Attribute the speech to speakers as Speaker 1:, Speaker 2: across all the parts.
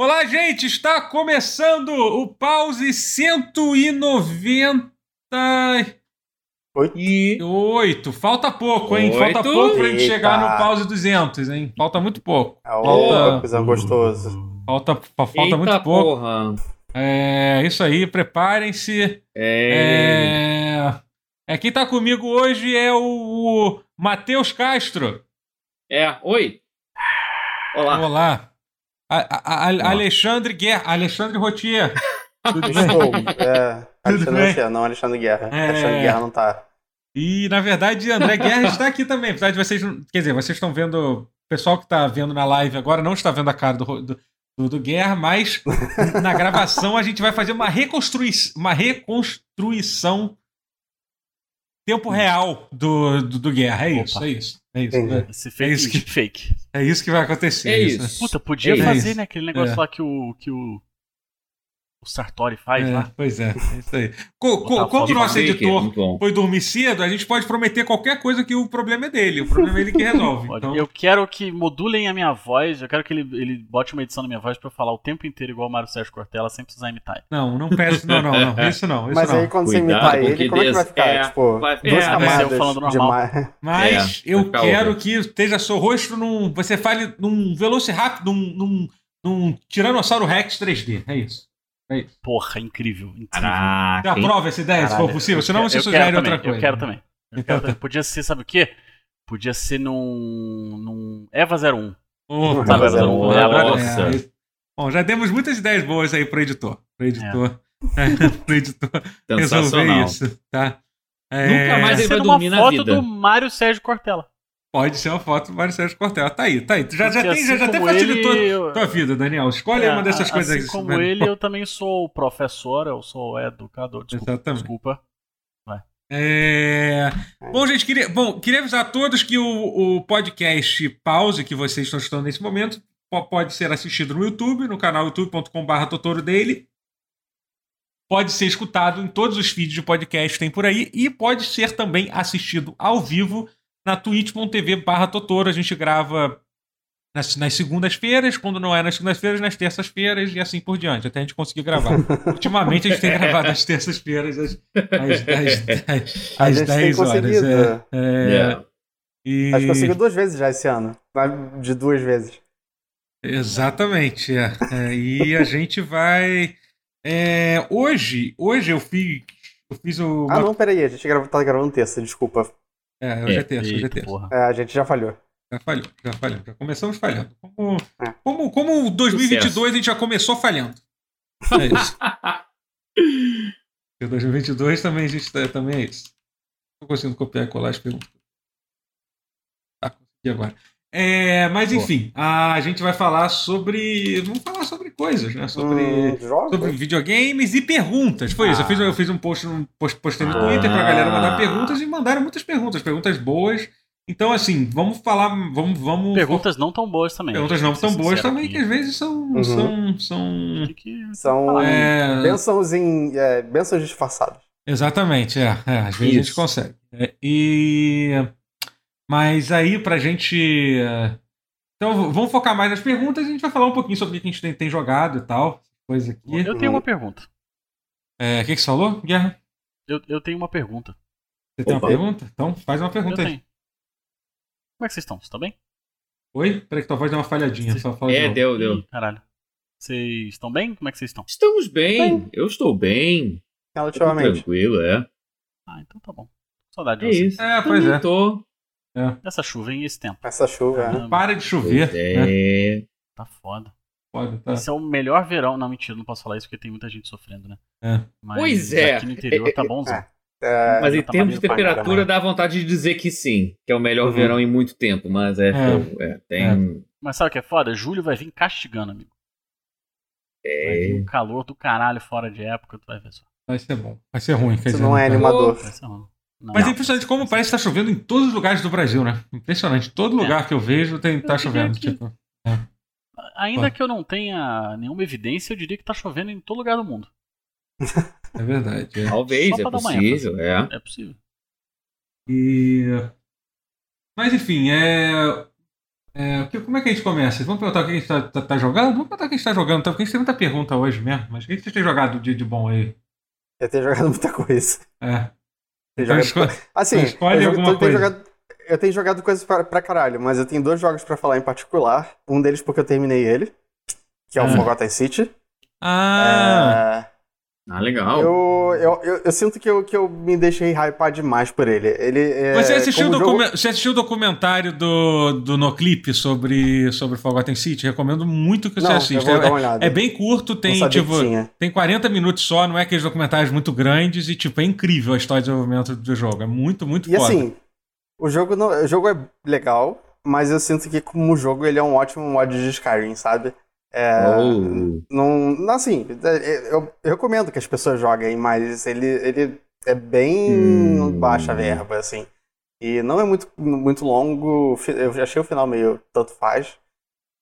Speaker 1: Olá, gente! Está começando o pause 190
Speaker 2: Oito.
Speaker 3: E
Speaker 1: Oito. Falta pouco, hein? Falta
Speaker 3: Oito.
Speaker 1: pouco pra gente
Speaker 2: Eita.
Speaker 1: chegar no pause 200, hein? Falta muito pouco.
Speaker 2: É
Speaker 1: Falta-
Speaker 2: coisa gostosa.
Speaker 1: Falta, fa- falta
Speaker 3: Eita
Speaker 1: muito pouco.
Speaker 3: porra.
Speaker 1: É isso aí, preparem-se.
Speaker 3: É...
Speaker 1: É... é, quem tá comigo hoje é o Matheus Castro.
Speaker 3: é. Oi. Olá.
Speaker 1: Olá. A- a- a- Alexandre Guerra. Alexandre Rotier. Tudo bem?
Speaker 2: É, Alexandre não Alexandre Guerra.
Speaker 1: É.
Speaker 2: Alexandre Guerra não tá.
Speaker 1: E, na verdade, André Guerra está aqui também. Apesar de vocês. Quer dizer, vocês estão vendo. O pessoal que está vendo na live agora não está vendo a cara do, do, do, do Guerra, mas na gravação a gente vai fazer uma, reconstrui, uma reconstruição tempo real do, do, do Guerra. É isso, é isso. É isso,
Speaker 2: Entendi.
Speaker 1: é,
Speaker 4: Esse
Speaker 1: É
Speaker 4: fake,
Speaker 1: isso que-
Speaker 4: fake.
Speaker 1: é isso que vai acontecer.
Speaker 3: É
Speaker 1: né?
Speaker 3: isso.
Speaker 4: Puta, podia
Speaker 3: É
Speaker 4: fazer,
Speaker 1: isso.
Speaker 4: né? Aquele negócio
Speaker 1: É.
Speaker 4: lá que o, que o, o Sartori faz
Speaker 1: É,
Speaker 4: lá.
Speaker 1: pois é, é isso aí. Co- co-
Speaker 4: foto
Speaker 1: o nosso
Speaker 3: Fake,
Speaker 1: editor
Speaker 3: bom.
Speaker 1: foi dormir cedo, a gente pode prometer qualquer coisa que o problema é dele. O problema é ele que resolve. Então,
Speaker 4: Eu quero que modulem a minha voz, eu quero que ele, ele bote uma edição na minha voz pra eu falar o tempo inteiro igual o Mário Sérgio Cortella, sem precisar imitar.
Speaker 1: Não, não peço. Não, não, não. Isso não. Isso
Speaker 2: Mas
Speaker 1: não.
Speaker 2: aí quando você
Speaker 3: Cuidado,
Speaker 2: imitar
Speaker 3: porque
Speaker 2: ele, como é que vai ficar?
Speaker 3: é,
Speaker 2: tipo,
Speaker 3: vai-
Speaker 2: duas
Speaker 3: é,
Speaker 4: ser eu
Speaker 2: camadas
Speaker 4: falando
Speaker 2: de
Speaker 4: normal.
Speaker 2: ma-
Speaker 1: Mas
Speaker 3: É,
Speaker 1: eu quero que esteja seu rosto num. Você fale num Velociraptor, num, num, num Tiranossauro Rex 3D. É isso.
Speaker 4: Porra, incrível, incrível.
Speaker 3: Caraca. hein?
Speaker 1: aprova essa ideia, se for possível? Senão você sugere outra
Speaker 4: também,
Speaker 1: coisa.
Speaker 4: Eu quero também. Eu
Speaker 1: Então
Speaker 4: quero
Speaker 1: tá.
Speaker 4: também. Podia ser, sabe o quê? Podia ser num. num Eva 01.
Speaker 1: Opa,
Speaker 2: Sabe,
Speaker 1: mas eu não-
Speaker 4: Nossa.
Speaker 1: é, é. Bom, já demos muitas ideias boas aí pro editor. Pro editor. pro editor resolver
Speaker 3: Sensacional.
Speaker 1: isso, tá? É,
Speaker 3: Nunca mais ele
Speaker 4: ser
Speaker 3: vai
Speaker 4: numa
Speaker 3: dormir na
Speaker 4: foto
Speaker 3: vida.
Speaker 4: do Mário Sérgio Cortella.
Speaker 1: Pode ser uma foto do Mário Sérgio Cortella. Tá aí, tá aí. Tu já, já, tem, já,
Speaker 4: assim
Speaker 1: já até facilitou
Speaker 4: ele, eu-
Speaker 1: a tua vida, Daniel. Escolhe aí uma dessas
Speaker 4: É,
Speaker 1: coisas.
Speaker 4: Assim como ele, eu também sou professor, eu sou educador. Desculpa.
Speaker 1: Exatamente.
Speaker 4: desculpa.
Speaker 1: É... Bom, gente, queria, bom, queria avisar a todos que o, o podcast Pause, que vocês estão escutando nesse momento, po- pode ser assistido no YouTube, no canal youtube.com.br Totoro Daily. Pode ser escutado em todos os feeds de podcast que tem por aí e pode ser também assistido ao vivo na twitch.tv barra Totoro. A gente grava nas, nas segundas-feiras, quando não é nas segundas-feiras, nas terças-feiras e assim por diante, até a gente conseguir gravar. Ultimamente a gente tem gravado às terças-feiras, às, às, às, às,
Speaker 2: A
Speaker 1: às
Speaker 2: gente tem
Speaker 1: 10 horas. É, é,
Speaker 3: É.
Speaker 1: e-
Speaker 2: Acho que conseguiu duas vezes já esse ano. De duas vezes.
Speaker 1: Exatamente. é. É, e a gente vai. é, hoje, hoje eu fiz. Eu fiz o.
Speaker 2: Ah, não, peraí, a gente grava, tá gravando terça, desculpa.
Speaker 1: É, hoje é
Speaker 3: É,
Speaker 1: terça, hoje é
Speaker 4: Eita,
Speaker 1: terça.
Speaker 4: porra.
Speaker 2: É, a gente já falhou.
Speaker 1: Já falhou, já falhou. Já começamos falhando. Como,
Speaker 2: É.
Speaker 1: como, como 2022
Speaker 3: Sucesso.
Speaker 1: a gente já começou falhando. É isso. Porque 2022 também a gente tá- também é isso. Tô conseguindo copiar e colar as perguntas. Tá, consegui agora. É, mas enfim, a gente vai falar sobre. Vamos falar sobre coisas, né? Sobre.
Speaker 2: Hum, jogos?
Speaker 1: sobre videogames e perguntas. Foi isso. Eu
Speaker 2: Ah.
Speaker 1: fiz, eu fiz um post, um post postei no
Speaker 3: Ah.
Speaker 1: Twitter pra galera mandar perguntas e mandaram muitas perguntas, perguntas boas. Então, assim, vamos falar. Vamos. vamos
Speaker 4: Perguntas não tão boas também.
Speaker 1: perguntas não tão boas também,
Speaker 4: aqui.
Speaker 1: que às vezes são.
Speaker 2: Uhum.
Speaker 1: são, são
Speaker 4: que-
Speaker 2: São
Speaker 1: é,
Speaker 2: bênçãos em. É, bênçãos disfarçadas.
Speaker 1: Exatamente, é. é, às vezes a gente
Speaker 3: Isso.
Speaker 1: consegue. É, e. Mas aí, pra gente. é, Então, vamos focar mais nas perguntas e a gente vai falar um pouquinho sobre o que a gente tem, tem jogado e tal. Coisa aqui.
Speaker 4: Eu tenho uma pergunta.
Speaker 1: É, O que, que você falou, Guerra?
Speaker 4: Eu, eu tenho uma pergunta.
Speaker 1: Você tem uma
Speaker 2: Opa.
Speaker 1: pergunta? Então, faz uma
Speaker 4: Eu
Speaker 1: pergunta aí.
Speaker 4: tenho. Como é que vocês estão? Vocês estão bem?
Speaker 1: Oi? Peraí que tua voz deu uma falhadinha. Só fala de
Speaker 3: É,
Speaker 1: novo.
Speaker 3: deu, deu.
Speaker 4: Ih, caralho. Vocês estão bem? Como é que vocês estão?
Speaker 3: Estamos bem. Eu estou bem.
Speaker 2: Relativamente.
Speaker 3: tranquilo, é.
Speaker 4: Ah, então tá bom. Saudade de
Speaker 3: É
Speaker 4: vocês.
Speaker 3: isso.
Speaker 1: É, pois
Speaker 3: Também
Speaker 1: é.
Speaker 3: Tô.
Speaker 4: Essa chuva, hein? Esse tempo.
Speaker 2: Essa chuva, é.
Speaker 4: Ah,
Speaker 1: Para de chover.
Speaker 3: Pois é.
Speaker 4: Tá foda.
Speaker 1: Pode, tá.
Speaker 4: Esse é o melhor verão. Não, mentira, não posso falar isso porque tem muita gente sofrendo, né?
Speaker 1: É.
Speaker 4: Mas
Speaker 3: Pois é.
Speaker 4: aqui no interior tá bonzão.
Speaker 2: É. É,
Speaker 3: Mas em
Speaker 4: tá
Speaker 3: termos de temperatura,
Speaker 2: caramba.
Speaker 3: dá vontade de dizer que sim. Que é o melhor
Speaker 2: Uhum.
Speaker 3: verão em muito tempo. Mas é.
Speaker 1: É.
Speaker 3: é, tem.
Speaker 4: Mas sabe o que é foda? Julho vai vir castigando, amigo. Vai vir
Speaker 3: É.
Speaker 4: um calor do caralho fora de época, tu vai ver só.
Speaker 1: Vai ser bom. Vai ser ruim.
Speaker 2: Isso
Speaker 1: dizer,
Speaker 2: não é animador.
Speaker 4: Vai ser ruim. Não,
Speaker 1: Mas é impressionante como parece que tá chovendo em todos os lugares do Brasil, né? Impressionante. Todo
Speaker 4: É.
Speaker 1: lugar que eu vejo tem, tá
Speaker 4: Eu
Speaker 1: chovendo.
Speaker 4: que-
Speaker 1: Tipo,
Speaker 4: Ainda
Speaker 1: Pô.
Speaker 4: que eu não tenha nenhuma evidência, eu diria que tá chovendo em todo lugar do mundo.
Speaker 1: é verdade. é.
Speaker 3: Talvez, é possível, é.
Speaker 4: É possível.
Speaker 1: E... Mas enfim, é... É, que- como é que a gente começa? Vamos perguntar o que a gente tá, tá- tá jogando? Vamos perguntar o que a gente tá jogando, tá? porque a gente tem muita pergunta hoje mesmo. Mas o que você tem jogado de, de bom aí?
Speaker 2: Eu tenho jogado muita coisa.
Speaker 1: É.
Speaker 2: Tenho
Speaker 1: Então,
Speaker 2: jogado-
Speaker 1: esco-
Speaker 2: Assim,
Speaker 1: escolhe
Speaker 2: eu,
Speaker 1: alguma coisa.
Speaker 2: jogado, eu tenho jogado coisas pra, pra caralho, mas eu tenho dois jogos pra falar em particular. Um deles porque eu terminei ele, que é o
Speaker 1: Ah.
Speaker 2: Forgotten City.
Speaker 1: Ah!
Speaker 2: É,
Speaker 3: Ah, legal.
Speaker 2: eu, eu, eu, eu sinto que eu, que eu me deixei hypar demais por ele. ele é,
Speaker 1: Você assistiu, o
Speaker 2: como jogo-
Speaker 1: você assistiu o documentário do, do Noclip sobre, sobre Forgotten City? Recomendo muito que você
Speaker 2: Não, eu
Speaker 1: assista.
Speaker 2: vou dar
Speaker 1: É,
Speaker 2: uma olhada.
Speaker 1: é bem curto, tem tipo. Tem 40 minutos só, não é aqueles documentários muito grandes e, tipo, é incrível a história de desenvolvimento do jogo. É muito, muito
Speaker 2: E
Speaker 1: foda.
Speaker 2: assim, o jogo, não, o jogo é legal, mas eu sinto que como jogo ele é um ótimo mod de Skyrim, sabe? É,
Speaker 3: Oh.
Speaker 2: não, assim, é, eu, eu recomendo que as pessoas joguem, mas ele, ele é bem
Speaker 3: Hum.
Speaker 2: baixa verba, assim. E não é muito, muito longo, eu achei o final meio tanto faz.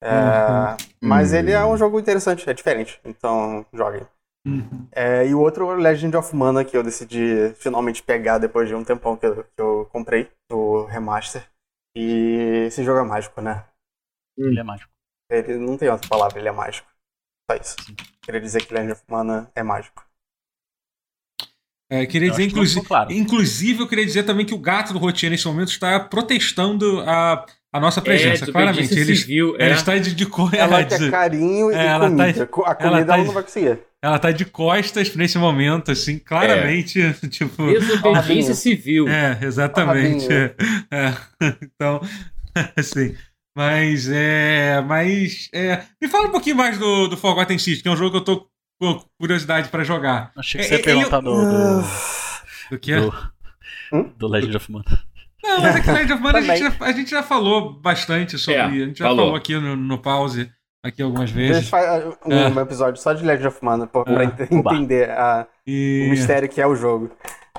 Speaker 2: É,
Speaker 1: Uhum.
Speaker 2: Mas
Speaker 3: Hum.
Speaker 2: ele é um jogo interessante, é diferente, então joguem.
Speaker 1: Uhum.
Speaker 2: É, e o outro é o Legend of Mana que eu decidi finalmente pegar depois de um tempão que eu, que eu comprei, o remaster. E esse jogo é mágico, né?
Speaker 4: Ele é mágico.
Speaker 2: Ele não tem outra palavra, ele é mágico. Só isso. Queria dizer que Legend of Mana é mágico.
Speaker 1: É, queria
Speaker 4: Eu
Speaker 1: dizer, inclusive,
Speaker 4: claro.
Speaker 1: inclusive, eu queria dizer também que o gato do Rotier nesse momento está protestando a, a nossa presença.
Speaker 3: é,
Speaker 1: claramente. Ele,
Speaker 3: civil,
Speaker 1: ele
Speaker 3: é.
Speaker 1: está de, de co-
Speaker 2: Ela
Speaker 1: é,
Speaker 2: quer
Speaker 1: de-
Speaker 2: carinho
Speaker 1: É,
Speaker 2: e
Speaker 1: ela tá-
Speaker 2: comida. Co- a comida
Speaker 1: tá-
Speaker 2: ela não vai conseguir.
Speaker 1: ela tá de costas nesse momento, assim, claramente. Tipo.
Speaker 3: Desobediência civil.
Speaker 1: É, exatamente.
Speaker 2: Rabinho.
Speaker 1: É. Então, assim. Mas é. Mas. É, me fala um pouquinho mais do, do Forgotten City, que é um jogo que eu tô com curiosidade pra jogar.
Speaker 4: Achei que
Speaker 1: É,
Speaker 4: você ia
Speaker 1: ele-
Speaker 4: perguntar do, do,
Speaker 1: Do que?
Speaker 4: do,
Speaker 2: Hum?
Speaker 4: do Legend of Mana.
Speaker 1: Não, mas é que Legend of Mana a, gente já, a gente já falou bastante sobre.
Speaker 3: É,
Speaker 1: a gente já
Speaker 3: falou.
Speaker 1: falou aqui no, no pause aqui algumas
Speaker 2: Deixa eu
Speaker 1: vezes.
Speaker 2: fazer um
Speaker 1: É.
Speaker 2: episódio só de Legend of Mana pra,
Speaker 1: É.
Speaker 2: entender a-
Speaker 1: E-
Speaker 2: o mistério que é o jogo.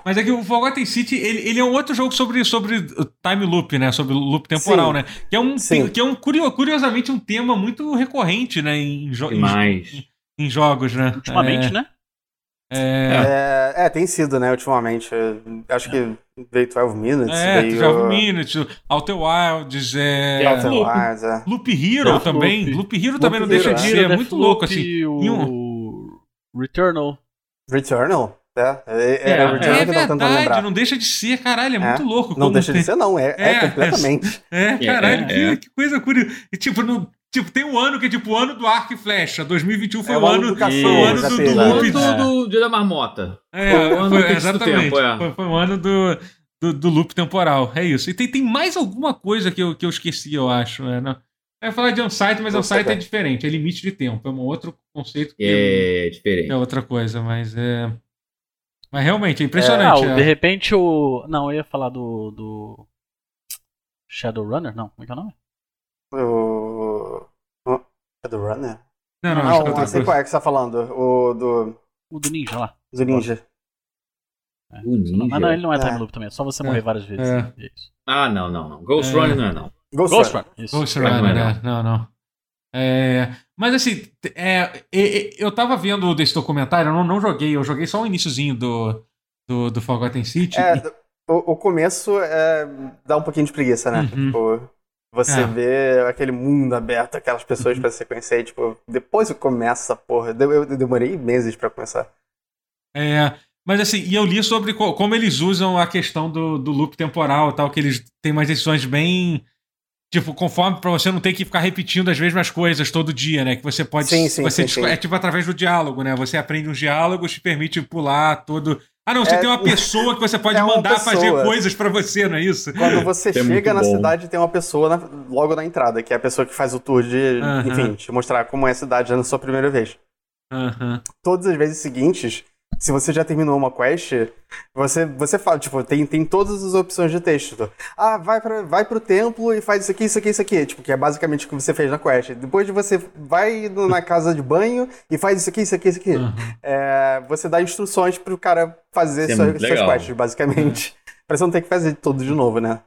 Speaker 1: Mas é que o Forgotten City, ele, ele é um outro jogo sobre, sobre time loop, né? Sobre o loop temporal,
Speaker 2: Sim.
Speaker 1: né? Que é um,
Speaker 2: Sim.
Speaker 1: que é um curio- curiosamente um tema muito recorrente, né? Em, jo- em,
Speaker 3: Demais.
Speaker 1: em jogos, né?
Speaker 4: Ultimamente,
Speaker 1: é,
Speaker 4: né?
Speaker 1: É,
Speaker 2: É, é, tem sido, né, ultimamente. Acho que veio 12 Minutes,
Speaker 1: é,
Speaker 2: veio...
Speaker 1: 12 Minutes, Outer Wilds, é,
Speaker 2: Outer
Speaker 1: Loop,
Speaker 2: Wilds, é.
Speaker 1: Loop Hero
Speaker 4: Loop.
Speaker 1: também. Loop Hero também não
Speaker 2: Loop
Speaker 1: deixa
Speaker 2: Hero,
Speaker 1: de
Speaker 2: é.
Speaker 1: ser, é muito louco, assim.
Speaker 4: O Returnal.
Speaker 2: Returnal? É, é, é,
Speaker 3: É,
Speaker 1: É verdade, não deixa de ser, caralho, é,
Speaker 2: É,
Speaker 1: muito louco.
Speaker 2: Não
Speaker 1: como
Speaker 2: deixa
Speaker 1: tem-
Speaker 2: de ser, não. É, é,
Speaker 1: É,
Speaker 2: completamente.
Speaker 1: É, caralho,
Speaker 3: é,
Speaker 1: que,
Speaker 3: é.
Speaker 1: que coisa curiosa. E tipo, no, tipo, tem um ano que é tipo o ano do arco e flecha. 2021 foi
Speaker 2: É
Speaker 1: o
Speaker 2: o ano
Speaker 1: ano,
Speaker 2: do
Speaker 1: foi
Speaker 2: cachorro,
Speaker 1: o ano do, do loop.
Speaker 3: do,
Speaker 4: É.
Speaker 3: do Dia da Marmota.
Speaker 1: É,
Speaker 3: Foi o ano
Speaker 1: foi- exatamente.
Speaker 3: tempo, é.
Speaker 1: Foi, foi o ano do, do, do loop temporal. É isso. E tem, tem mais alguma coisa que eu, que eu esqueci, eu acho. Né? Não, eu ia falar de Unsight, mas
Speaker 2: sei.
Speaker 1: é diferente. É limite de tempo. É um outro conceito que é,
Speaker 3: É diferente.
Speaker 1: é outra coisa, mas é. Mas realmente, é
Speaker 4: Ah,
Speaker 1: impressionante.
Speaker 4: o-
Speaker 1: é.
Speaker 4: de repente o. Não, eu ia falar do. do... Shadowrunner? Não, como é que é o nome?
Speaker 2: O... o- É do Runner?
Speaker 1: Não, não,
Speaker 2: Não,
Speaker 1: é outra
Speaker 2: sei qual é que você tá falando. O do,
Speaker 4: O do Ninja lá.
Speaker 2: do Ninja.
Speaker 4: É.
Speaker 3: O Ninja.
Speaker 4: Mas não, ele não é
Speaker 2: É.
Speaker 4: time loop também, é só você
Speaker 1: É.
Speaker 4: morrer várias vezes.
Speaker 1: É.
Speaker 4: né? É isso.
Speaker 3: Ah, não, não, não. Ghost
Speaker 1: É.
Speaker 3: Runner não é não.
Speaker 2: Ghost,
Speaker 4: Ghost
Speaker 2: Runner.
Speaker 4: Runner. Isso.
Speaker 1: Ghost
Speaker 3: Não, não
Speaker 1: Runner,
Speaker 3: é?
Speaker 1: Não, não. É, mas assim, é, eu tava vendo desse documentário, eu não, não joguei, eu joguei só o iníciozinho do, do, do Forgotten City.
Speaker 2: É, o, o começo é, dá um pouquinho de preguiça, né?
Speaker 1: Uhum.
Speaker 2: Tipo, você
Speaker 1: É. Uhum.
Speaker 2: vê aquele mundo aberto, aquelas pessoas pra você conhecer, e, tipo, depois começa, porra. Eu, eu demorei meses pra começar.
Speaker 1: É, mas assim, e eu li sobre co- como eles usam a questão do, do loop temporal e tal, que eles têm umas decisões bem. Tipo, conforme pra você não ter que ficar repetindo as mesmas coisas todo dia, né? Que você pode.
Speaker 2: Sim, sim,
Speaker 1: você
Speaker 2: sim, sim.
Speaker 1: É tipo através do diálogo, né? Você aprende uns diálogos, te permite pular todo. Ah, não, você
Speaker 2: É,
Speaker 1: tem uma pessoa que você pode
Speaker 2: é
Speaker 1: mandar fazer
Speaker 2: pessoa.
Speaker 1: coisas pra você, não é isso?
Speaker 2: Quando você
Speaker 3: é
Speaker 2: chega na
Speaker 3: bom.
Speaker 2: cidade, tem uma pessoa na- logo na entrada, que é a pessoa que faz o tour de,
Speaker 1: Aham.
Speaker 2: enfim, te mostrar como é a cidade na sua primeira vez.
Speaker 1: Aham.
Speaker 2: Todas as vezes seguintes, se você já terminou uma quest, você, você fala, tipo, tem, tem todas as opções de texto. Ah, vai, pra, vai pro templo e faz isso aqui, isso aqui, isso aqui. Tipo, que é basicamente o que você fez na quest. Depois de você vai na casa de banho e faz isso aqui, isso aqui, isso aqui.
Speaker 1: Aham.
Speaker 2: É, você dá instruções pro cara fazer
Speaker 3: Isso é
Speaker 2: suas,
Speaker 3: muito
Speaker 2: suas quests, basicamente. pra você não ter que fazer tudo de novo, né?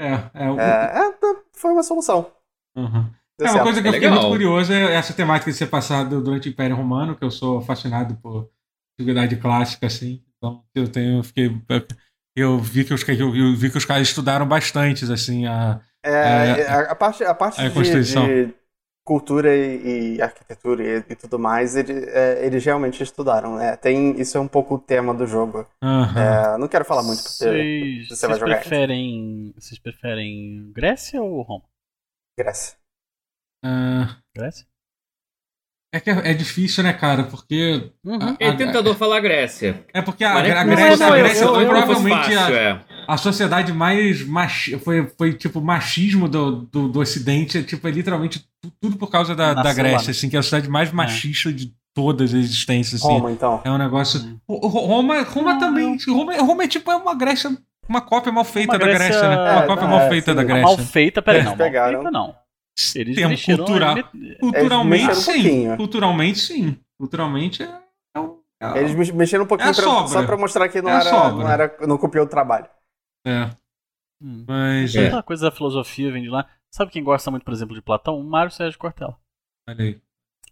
Speaker 1: É, é, o-
Speaker 2: É, é, foi uma solução.
Speaker 1: Uhum. É, uma
Speaker 2: certo.
Speaker 1: coisa que eu
Speaker 3: É
Speaker 1: fiquei
Speaker 3: legal.
Speaker 1: muito curioso é essa temática de ser passado durante o Império Romano, que eu sou fascinado por antiguidade clássica, assim. Então, eu tenho, eu fiquei. Eu vi que os, eu, eu vi que os caras estudaram bastante, assim, a,
Speaker 2: É, é, a, a parte, a parte
Speaker 1: a
Speaker 2: de, de cultura e, e arquitetura e, e tudo mais, ele- é, eles realmente estudaram, né? Tem, isso é um pouco o tema do jogo.
Speaker 1: Aham.
Speaker 2: É, não quero falar muito porque
Speaker 4: Vocês,
Speaker 2: você vai
Speaker 4: vocês
Speaker 2: jogar.
Speaker 4: preferem. Vocês preferem Grécia ou Roma?
Speaker 2: Grécia.
Speaker 1: Ah,
Speaker 4: Grécia?
Speaker 1: É que é, é difícil, né, cara? Porque.
Speaker 4: Uhum.
Speaker 3: É tentador falar Grécia.
Speaker 1: É porque a,
Speaker 3: Mas
Speaker 1: a
Speaker 3: não é-
Speaker 1: Grécia,
Speaker 3: não
Speaker 1: a
Speaker 3: é-
Speaker 1: Grécia
Speaker 3: não
Speaker 1: foi
Speaker 3: é que fosse
Speaker 1: provavelmente
Speaker 3: fácil,
Speaker 1: a,
Speaker 3: é.
Speaker 1: a sociedade mais machi foi, foi tipo machismo do, do, do Ocidente, é, tipo, é literalmente tu- tudo por causa da, da Grécia, assim, que é a cidade mais machista de todas as existências, assim.
Speaker 2: Roma, então.
Speaker 1: É um negócio.
Speaker 4: Hum.
Speaker 1: Ro- Ro- Roma, Roma
Speaker 4: Não,
Speaker 1: também. Roma, Roma é tipo é uma Grécia, uma cópia mal feita
Speaker 4: Uma
Speaker 1: da
Speaker 4: Grécia-
Speaker 1: Grécia, né? Uma
Speaker 2: É,
Speaker 1: cópia
Speaker 2: não,
Speaker 1: mal
Speaker 2: é,
Speaker 1: feita
Speaker 2: sim.
Speaker 1: da
Speaker 2: A
Speaker 1: Grécia.
Speaker 4: Mal feita, peraí,
Speaker 2: É,
Speaker 4: não. Mal feita não. Eles
Speaker 1: cultural.
Speaker 4: eles-
Speaker 1: Culturalmente,
Speaker 2: mexeram um
Speaker 1: sim.
Speaker 2: pouquinho.
Speaker 1: Culturalmente, sim. Culturalmente é. é um- é-
Speaker 2: Eles mex- mexeram um pouquinho
Speaker 1: É a
Speaker 2: pra- só pra mostrar que não,
Speaker 1: É
Speaker 2: era, não era. Não copiou o trabalho.
Speaker 1: é.
Speaker 4: Hum.
Speaker 1: Mas.
Speaker 3: É.
Speaker 4: Toda coisa da filosofia vem de lá. Sabe quem gosta muito, por exemplo, de Platão? O Mário Sérgio Cortella.
Speaker 1: Olha aí.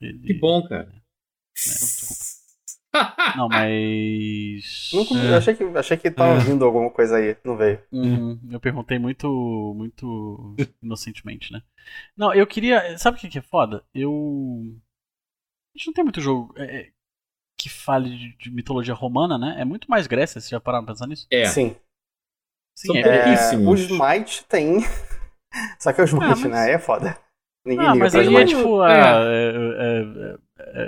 Speaker 4: Ele-
Speaker 3: Que bom, cara.
Speaker 4: Não, mas.
Speaker 2: Não comi-
Speaker 1: É.
Speaker 2: Eu achei que, achei que tava
Speaker 1: É.
Speaker 2: vindo alguma coisa aí. Não veio.
Speaker 4: Uhum, eu perguntei muito, muito inocentemente, né? Não, eu queria. Sabe o que é foda? Eu. A gente não tem muito jogo é, que fale de, de mitologia romana, né? É muito mais Grécia, vocês já pararam pra pensar nisso?
Speaker 3: É.
Speaker 2: Sim.
Speaker 4: Sim,
Speaker 3: São
Speaker 4: é.
Speaker 3: pouquíssimos.
Speaker 2: É,
Speaker 3: Pouquíssimos.
Speaker 2: o Smite tem. Só que o Smite,
Speaker 4: Ah, mas-
Speaker 2: né? É foda. Ninguém
Speaker 4: Ah,
Speaker 2: liga
Speaker 4: mas
Speaker 2: pra
Speaker 4: aí é tipo.
Speaker 3: É.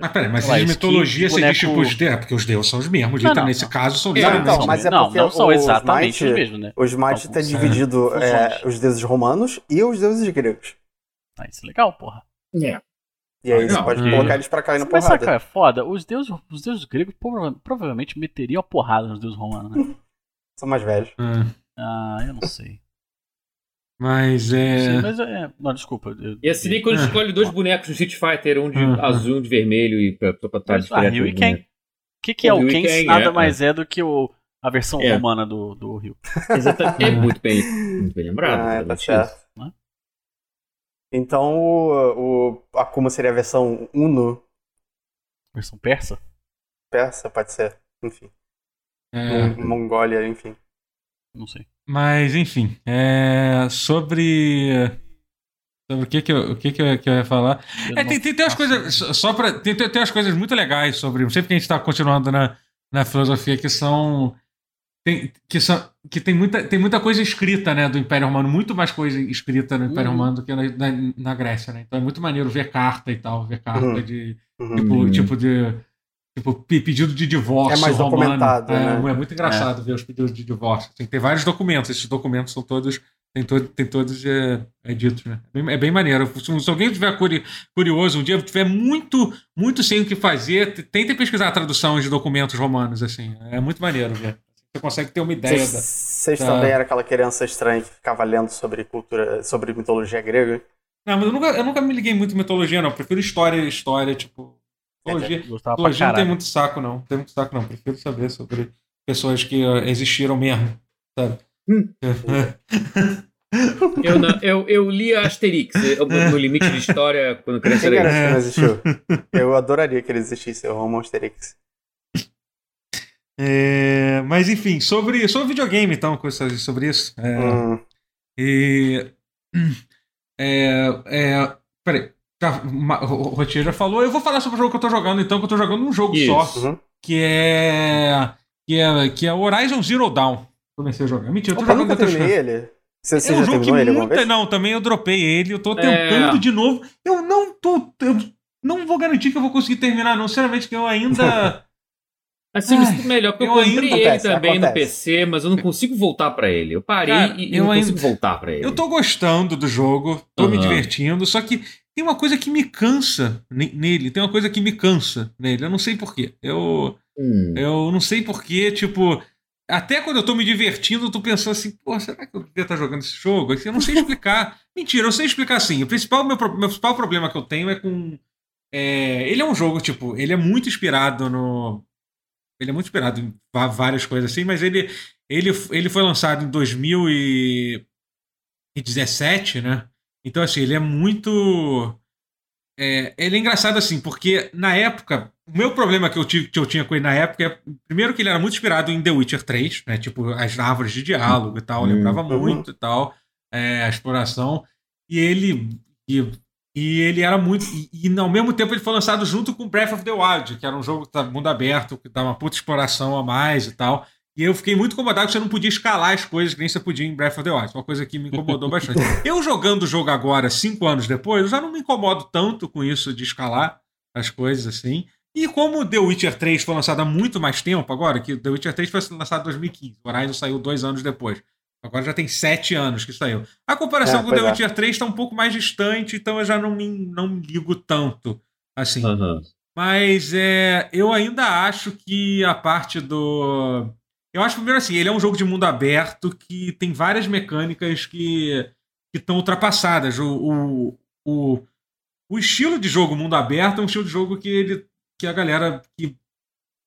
Speaker 1: Mas peraí, mas
Speaker 4: lá, skin
Speaker 1: mitologia você diz tipo
Speaker 4: boneco-
Speaker 1: os deuses. É, porque os deuses são os mesmos.
Speaker 4: Não, não,
Speaker 1: nesse
Speaker 4: não.
Speaker 1: caso, são
Speaker 3: É,
Speaker 1: literalmente
Speaker 2: então,
Speaker 1: os
Speaker 2: mas é
Speaker 4: não,
Speaker 2: porque
Speaker 4: não são exatamente os mesmos, né?
Speaker 2: O Smite
Speaker 4: Alguns,
Speaker 2: tá dividido
Speaker 4: é,
Speaker 2: os deuses romanos e os deuses gregos.
Speaker 4: Ah, isso é legal, porra.
Speaker 3: É.
Speaker 2: E aí
Speaker 3: Ah,
Speaker 2: você
Speaker 3: não,
Speaker 2: pode
Speaker 1: porque-
Speaker 2: colocar eles pra cair na
Speaker 4: Mas sabe
Speaker 2: porrada.
Speaker 4: qual é foda? Os deuses, os deuses gregos prova- provavelmente meteriam a porrada nos deuses romanos, né?
Speaker 2: São mais velhos.
Speaker 1: Ah,
Speaker 4: Ah, eu não sei.
Speaker 1: Mas é.
Speaker 4: sei, mas é. Não, desculpa. eu-
Speaker 3: E assim nem quando
Speaker 1: Ah.
Speaker 3: escolhe dois bonecos no Street Fighter, um de
Speaker 1: Ah.
Speaker 3: azul e um de vermelho, e pra, pra, pra trás
Speaker 4: Ah, Ryu e Ken. O que, que é
Speaker 3: O
Speaker 4: o
Speaker 3: Ryu
Speaker 4: Ken?
Speaker 3: Ken,
Speaker 4: Nada
Speaker 3: é,
Speaker 4: mais é do que o, a versão
Speaker 3: É.
Speaker 4: romana do, do Rio.
Speaker 3: Exatamente. É muito bem, muito bem lembrado.
Speaker 2: Ah, tá
Speaker 3: exatamente
Speaker 2: certo.
Speaker 4: né?
Speaker 2: Então o, o Akuma seria a versão Uno
Speaker 4: Versão persa?
Speaker 2: persa, pode ser. Enfim.
Speaker 1: é.
Speaker 2: Mon- Mongólia, enfim.
Speaker 4: Não sei.
Speaker 1: Mas, enfim, é, sobre. Sobre o que que eu, o que que eu, que eu ia falar.
Speaker 4: Eu
Speaker 1: É, tem, tem, tem umas coisas. só- pra, tem, tem, tem umas coisas muito legais sobre. Não sei porque a gente está continuando na, na filosofia, que são. Tem, que, são, que tem, muita, tem muita coisa escrita né, do Império Romano, muito mais coisa escrita no Império
Speaker 4: Uhum.
Speaker 1: Romano do que na, na, na Grécia, né? Então é muito maneiro ver carta e tal, ver carta
Speaker 2: Uhum.
Speaker 1: de.
Speaker 2: Uhum.
Speaker 1: Tipo,
Speaker 3: Uhum.
Speaker 1: tipo de. Tipo, pe- pedido de divórcio.
Speaker 2: É mais
Speaker 1: romano.
Speaker 2: documentado,
Speaker 1: É,
Speaker 2: né?
Speaker 1: é muito engraçado ver os pedidos de divórcio. Tem, tem vários documentos, esses documentos são todos. Tem, to, tem todos é, é ditos, né? É bem, é bem maneiro. Se, se alguém tiver curi- curioso, um dia tiver muito, muito sem o que fazer, t- tentem pesquisar a tradução de documentos romanos, assim. É muito maneiro ver. Você consegue ter uma ideia
Speaker 2: Vocês
Speaker 1: da.
Speaker 2: também eram aquela criança estranha que ficava lendo sobre cultura, sobre mitologia grega?
Speaker 1: Não, mas eu nunca, eu nunca me liguei muito em mitologia, não. Prefiro história, história, tipo.
Speaker 4: Gostava pra
Speaker 1: Mitologia não tem muito saco, não. Não tem muito saco, não. Prefiro saber sobre pessoas que ó, existiram mesmo, sabe?
Speaker 3: Hum. Eu, não- eu, eu li a Asterix, é o meu, meu limite de história quando criança
Speaker 2: Quem
Speaker 3: era
Speaker 2: garante
Speaker 3: isso.
Speaker 2: que não existiu? Eu adoraria que ele existisse, o Homo Asterix.
Speaker 1: É, mas enfim, sobre, sobre videogame, então, coisas sobre isso. É,
Speaker 2: Hum,
Speaker 1: E. É. é peraí. Ma- o Rotier já falou. Eu vou falar sobre o jogo que eu tô jogando, então, que eu tô jogando um jogo
Speaker 3: Isso.
Speaker 1: só.
Speaker 2: uhum.
Speaker 1: Que é. Que é, que é Horizon Zero Dawn. Comecei a jogar. Mentira, eu tô
Speaker 2: Opa,
Speaker 1: jogando
Speaker 2: nunca terminei
Speaker 1: coisas.
Speaker 2: ele. Você, você
Speaker 1: É um
Speaker 2: já
Speaker 1: jogo que
Speaker 2: ele
Speaker 1: muita. Não, também eu dropei ele. Eu tô tentando
Speaker 3: É.
Speaker 1: de novo. Eu não tô. Eu não vou garantir que eu vou conseguir terminar, não. Sinceramente, que eu ainda.
Speaker 3: Assim, eu me
Speaker 1: Ai,
Speaker 3: melhor, porque eu,
Speaker 1: eu
Speaker 3: comprei
Speaker 1: ainda-
Speaker 3: ele
Speaker 2: Acontece,
Speaker 3: também no
Speaker 2: acontece.
Speaker 3: PC, mas eu não consigo voltar pra ele. Eu parei
Speaker 1: Cara,
Speaker 3: e, e
Speaker 1: eu
Speaker 3: não
Speaker 1: ainda-
Speaker 3: consigo voltar pra ele.
Speaker 1: Eu tô gostando do jogo, tô me
Speaker 3: Aham.
Speaker 1: divertindo, só que tem uma coisa que me cansa ne- nele, tem uma coisa que me cansa nele, eu não sei porquê. Eu,
Speaker 3: Hum.
Speaker 1: eu não sei porquê, tipo, até quando eu tô me divertindo, eu tô pensando assim, pô, será que eu devia estar jogando esse jogo? Assim, Eu não sei explicar. Mentira, eu sei explicar assim. O principal, meu, meu principal problema que eu tenho é com. é, ele é um jogo, tipo, ele é muito inspirado no. Ele é muito inspirado em várias coisas assim, mas ele, ele, ele foi lançado em 2017, né? Então, assim, ele é muito. É, ele é engraçado assim, porque na época, o meu problema que eu, tive, que eu tinha com ele na época é, primeiro, que ele era muito inspirado em The Witcher 3, né? Tipo, as árvores de diálogo e tal,
Speaker 3: Hum.
Speaker 1: lembrava
Speaker 2: Uhum.
Speaker 1: muito e tal. é, a exploração. E ele. E, e ele era muito. E, e, ao mesmo tempo ele foi lançado junto com Breath of the Wild, que era um jogo que tá mundo aberto, que dá uma puta exploração a mais e tal. E eu fiquei muito incomodado que você não podia escalar as coisas que nem você podia em Breath of the Wild. Uma coisa que me incomodou bastante. Eu jogando o jogo agora, cinco anos depois, eu já não me incomodo tanto com isso de escalar as coisas assim. E como The Witcher 3 foi lançado há muito mais tempo agora, que The Witcher 3 foi lançado em 2015, o Horizon saiu dois anos depois. Agora já tem sete anos que saiu. A comparação é, com The é. Witcher 3 está um pouco mais distante, então eu já não me, não me ligo tanto. Assim. Uhum. Mas é, eu ainda acho que a parte do eu acho, primeiro assim, ele é um jogo de mundo aberto que tem várias mecânicas que estão ultrapassadas. O, o, o, o, estilo de jogo mundo aberto é um estilo de jogo que, ele, que a galera que,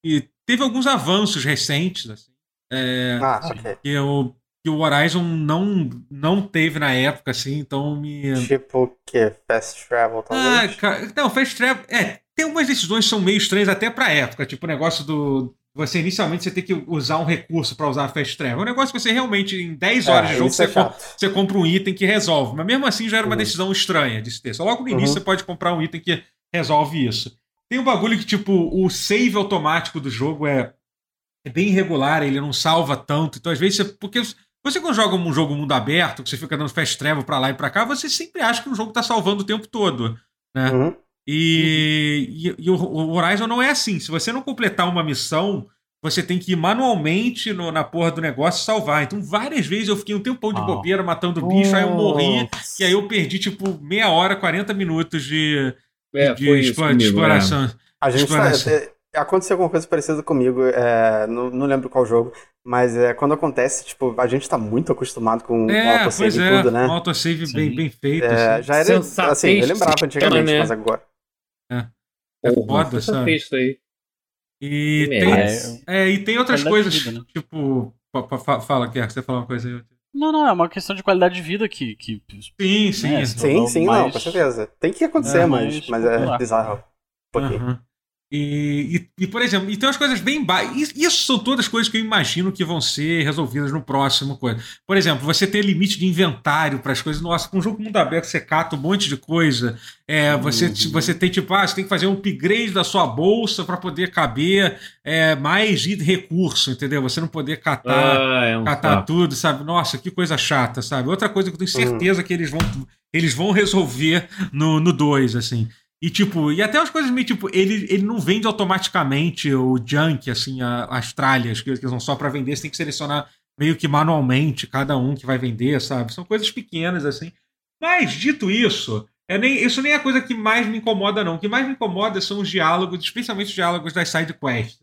Speaker 1: que teve alguns avanços recentes. Assim, é, ah, okay. que, o, que o Horizon não, não teve na época, assim, então me.
Speaker 2: Tipo o que? Fast Travel, talvez?
Speaker 1: Ah, não, Fast Travel. É, tem algumas decisões que são meio estranhas até pra época, tipo o negócio do, você inicialmente você tem que usar um recurso para usar a fast travel. É um negócio que você realmente, em 10 horas é, de jogo, você, é compra, você, compra, um item que resolve. Mas mesmo assim já era uma uhum. decisão estranha de se ter. Só logo no início uhum. você pode comprar um item que resolve isso. Tem um bagulho que, tipo, o save automático do jogo é, é bem irregular, ele não salva tanto. Então, às vezes, você. Porque você quando joga um jogo mundo aberto, que você fica dando fast travel pra lá e pra cá, você sempre acha que o jogo tá salvando o tempo todo. Né? Uhum. E, e, e, o Horizon não é assim. Se você não completar uma missão, você tem que ir manualmente no, na porra do negócio salvar. Então, várias vezes eu fiquei um tempão de oh. bobeira matando bicho, aí eu morri, e aí eu perdi, tipo, meia hora, 40 minutos de, é, de, de, comigo, de exploração. É.
Speaker 2: A gente exploração. Tá, é, aconteceu alguma coisa parecida comigo, é, não, não lembro qual jogo, mas é, quando acontece, tipo, a gente tá muito acostumado com
Speaker 1: é,
Speaker 2: o autosave e
Speaker 1: é,
Speaker 2: tudo, né?
Speaker 1: Um autosave bem, bem feito.
Speaker 2: É, assim. Já era, assim, eu lembrava antigamente, né? mas agora...
Speaker 1: É, é foda, sabe?
Speaker 3: Isso aí.
Speaker 1: E tem, é, e tem outras coisas, vida, né? tipo. Fala, Quer, você falar uma coisa aí.
Speaker 4: Não, não, é uma questão de qualidade de vida que. que
Speaker 1: sim, sim.
Speaker 2: Né, sim, sim, mais... não, com certeza. Tem que acontecer, é, mas, mas é bizarro. Um pouquinho. Uhum.
Speaker 1: E, e, e, por exemplo, e tem umas coisas bem baixas. Isso são todas coisas que eu imagino que vão ser resolvidas no próximo coisa. Por exemplo, você ter limite de inventário para as coisas. Nossa, com um jogo mundo aberto, você cata um monte de coisa. É, você, uhum. você tem tipo, ah, você tem que fazer um upgrade da sua bolsa para poder caber é, mais recurso, entendeu? Você não poder catar, ah, é um catar tudo, sabe? Nossa, que coisa chata, sabe? Outra coisa que eu tenho certeza uhum. que eles vão, eles vão resolver no 2, assim. E, tipo, e até as coisas meio, tipo, ele, ele não vende automaticamente o junk, assim, a, as tralhas, que, que são só para vender, você tem que selecionar meio que manualmente cada um que vai vender, sabe? São coisas pequenas, assim. Mas, dito isso, é nem, isso nem é a coisa que mais me incomoda, não. O que mais me incomoda são os diálogos, especialmente os diálogos das side quests.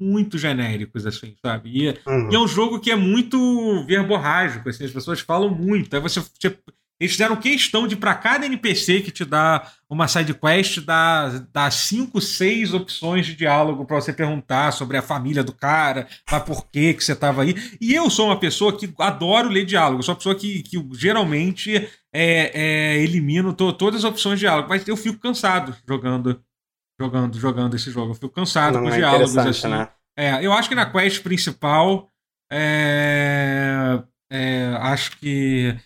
Speaker 1: Muito genéricos, assim, sabe? E, uhum. e é um jogo que é muito verborrágico, assim, as pessoas falam muito. Aí você, você eles fizeram questão de, para cada NPC que te dá uma side quest, dar, dar cinco, seis opções de diálogo para você perguntar sobre a família do cara, para por que que você estava aí. E eu sou uma pessoa que adoro ler diálogo, sou uma pessoa que, que geralmente é, é, elimino to, todas as opções de diálogo, mas eu fico cansado jogando jogando jogando esse jogo. Eu fico cansado Não com os é diálogos assim. Né? É, eu acho que na quest principal é, é, acho que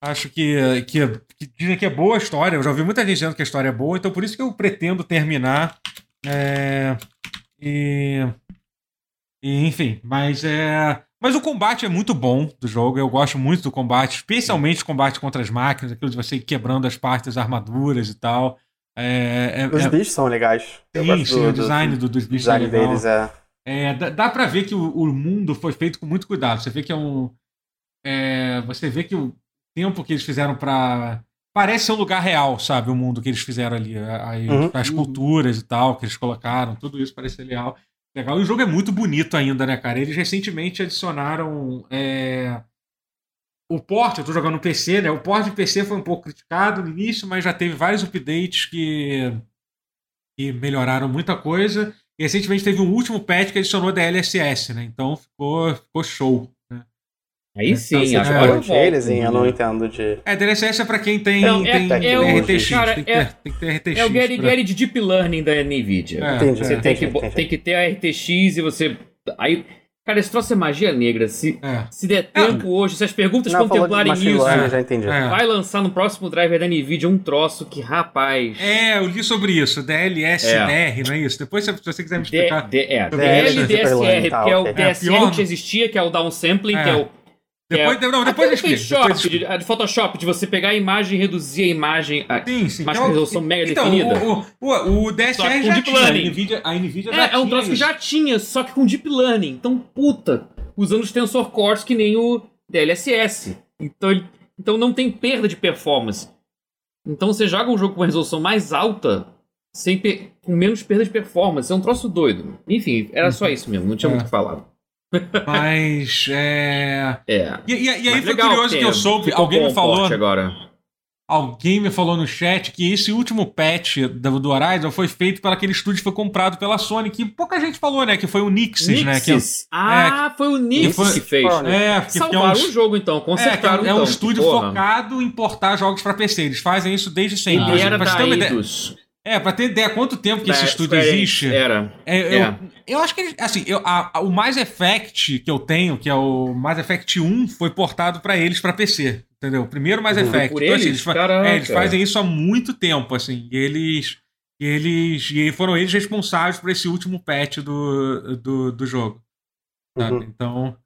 Speaker 1: Acho que, que, que, dizem que é boa a história. Eu já ouvi muita gente dizendo que a história é boa, então por isso que eu pretendo terminar. É, e, e, enfim, mas é. Mas o combate é muito bom do jogo. Eu gosto muito do combate, especialmente o combate contra as máquinas, aquilo de você ir quebrando as partes das armaduras e tal. É,
Speaker 2: é, Os é, bichos são legais.
Speaker 1: Sim, sim, do, o design do, dos bichos
Speaker 2: design é legal. deles é.
Speaker 1: é dá, dá pra ver que o, o, mundo foi feito com muito cuidado. Você vê que é um. Você vê que o, tempo que eles fizeram para Parece ser um lugar real, sabe? O mundo que eles fizeram ali. Aí, uhum. As culturas e tal que eles colocaram, tudo isso parece legal. Legal. E o jogo é muito bonito ainda, né, cara? Eles recentemente adicionaram. É... O port, eu tô jogando no PC, né? O port de PC foi um pouco criticado no início, mas já teve vários updates que, que melhoraram muita coisa. E recentemente teve um último patch que adicionou DLSS, né? Então ficou, ficou show.
Speaker 3: Aí sim,
Speaker 2: então, agora é, eles, hein? Eu não entendo de.
Speaker 1: É, DLSS é pra quem tem, é, tem, é, tem RTX. Cara, tem, que ter, tem que ter RTX.
Speaker 3: É o Gary pra... Gary de Deep Learning da NVIDIA. É, entendi, você tem, que, tem que ter a RTX e você. Aí, Cara, esse troço é magia negra. Se,
Speaker 1: É.
Speaker 3: se der tempo hoje, se as perguntas
Speaker 2: Não,
Speaker 3: contemplarem isso,
Speaker 2: learning,
Speaker 1: É.
Speaker 2: já entendi.
Speaker 1: É.
Speaker 3: vai lançar no próximo driver da NVIDIA um troço que, rapaz.
Speaker 1: É, eu li sobre isso, DLSR, não é isso? Depois, se você quiser me
Speaker 3: D,
Speaker 1: explicar.
Speaker 3: D, é,
Speaker 2: DL,
Speaker 3: DLDSR,
Speaker 2: Superline, tá,
Speaker 3: porque é o.
Speaker 1: É,
Speaker 3: DSR
Speaker 1: pior-
Speaker 3: que existia, que é o downsampling,
Speaker 1: É.
Speaker 3: que é o. que
Speaker 1: Depois,
Speaker 3: é,
Speaker 1: não, depois.
Speaker 3: Photoshop, de, de Photoshop, de você pegar a imagem e reduzir a imagem. a-
Speaker 1: Sim, sim.
Speaker 3: mas
Speaker 1: que
Speaker 3: com
Speaker 1: é
Speaker 3: resolução mega
Speaker 1: então,
Speaker 3: definida.
Speaker 1: O, o, o, DSR já
Speaker 3: deep
Speaker 1: tinha. A
Speaker 3: learning.
Speaker 1: NVIDIA, a NVIDIA já
Speaker 3: É, é um
Speaker 1: tinha
Speaker 3: troço que já tinha, só que com Deep Learning. Então, puta, usando os tensor cores que nem o DLSS. Então, então não tem perda de performance. Então você joga um jogo com uma resolução mais alta, sem com menos perda de performance. É um troço doido. Enfim, era só isso mesmo, não tinha
Speaker 1: É.
Speaker 3: muito o que falar.
Speaker 1: Mas. É...
Speaker 3: É.
Speaker 1: E, e- e aí foi
Speaker 3: legal
Speaker 1: curioso que eu soube. Alguém me falou.
Speaker 3: agora.
Speaker 1: Alguém me falou no chat que esse último patch do, do Horizon foi feito pelo aquele estúdio que foi comprado pela Sony, que pouca gente falou, né? Que foi o Nixis, né? Que,
Speaker 3: Nixis. Ah, foi o Nixis
Speaker 1: foi-
Speaker 3: que fez.
Speaker 1: é, que, que é um,
Speaker 3: Salvaram o jogo, então.
Speaker 1: é, que é,
Speaker 3: Consertaram,
Speaker 1: um- é um
Speaker 3: então.
Speaker 1: estúdio
Speaker 3: Porra.
Speaker 1: focado em portar jogos pra PC. Eles fazem isso desde sempre.
Speaker 3: Ele era da Eidos.
Speaker 1: É, pra ter ideia quanto tempo que esse
Speaker 3: Da
Speaker 1: estúdio existe.
Speaker 3: Era.
Speaker 1: É, eu,
Speaker 3: É.
Speaker 1: eu acho que eles, assim, eu, a- a- o Mass Effect que eu tenho, que é o Mass Effect 1, foi portado pra eles pra PC, entendeu? O primeiro Mass
Speaker 2: Uhum.
Speaker 1: Effect.
Speaker 3: Por
Speaker 1: Então, assim,
Speaker 3: eles?
Speaker 1: fa-
Speaker 3: Caraca.
Speaker 1: é, eles fazem isso há muito tempo, assim. E eles e eles e foram eles responsáveis por esse último patch do, do, do jogo.
Speaker 2: Uhum.
Speaker 1: Então,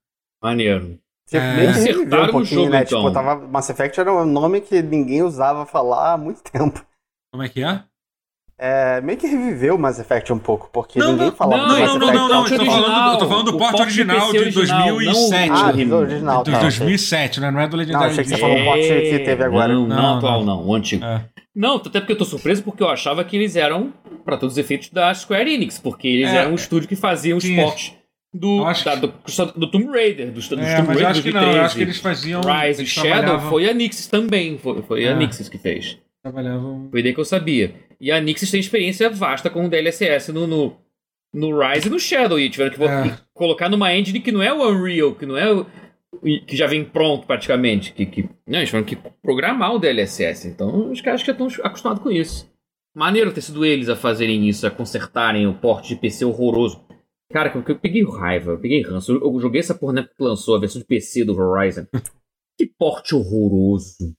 Speaker 3: Maneiro.
Speaker 2: Tipo,
Speaker 1: É.
Speaker 2: meio que reviveu
Speaker 3: Acertaram
Speaker 2: um
Speaker 3: o
Speaker 2: pouquinho,
Speaker 3: jogo,
Speaker 2: né?
Speaker 3: então.
Speaker 2: Tipo, tava, Mass Effect era um nome que ninguém usava falar há muito tempo.
Speaker 1: como é que é?
Speaker 2: É, meio que reviveu o Mass Effect um pouco, porque
Speaker 1: Não,
Speaker 2: ninguém
Speaker 1: não,
Speaker 2: falava
Speaker 1: não,
Speaker 2: do Mass
Speaker 1: não, não,
Speaker 2: Effect.
Speaker 1: não, não,
Speaker 3: porte
Speaker 1: eu tô falando- eu tô falando do porte
Speaker 3: o porte
Speaker 1: original de 2007.
Speaker 3: não o
Speaker 2: Ah, do original,
Speaker 1: de
Speaker 2: tá, ok.
Speaker 1: 2007, né? Não é do
Speaker 2: Não,
Speaker 1: Legendary
Speaker 2: achei que você falou um porte que teve agora.
Speaker 3: Não, não,
Speaker 1: Não,
Speaker 3: atual não, o antigo.
Speaker 1: É.
Speaker 3: Não, até porque eu tô surpreso porque eu achava que eles eram, pra todos os efeitos, da Square Enix, porque eles
Speaker 1: É.
Speaker 3: eram um estúdio que fazia os portes do, da- do, do Tomb Raider, do, do
Speaker 1: É,
Speaker 3: Tomb
Speaker 1: mas eu
Speaker 3: Raider
Speaker 1: acho que não,
Speaker 3: 2013.
Speaker 1: eu acho que eles faziam.
Speaker 3: Rise
Speaker 1: eles
Speaker 3: Shadow
Speaker 1: trabalhavam-
Speaker 3: foi a Nixis também, foi, foi
Speaker 1: É.
Speaker 3: a Nixis que fez.
Speaker 1: Trabalhavam
Speaker 3: Foi daí que eu sabia. E a Nixis tem experiência vasta com o DLSS no, no, no Rise e no Shadow. E tiveram que
Speaker 1: É.
Speaker 3: colocar numa engine que não é o Unreal, que não é o. que já vem pronto praticamente. Que, que, não, eles tiveram que programar o DLSS. Então os caras já estão acostumados com isso. Maneiro ter sido eles a fazerem isso, a consertarem o porte de PC horroroso. Cara, que eu, eu peguei raiva, eu peguei ranço. Eu, eu joguei essa porra na época que lançou a versão de PC do Horizon. Que porte horroroso.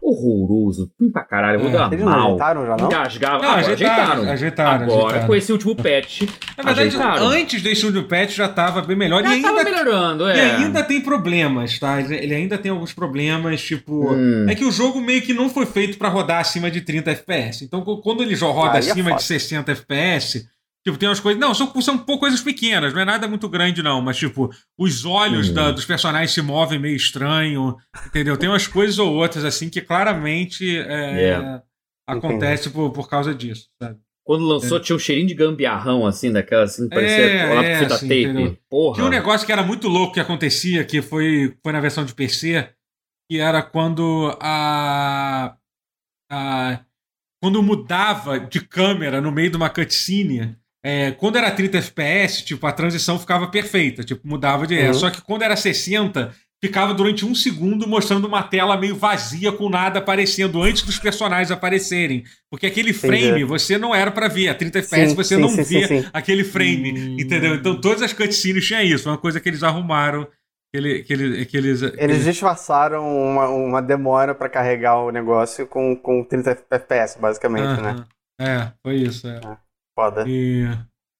Speaker 3: Horroroso. Ruim pra caralho. Eu vou
Speaker 1: É.
Speaker 3: dar
Speaker 2: Eles não
Speaker 3: mal.
Speaker 2: ajeitaram já, não?
Speaker 3: Engasgava.
Speaker 1: Não,
Speaker 3: Agora
Speaker 1: ajeitaram, ajeitaram,
Speaker 3: Agora,
Speaker 1: ajeitaram.
Speaker 3: com esse último patch,
Speaker 1: Na verdade,
Speaker 3: ajeitaram.
Speaker 1: antes desse último patch já tava bem melhor.
Speaker 3: Já
Speaker 1: e
Speaker 3: tava
Speaker 1: ainda,
Speaker 3: melhorando, é.
Speaker 1: e ainda tem problemas, tá? Ele ainda tem alguns problemas, tipo.
Speaker 3: Hum.
Speaker 1: É que o jogo meio que não foi feito pra rodar acima de 30 FPS. Então, quando ele já roda
Speaker 2: Aí é
Speaker 1: acima
Speaker 2: foda.
Speaker 1: de 60 FPS, tipo, tem umas coisas. Não, são, são coisas pequenas, não é nada muito grande, não. Mas, tipo, os olhos da- dos personagens se movem meio estranho, entendeu? Tem umas coisas ou outras, assim, que claramente é,
Speaker 3: É.
Speaker 1: acontece por, por causa disso, sabe?
Speaker 3: Quando lançou, tinha um cheirinho de gambiarrão, assim, daquela, assim, parecia
Speaker 1: É,
Speaker 3: lá
Speaker 1: é,
Speaker 3: fita
Speaker 1: assim,
Speaker 3: tape.
Speaker 1: entendeu?
Speaker 3: Porra.
Speaker 1: Tinha um negócio que era muito louco que acontecia, que foi, foi na versão de PC, que era quando a. a quando mudava de câmera no meio de uma cutscene. É, quando era 30 FPS, tipo, a transição ficava perfeita, tipo, mudava de. é,
Speaker 2: Uhum.
Speaker 1: Só que quando era 60, ficava durante um segundo mostrando uma tela meio vazia com nada aparecendo antes dos personagens aparecerem. Porque aquele frame
Speaker 2: Entendi.
Speaker 1: você não era pra ver. A 30 FPS você
Speaker 2: sim,
Speaker 1: não
Speaker 2: sim,
Speaker 1: via
Speaker 2: sim,
Speaker 1: aquele frame,
Speaker 4: Hum.
Speaker 1: entendeu? Então todas as cutscenes tinham isso. Uma coisa que eles arrumaram. Que, ele, que, ele, que eles, que
Speaker 2: Eles disfarçaram uma, uma demora pra carregar o negócio com, com 30 FPS, basicamente, né?
Speaker 1: É, foi isso. É.
Speaker 2: Foda.
Speaker 1: E,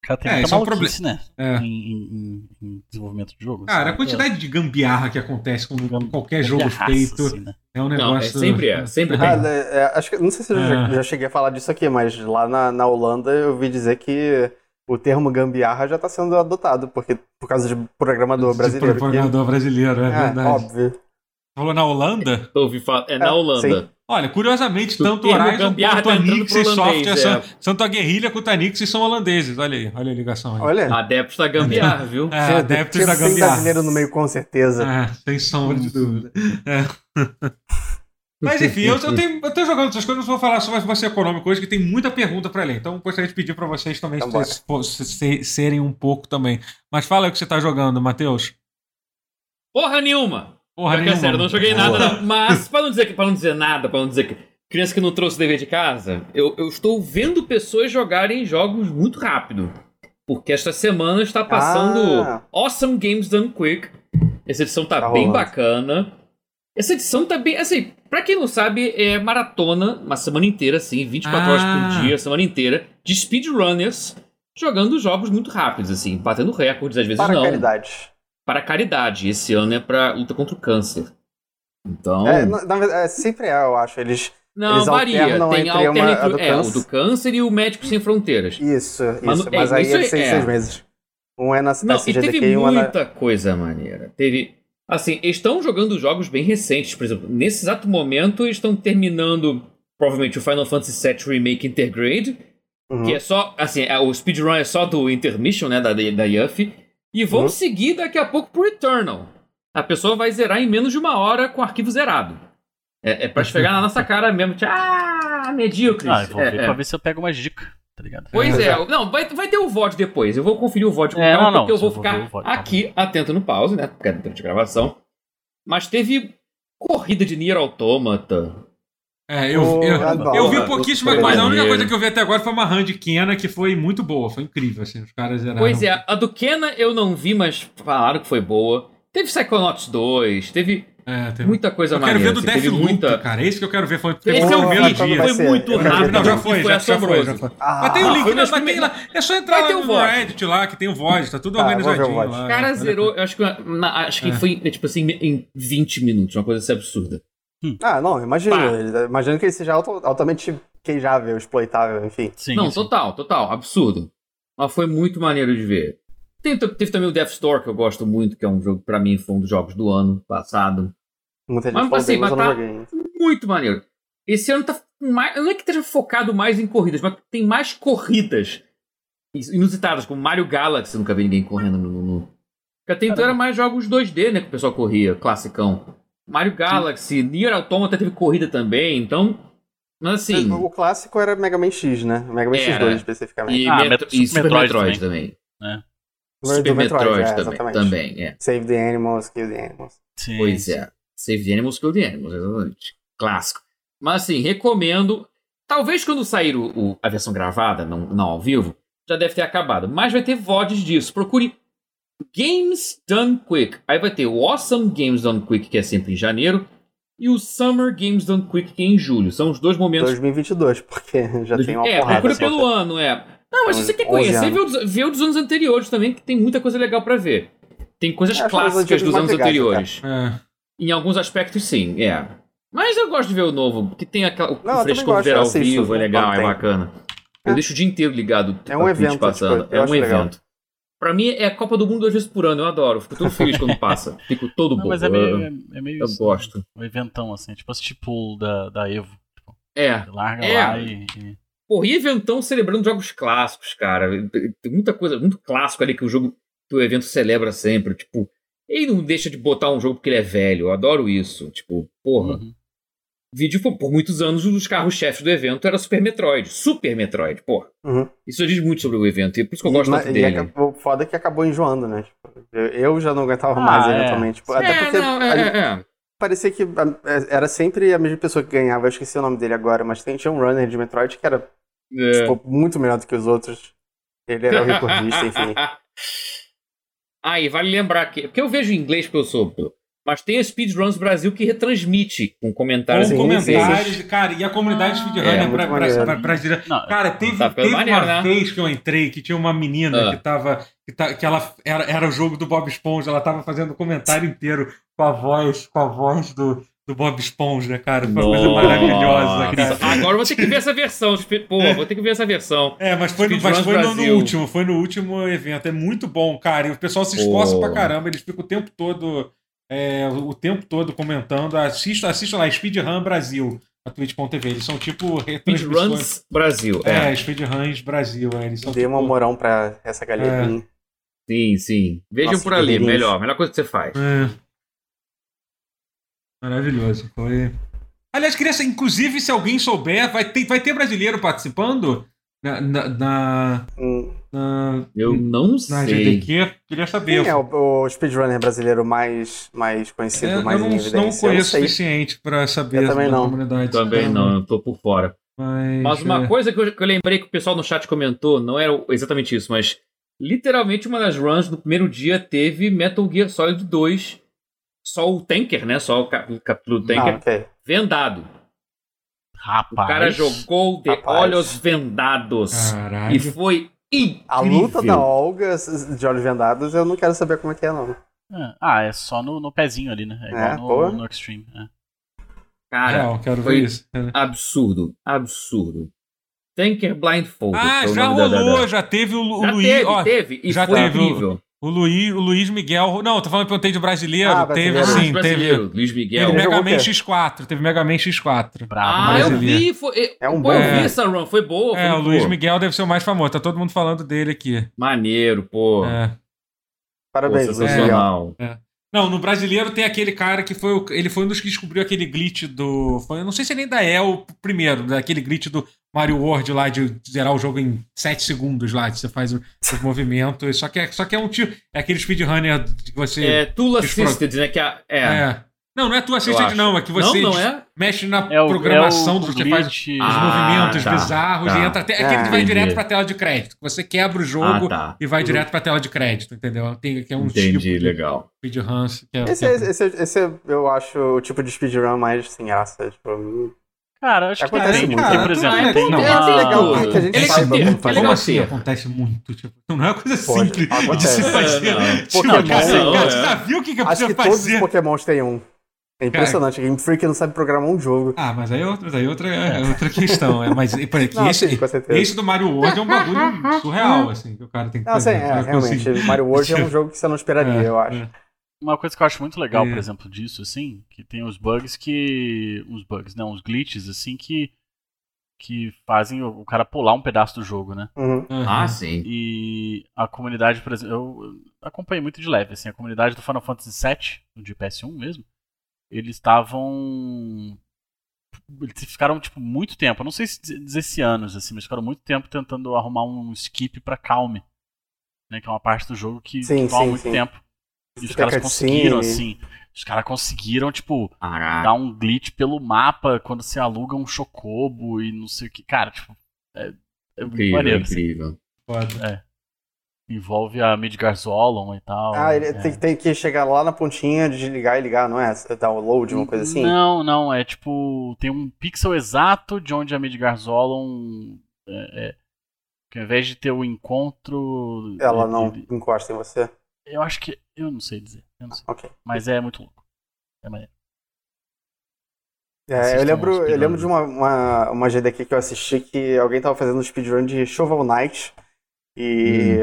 Speaker 4: Cara, tem
Speaker 1: É, isso é um
Speaker 4: maluquice, né?
Speaker 1: é.
Speaker 4: Em, em- em desenvolvimento de jogo.
Speaker 1: Cara, a
Speaker 4: sabe?
Speaker 1: quantidade de gambiarra que acontece com qualquer jogo
Speaker 4: Gambiarraça,
Speaker 1: feito
Speaker 4: assim, né?
Speaker 1: é um
Speaker 3: Não, é,
Speaker 1: negócio.
Speaker 3: sempre é, sempre
Speaker 2: Ah,
Speaker 3: tem.
Speaker 2: é, é, acho que, não sei se eu já,
Speaker 1: É.
Speaker 2: já cheguei a falar disso aqui, mas lá na, na Holanda eu ouvi dizer que o termo gambiarra já tá sendo adotado, porque, por causa de programador brasileiro. que-
Speaker 1: Programador brasileiro, é,
Speaker 2: é,
Speaker 1: verdade.
Speaker 2: óbvio.
Speaker 1: Falou na Holanda?
Speaker 3: Eu ouvi falar, é na Holanda.
Speaker 1: Olha, curiosamente, tanto o Horizon quanto a Nix e
Speaker 3: holandês,
Speaker 1: Software,
Speaker 3: é.
Speaker 1: são- tanto a Guerrilha quanto a Nix são holandeses. Olha aí, olha a ligação aí.
Speaker 2: Olha,
Speaker 3: Adeptos da gambiarra, viu?
Speaker 1: É, adeptos da
Speaker 2: tem
Speaker 1: gambiarra.
Speaker 2: brasileiro no meio com certeza.
Speaker 1: É, sem sombra de dúvida. É. Mas enfim, eu, eu, tenho, eu tenho jogando essas coisas, não vou falar sobre você econômico hoje, que tem muita pergunta pra ler. Então gostaria de pedir pra vocês também
Speaker 2: Então
Speaker 1: se- se- se- serem um pouco também. Mas fala aí o que você tá jogando, Matheus.
Speaker 3: Porra nenhuma!
Speaker 1: Porra
Speaker 3: Porque, é
Speaker 1: nenhuma.
Speaker 3: sério, eu não joguei
Speaker 2: Boa.
Speaker 3: nada, não. Mas, pra não dizer que, pra não dizer nada, pra não dizer que. Criança que não trouxe dever de casa, eu, eu estou vendo pessoas jogarem jogos muito rápido. porque esta semana está passando
Speaker 2: Ah.
Speaker 3: Awesome Games Done Quick. Essa edição tá,
Speaker 2: Tá
Speaker 3: bem
Speaker 2: rolando.
Speaker 3: bacana. Essa edição tá bem. Assim, pra quem não sabe, é maratona, uma semana inteira, assim, 24 horas
Speaker 1: Ah.
Speaker 3: por dia, semana inteira, de speedrunners jogando jogos muito rápidos, assim, batendo recordes, às vezes
Speaker 2: Para
Speaker 3: não.
Speaker 2: caridade.
Speaker 3: Para caridade. Esse ano é pra luta contra o câncer. Então.
Speaker 2: É, na, na verdade, é, sempre é, eu acho. Eles.
Speaker 3: não,
Speaker 2: eles
Speaker 3: varia. Tem
Speaker 2: entre uma-
Speaker 3: alternativo.
Speaker 2: a do
Speaker 3: É, o do câncer e o Médicos Sem Fronteiras.
Speaker 2: Isso, isso.
Speaker 3: Mas
Speaker 2: Mas,
Speaker 3: no- é,
Speaker 2: aí
Speaker 3: isso
Speaker 2: é seis,
Speaker 3: é-
Speaker 2: seis meses. Um é na,
Speaker 3: Não,
Speaker 2: na
Speaker 3: teve
Speaker 2: CGDQ e um é na.
Speaker 3: muita coisa maneira. Teve. Assim, estão jogando jogos bem recentes, por exemplo. Nesse exato momento, estão terminando, provavelmente, o Final Fantasy VII Remake Intergrade,
Speaker 2: Uhum.
Speaker 3: que é só. Assim, é- o speedrun é só do Intermission, né? Da, da Yuffie. E vão
Speaker 2: Uhum.
Speaker 3: seguir daqui a pouco pro Eternal. A pessoa vai zerar em menos de uma hora com o arquivo zerado. É, é pra chegar na nossa cara mesmo. tipo, Ah, medíocres.
Speaker 4: Ah, eu vou
Speaker 3: É,
Speaker 4: ver
Speaker 3: é.
Speaker 4: pra ver se eu pego umas dicas, tá ligado?
Speaker 3: Pois
Speaker 2: É.
Speaker 3: é, não, vai, vai ter o VOD depois. Eu vou conferir o VOD com
Speaker 4: É,
Speaker 3: calma,
Speaker 4: não, não,
Speaker 3: porque eu vou
Speaker 4: eu vou
Speaker 3: ficar
Speaker 4: tá
Speaker 3: aqui atento no pause, né? Porque é durante a gravação. Mas teve corrida de Nier Automata.
Speaker 1: É, eu,
Speaker 2: Pô,
Speaker 1: eu,
Speaker 2: adoro.
Speaker 1: eu vi pouquíssima coisa. A única coisa que eu vi até agora foi uma run de Kena que foi muito boa. Foi incrível, assim. Os caras zeraram.
Speaker 3: Pois é, a do Kena eu não vi, mas falaram que foi boa. Teve Psychonauts 2, teve
Speaker 1: É, tem-
Speaker 3: muita coisa
Speaker 1: Eu quero
Speaker 3: maneira.
Speaker 1: ver do
Speaker 3: assim, teve
Speaker 1: Deathloop,
Speaker 3: muita...
Speaker 1: cara. Esse que eu quero ver. Foi,
Speaker 3: Esse
Speaker 1: foi
Speaker 3: eu
Speaker 1: o
Speaker 2: Pô,
Speaker 1: primeiro dia.
Speaker 3: foi muito
Speaker 2: Eu
Speaker 3: rápido.
Speaker 1: Não, já foi,
Speaker 3: foi
Speaker 1: já, já foi, já foi.
Speaker 2: Ah,
Speaker 1: Mas tem o link,
Speaker 3: nas
Speaker 1: mas tem lá. É só entrar lá
Speaker 3: o
Speaker 1: no
Speaker 3: VOD.
Speaker 1: Reddit lá, que tem o VOD, tá tudo
Speaker 2: Tá, eu o
Speaker 1: organizadinho lá.
Speaker 3: O cara zerou, eu acho que, na- acho que
Speaker 1: É.
Speaker 3: foi, tipo assim, em 20 minutos, uma coisa assim absurda.
Speaker 2: Ah, não, imagino. Imagino que ele seja alto- altamente queijável, exploitável, enfim.
Speaker 4: Sim,
Speaker 3: Não,
Speaker 4: sim.
Speaker 3: total, total, absurdo. Mas foi muito maneiro de ver. Tem- teve também o Death Store, que eu gosto muito, que é um jogo, que pra mim, foi um dos jogos do ano passado.
Speaker 2: Muita gente
Speaker 3: Mas,
Speaker 2: falou
Speaker 3: assim,
Speaker 2: bem, mas eu
Speaker 3: mas
Speaker 2: não
Speaker 3: tá-. Muito maneiro. Esse ano tá mais. Não é que esteja focado mais em corridas, mas tem mais corridas inusitadas, como Mario Galaxy, nunca vi ninguém correndo no. no, no... Porque até então era mais jogos 2D, né? Que o pessoal corria, classicão. Mario Galaxy, Nier Automata teve corrida também, então. Mas assim.
Speaker 2: O clássico era Mega Man X, né? Mega Man
Speaker 3: Era.
Speaker 2: X2 especificamente.
Speaker 3: E,
Speaker 4: Ah,
Speaker 3: Metro- e
Speaker 4: Super Metroid
Speaker 3: Metroid, também.
Speaker 2: Do
Speaker 3: Super
Speaker 2: Metroid,
Speaker 3: Metroid,
Speaker 2: é,
Speaker 3: também.
Speaker 2: exatamente.
Speaker 3: Também, é.
Speaker 2: Save the Animals, Kill the Animals.
Speaker 4: Sim,
Speaker 3: Pois
Speaker 4: sim.
Speaker 3: é. Save the Animals, Kill the Animals, exatamente. Clássico. Mas assim, recomendo. Talvez quando sair o, o- a versão gravada, não, não ao vivo, já deve ter acabado. Mas vai ter VODs disso. Procure Games Done Quick. Aí vai ter o Awesome Games Done Quick, que é sempre em janeiro, e o Summer Games Done Quick, que é em julho. São os dois momentos
Speaker 2: 2022, porque já tem uma
Speaker 3: é,
Speaker 2: porrada.
Speaker 3: procura
Speaker 2: solta.
Speaker 3: pelo ano, é. Não, mas se você quer
Speaker 2: 11
Speaker 3: conhecer, vê o, dos, vê o dos anos anteriores também, que tem muita coisa legal pra ver. Tem coisas
Speaker 2: os
Speaker 3: clássicas dos anos
Speaker 2: legais,
Speaker 3: anteriores.
Speaker 1: É.
Speaker 3: Em alguns aspectos, sim, é. Mas eu gosto de ver o novo, porque tem aquela, o
Speaker 2: Não,
Speaker 3: frescor
Speaker 2: gosto,
Speaker 3: ver
Speaker 2: eu
Speaker 3: ao
Speaker 2: assisto,
Speaker 3: vivo, é
Speaker 2: né,
Speaker 3: legal, é bacana. Eu
Speaker 2: É.
Speaker 3: deixo o dia inteiro ligado
Speaker 2: É um evento,
Speaker 3: passando.
Speaker 2: tipo,
Speaker 3: é um
Speaker 2: acho legal.
Speaker 3: Pra mim é a Copa do Mundo duas vezes por ano, eu adoro. Fico todo feliz quando passa. Fico todo
Speaker 4: Não,
Speaker 3: bom.
Speaker 4: mas é meio, é, é meio
Speaker 3: eu
Speaker 4: isso,
Speaker 3: gosto.
Speaker 4: Um eventão, assim, tipo esse tipo da, da Evo. Tipo,
Speaker 3: É.
Speaker 4: larga
Speaker 3: É.
Speaker 4: lá e, e-
Speaker 3: Porra, e eventão celebrando jogos clássicos, cara. Tem muita coisa, muito clássico ali que o jogo, que o evento celebra sempre. Tipo, ele não deixa de botar um jogo porque ele é velho. Eu adoro isso. Tipo, porra.
Speaker 4: Uhum.
Speaker 3: Vídeo, por, por muitos anos, um dos carros-chefes do evento era Super Metroid. Super Metroid, porra.
Speaker 2: Uhum.
Speaker 3: Isso já diz muito sobre o evento, e é por isso que eu gosto tanto
Speaker 2: e
Speaker 3: dele.
Speaker 2: acabou, foda que acabou enjoando, né? Tipo, eu, eu já não aguentava
Speaker 4: Ah,
Speaker 2: mais,
Speaker 4: é.
Speaker 2: eventualmente. Tipo, até
Speaker 3: é,
Speaker 2: porque
Speaker 3: não, é, é, é.
Speaker 2: parecia que a- é, era sempre a mesma pessoa que ganhava. Eu esqueci o nome dele agora, mas tem, tinha um runner de Metroid que era
Speaker 3: É.
Speaker 2: tipo, muito melhor do que os outros. Ele era o recordista, enfim.
Speaker 3: Ah, e vale lembrar que. Porque eu vejo em inglês porque eu sou. Mas tem a Speedruns Brasil que retransmite com comentários
Speaker 1: Com comentários, cara, e a comunidade speedrunner
Speaker 3: É,
Speaker 1: pra- pra- brasileira.
Speaker 4: Não,
Speaker 1: Cara, teve,
Speaker 3: Tá
Speaker 1: teve
Speaker 3: maneiro,
Speaker 1: uma
Speaker 3: né?
Speaker 1: vez que eu entrei que tinha uma menina
Speaker 3: Ah.
Speaker 1: que tava. Que, tá, que ela era, era o jogo do Bob Esponja, ela tava fazendo o comentário inteiro com a voz, com a voz do, do Bob Esponja, cara. Foi uma coisa maravilhosa, cara.
Speaker 3: Agora vou ter que ver essa versão. Pô, vou ter que ver essa versão.
Speaker 1: É, mas foi, no, mas foi no, no último, foi no último evento. É muito bom, cara. E o pessoal se esforça pra caramba, eles ficam o tempo todo. É, o tempo todo comentando. Assista, assista lá, Speedrun Brasil, a Twitch.tv. Eles são tipo.
Speaker 3: Speedruns Brasil.
Speaker 1: É,
Speaker 3: É.
Speaker 1: Speedruns Brasil. É, eles são
Speaker 2: uma
Speaker 1: tipo,
Speaker 2: morão pra essa galerinha.
Speaker 3: Sim, sim. Vejam
Speaker 2: Nossa,
Speaker 3: por ali. Melhor. Melhor coisa que você faz.
Speaker 1: É. Maravilhoso. Foi. Aliás, queria saber, inclusive, se alguém souber, vai ter, vai ter brasileiro participando na. na, na,
Speaker 2: Hum,
Speaker 1: na,
Speaker 3: Eu não
Speaker 1: na
Speaker 3: sei.
Speaker 1: GDQ? Queria saber.
Speaker 2: Quem é o, o speedrunner brasileiro mais, mais conhecido,
Speaker 1: É, eu
Speaker 2: mais
Speaker 1: não,
Speaker 2: em
Speaker 1: não
Speaker 2: evidência?
Speaker 1: conheço
Speaker 2: eu
Speaker 1: o
Speaker 2: não
Speaker 1: suficiente pra saber
Speaker 2: Eu também não.
Speaker 1: comunidade.
Speaker 3: Também não, eu tô por fora.
Speaker 1: Mas,
Speaker 3: Mas uma
Speaker 1: é,
Speaker 3: coisa que eu, que eu lembrei que o pessoal no chat comentou, não era exatamente isso, mas literalmente uma das runs do primeiro dia teve Metal Gear Solid 2. Só o Tanker, né? Só o cap- o capítulo do
Speaker 2: Ah,
Speaker 3: Tanker
Speaker 2: ok.
Speaker 3: vendado.
Speaker 4: Rapaz.
Speaker 3: O cara jogou de
Speaker 2: Rapaz.
Speaker 3: olhos vendados.
Speaker 1: Caralho.
Speaker 3: E foi incrível.
Speaker 2: A luta da Olga de olhos vendados, eu não quero saber como é que é, não.
Speaker 4: É. Ah, é só no, no pezinho ali, né? É igual
Speaker 2: É,
Speaker 4: no, no Extreme. é.
Speaker 3: Cara, foi-
Speaker 1: ver isso.
Speaker 3: absurdo. Absurdo. Tanker Blindfold.
Speaker 1: Ah,
Speaker 3: é o
Speaker 1: já
Speaker 3: nome da- da-
Speaker 1: rolou,
Speaker 3: da-
Speaker 1: já teve o,
Speaker 3: Já
Speaker 1: Luiz.
Speaker 3: teve,
Speaker 1: ó,
Speaker 3: teve. E
Speaker 1: já
Speaker 3: foi
Speaker 1: teve o-
Speaker 3: incrível.
Speaker 1: o Luiz, o Luiz Miguel. Não, tô falando que eu tenho de brasileiro.
Speaker 2: Ah,
Speaker 1: teve
Speaker 2: brasileiro.
Speaker 1: sim, teve.
Speaker 3: brasileiro, Luiz Miguel.
Speaker 1: Teve Mega
Speaker 2: o
Speaker 1: Man
Speaker 2: quê?
Speaker 1: X4. Teve Mega Man X4.
Speaker 4: Bravo.
Speaker 3: Ah, eu
Speaker 1: brasileiro.
Speaker 3: vi. Foi,
Speaker 2: É um
Speaker 3: pô, eu
Speaker 1: bom-
Speaker 3: vi essa run. Foi boa.
Speaker 1: É,
Speaker 3: foi
Speaker 1: o Luiz
Speaker 3: boa.
Speaker 1: Miguel deve ser o mais famoso. Tá todo mundo falando dele aqui.
Speaker 3: Maneiro, pô.
Speaker 1: É.
Speaker 3: Pô,
Speaker 2: Parabéns, Luiz Miguel.
Speaker 1: Não, no brasileiro tem aquele cara que foi ele foi um dos que descobriu aquele glitch do. Foi, eu não sei se ele ainda é o primeiro, daquele glitch do Mario World lá de zerar o jogo em 7 segundos lá, que você faz os movimentos. Só que é, só que é um tio. É aquele speedrunner que você.
Speaker 3: É, Tool
Speaker 1: Expro-
Speaker 3: Assisted, né? Que é, é.
Speaker 1: É. Não, não é tu
Speaker 3: acho.
Speaker 1: não. É que você
Speaker 3: Não, não é?
Speaker 1: mexe na
Speaker 4: É o,
Speaker 1: programação
Speaker 4: é o
Speaker 1: do que você faz os
Speaker 3: Ah,
Speaker 1: movimentos
Speaker 3: tá,
Speaker 1: bizarros
Speaker 3: tá.
Speaker 1: e entra até aquele que
Speaker 2: Ah,
Speaker 1: vai
Speaker 3: entendi.
Speaker 1: direto pra tela de crédito. Você quebra o jogo
Speaker 3: Ah, tá.
Speaker 1: e vai direto pra tela de crédito, entendeu? Tem, que é um
Speaker 3: Entendi,
Speaker 1: tipo de
Speaker 3: legal.
Speaker 1: speedrun que é,
Speaker 2: Esse,
Speaker 1: que é-
Speaker 2: esse, esse eu acho o tipo de speedrun mais sem graça. Tipo,
Speaker 4: Cara, acho que
Speaker 2: Acontece
Speaker 4: tem.
Speaker 2: muito,
Speaker 4: Porque,
Speaker 2: né?
Speaker 4: por exemplo,
Speaker 3: Ah, é
Speaker 4: tem
Speaker 3: bom,
Speaker 4: uma...
Speaker 3: é legal
Speaker 2: que- que a gente
Speaker 3: Ele
Speaker 2: saiba
Speaker 3: tem-
Speaker 2: como
Speaker 3: é
Speaker 2: fazer.
Speaker 3: legal
Speaker 1: Como assim
Speaker 3: ter.
Speaker 1: acontece muito? Tipo, não é uma coisa
Speaker 2: Pode,
Speaker 1: simples de
Speaker 2: acontece.
Speaker 1: se fazer.
Speaker 3: É, não.
Speaker 1: Tipo,
Speaker 2: Pokémon,
Speaker 1: cara, você-
Speaker 3: não,
Speaker 1: cara,
Speaker 3: é.
Speaker 1: você já viu o que, que
Speaker 2: acho que todos os
Speaker 1: fazer?
Speaker 2: Pokémons têm um. É impressionante. Game Freak não sabe programar um jogo.
Speaker 1: Ah, mas aí é outra, aí é outra, é outra questão. É, mas por aqui,
Speaker 2: Não,
Speaker 1: esse,
Speaker 2: sim,
Speaker 1: esse do Mario World é um bagulho surreal, assim, que o cara tem que
Speaker 2: Não, sim,
Speaker 1: fazer.
Speaker 2: é,
Speaker 1: pra
Speaker 2: realmente.
Speaker 1: conseguir.
Speaker 2: Mario World é um jogo que você não esperaria,
Speaker 1: É,
Speaker 2: eu acho.
Speaker 1: é.
Speaker 4: Uma coisa que eu acho muito legal,
Speaker 1: É.
Speaker 4: por exemplo, disso, assim, que tem os bugs que. Os bugs, não, os glitches, assim, que. Que fazem o cara pular um pedaço do jogo, né?
Speaker 2: Uhum.
Speaker 3: Ah, sim.
Speaker 4: E a comunidade, por exemplo, eu acompanhei muito de leve, assim, a comunidade do Final Fantasy VII, no de PS1 mesmo, eles estavam. Eles ficaram, tipo, muito tempo, eu não sei se dizer- se anos, assim, mas ficaram muito tempo tentando arrumar um skip pra Calme, né? Que é uma parte do jogo que
Speaker 2: Sim,
Speaker 4: toma
Speaker 2: sim,
Speaker 4: muito
Speaker 2: sim.
Speaker 4: tempo. E os caras conseguiram, assim. Os caras conseguiram, tipo,
Speaker 3: Caraca.
Speaker 4: dar um glitch pelo mapa quando você aluga um chocobo e não sei o que. Cara, tipo, é, é muito
Speaker 3: Incrível,
Speaker 4: maneiro. assim.
Speaker 3: incrível.
Speaker 4: Envolve a Midgar Zolom e tal.
Speaker 2: Ah, ele
Speaker 4: é.
Speaker 2: tem, tem que chegar lá na pontinha, desligar e ligar, não é? Download, uma coisa assim?
Speaker 4: Não, não, é tipo. Tem um pixel exato de onde a Midgar Zolom. É, é, que ao invés de ter o encontro.
Speaker 2: Ela não
Speaker 4: ele-
Speaker 2: encosta em você?
Speaker 4: eu acho que. Eu não sei dizer. Eu não sei.
Speaker 2: Ok.
Speaker 4: Mas é muito louco. É maneiro.
Speaker 2: É, eu lembro, eu lembro de uma, uma, uma GDQ que eu assisti que alguém tava fazendo um speedrun de Shovel Knight e,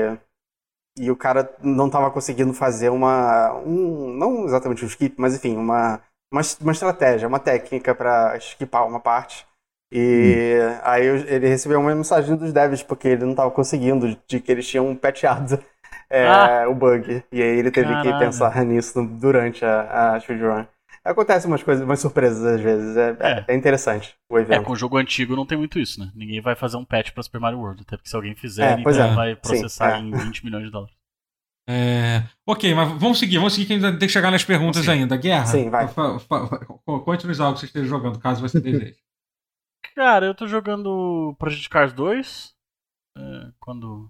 Speaker 2: e o cara não tava conseguindo fazer uma. Um, não exatamente um skip, mas enfim, uma, uma, uma estratégia, uma técnica pra skipar uma parte. E aí eu- ele recebeu uma mensagem dos devs porque ele não tava conseguindo, de que eles tinham patchado é,
Speaker 4: Ah.
Speaker 2: o bug. E aí ele teve que pensar nisso durante a, a speedrun. Acontece umas coisas, umas surpresas às vezes. É,
Speaker 4: É.
Speaker 2: é interessante o
Speaker 4: É,
Speaker 2: evento.
Speaker 4: com o jogo antigo não tem muito isso, né? Ninguém vai fazer um patch pra Super Mario World. Até porque se alguém fizer,
Speaker 2: É,
Speaker 4: ele
Speaker 2: pois é.
Speaker 4: vai
Speaker 2: Sim,
Speaker 4: processar
Speaker 2: é.
Speaker 4: em 20 milhões de dólares.
Speaker 1: É, ok, mas vamos seguir, vamos seguir que ainda tem que chegar nas perguntas
Speaker 4: Sim.
Speaker 1: ainda. Guerra?
Speaker 2: Sim, vai.
Speaker 1: Fa- fa- fa- Conte nos algo que você esteja jogando, caso você deseje.
Speaker 4: Cara, eu tô jogando Project Cars 2 é, quando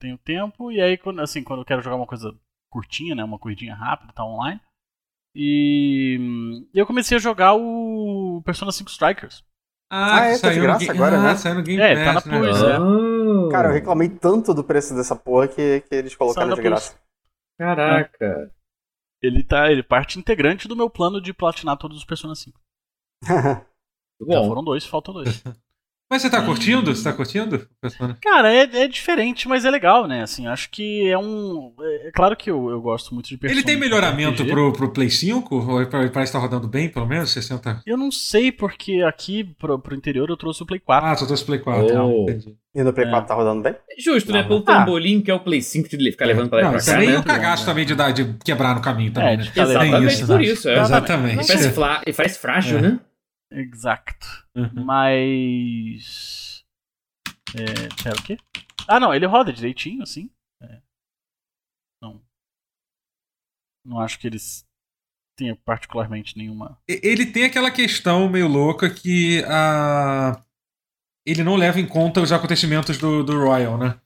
Speaker 4: tenho tempo. E aí, quando, assim, quando eu quero jogar uma coisa curtinha, né? Uma corridinha rápida, tá online. E eu comecei a jogar o Persona 5 Strikers.
Speaker 2: Ah, é? Tá de
Speaker 1: no
Speaker 2: graça
Speaker 1: Ga-
Speaker 2: agora,
Speaker 1: ah,
Speaker 2: né?
Speaker 1: saiu no Game
Speaker 4: É, tá na
Speaker 1: né?
Speaker 4: Plus, é.
Speaker 3: Ah,
Speaker 2: Cara, eu reclamei tanto do preço dessa porra que, que eles colocaram de graça.
Speaker 3: Caraca.
Speaker 4: Ele tá, ele é parte integrante do meu plano de platinar todos os Persona 5. Já
Speaker 3: Bom,
Speaker 4: foram dois, faltam dois.
Speaker 1: Mas você tá
Speaker 4: Hum.
Speaker 1: curtindo? Você tá curtindo?
Speaker 4: Cara, é, é diferente, mas é legal, né? Assim, acho que é um. É claro que eu, eu gosto muito de Persona.
Speaker 1: Ele tem melhoramento pro, pro Play 5? Ou ele parece estar rodando bem, pelo menos? 60?
Speaker 4: Eu não sei, porque aqui pro, pro interior eu trouxe o Play 4.
Speaker 1: Ah, só trouxe Play 4.
Speaker 3: Oh.
Speaker 1: Não, entendi.
Speaker 2: E no Play
Speaker 4: É.
Speaker 2: 4 tá rodando bem?
Speaker 3: justo, né?
Speaker 1: Não,
Speaker 3: Pelo
Speaker 4: ah.
Speaker 3: que é o Play 5 de ficar levando pra lá e
Speaker 1: Não,
Speaker 3: pra cá,
Speaker 1: aí é
Speaker 3: né?
Speaker 1: um cagaço também de, dar, de quebrar no caminho também,
Speaker 4: É,
Speaker 1: né?
Speaker 4: de ficar
Speaker 1: Tem
Speaker 3: Exatamente
Speaker 1: isso,
Speaker 3: por
Speaker 1: né?
Speaker 3: isso, é.
Speaker 1: Exatamente.
Speaker 3: E parece, fla... e parece frágil,
Speaker 1: É.
Speaker 3: né?
Speaker 4: Exato.
Speaker 1: Uhum.
Speaker 4: Mas. É, pera, o quê? Ah, não, ele roda direitinho, assim. É. Não. Não acho que eles tenham particularmente nenhuma.
Speaker 1: Ele tem aquela questão meio louca que a... ele não leva em conta os acontecimentos do, do Royal, né?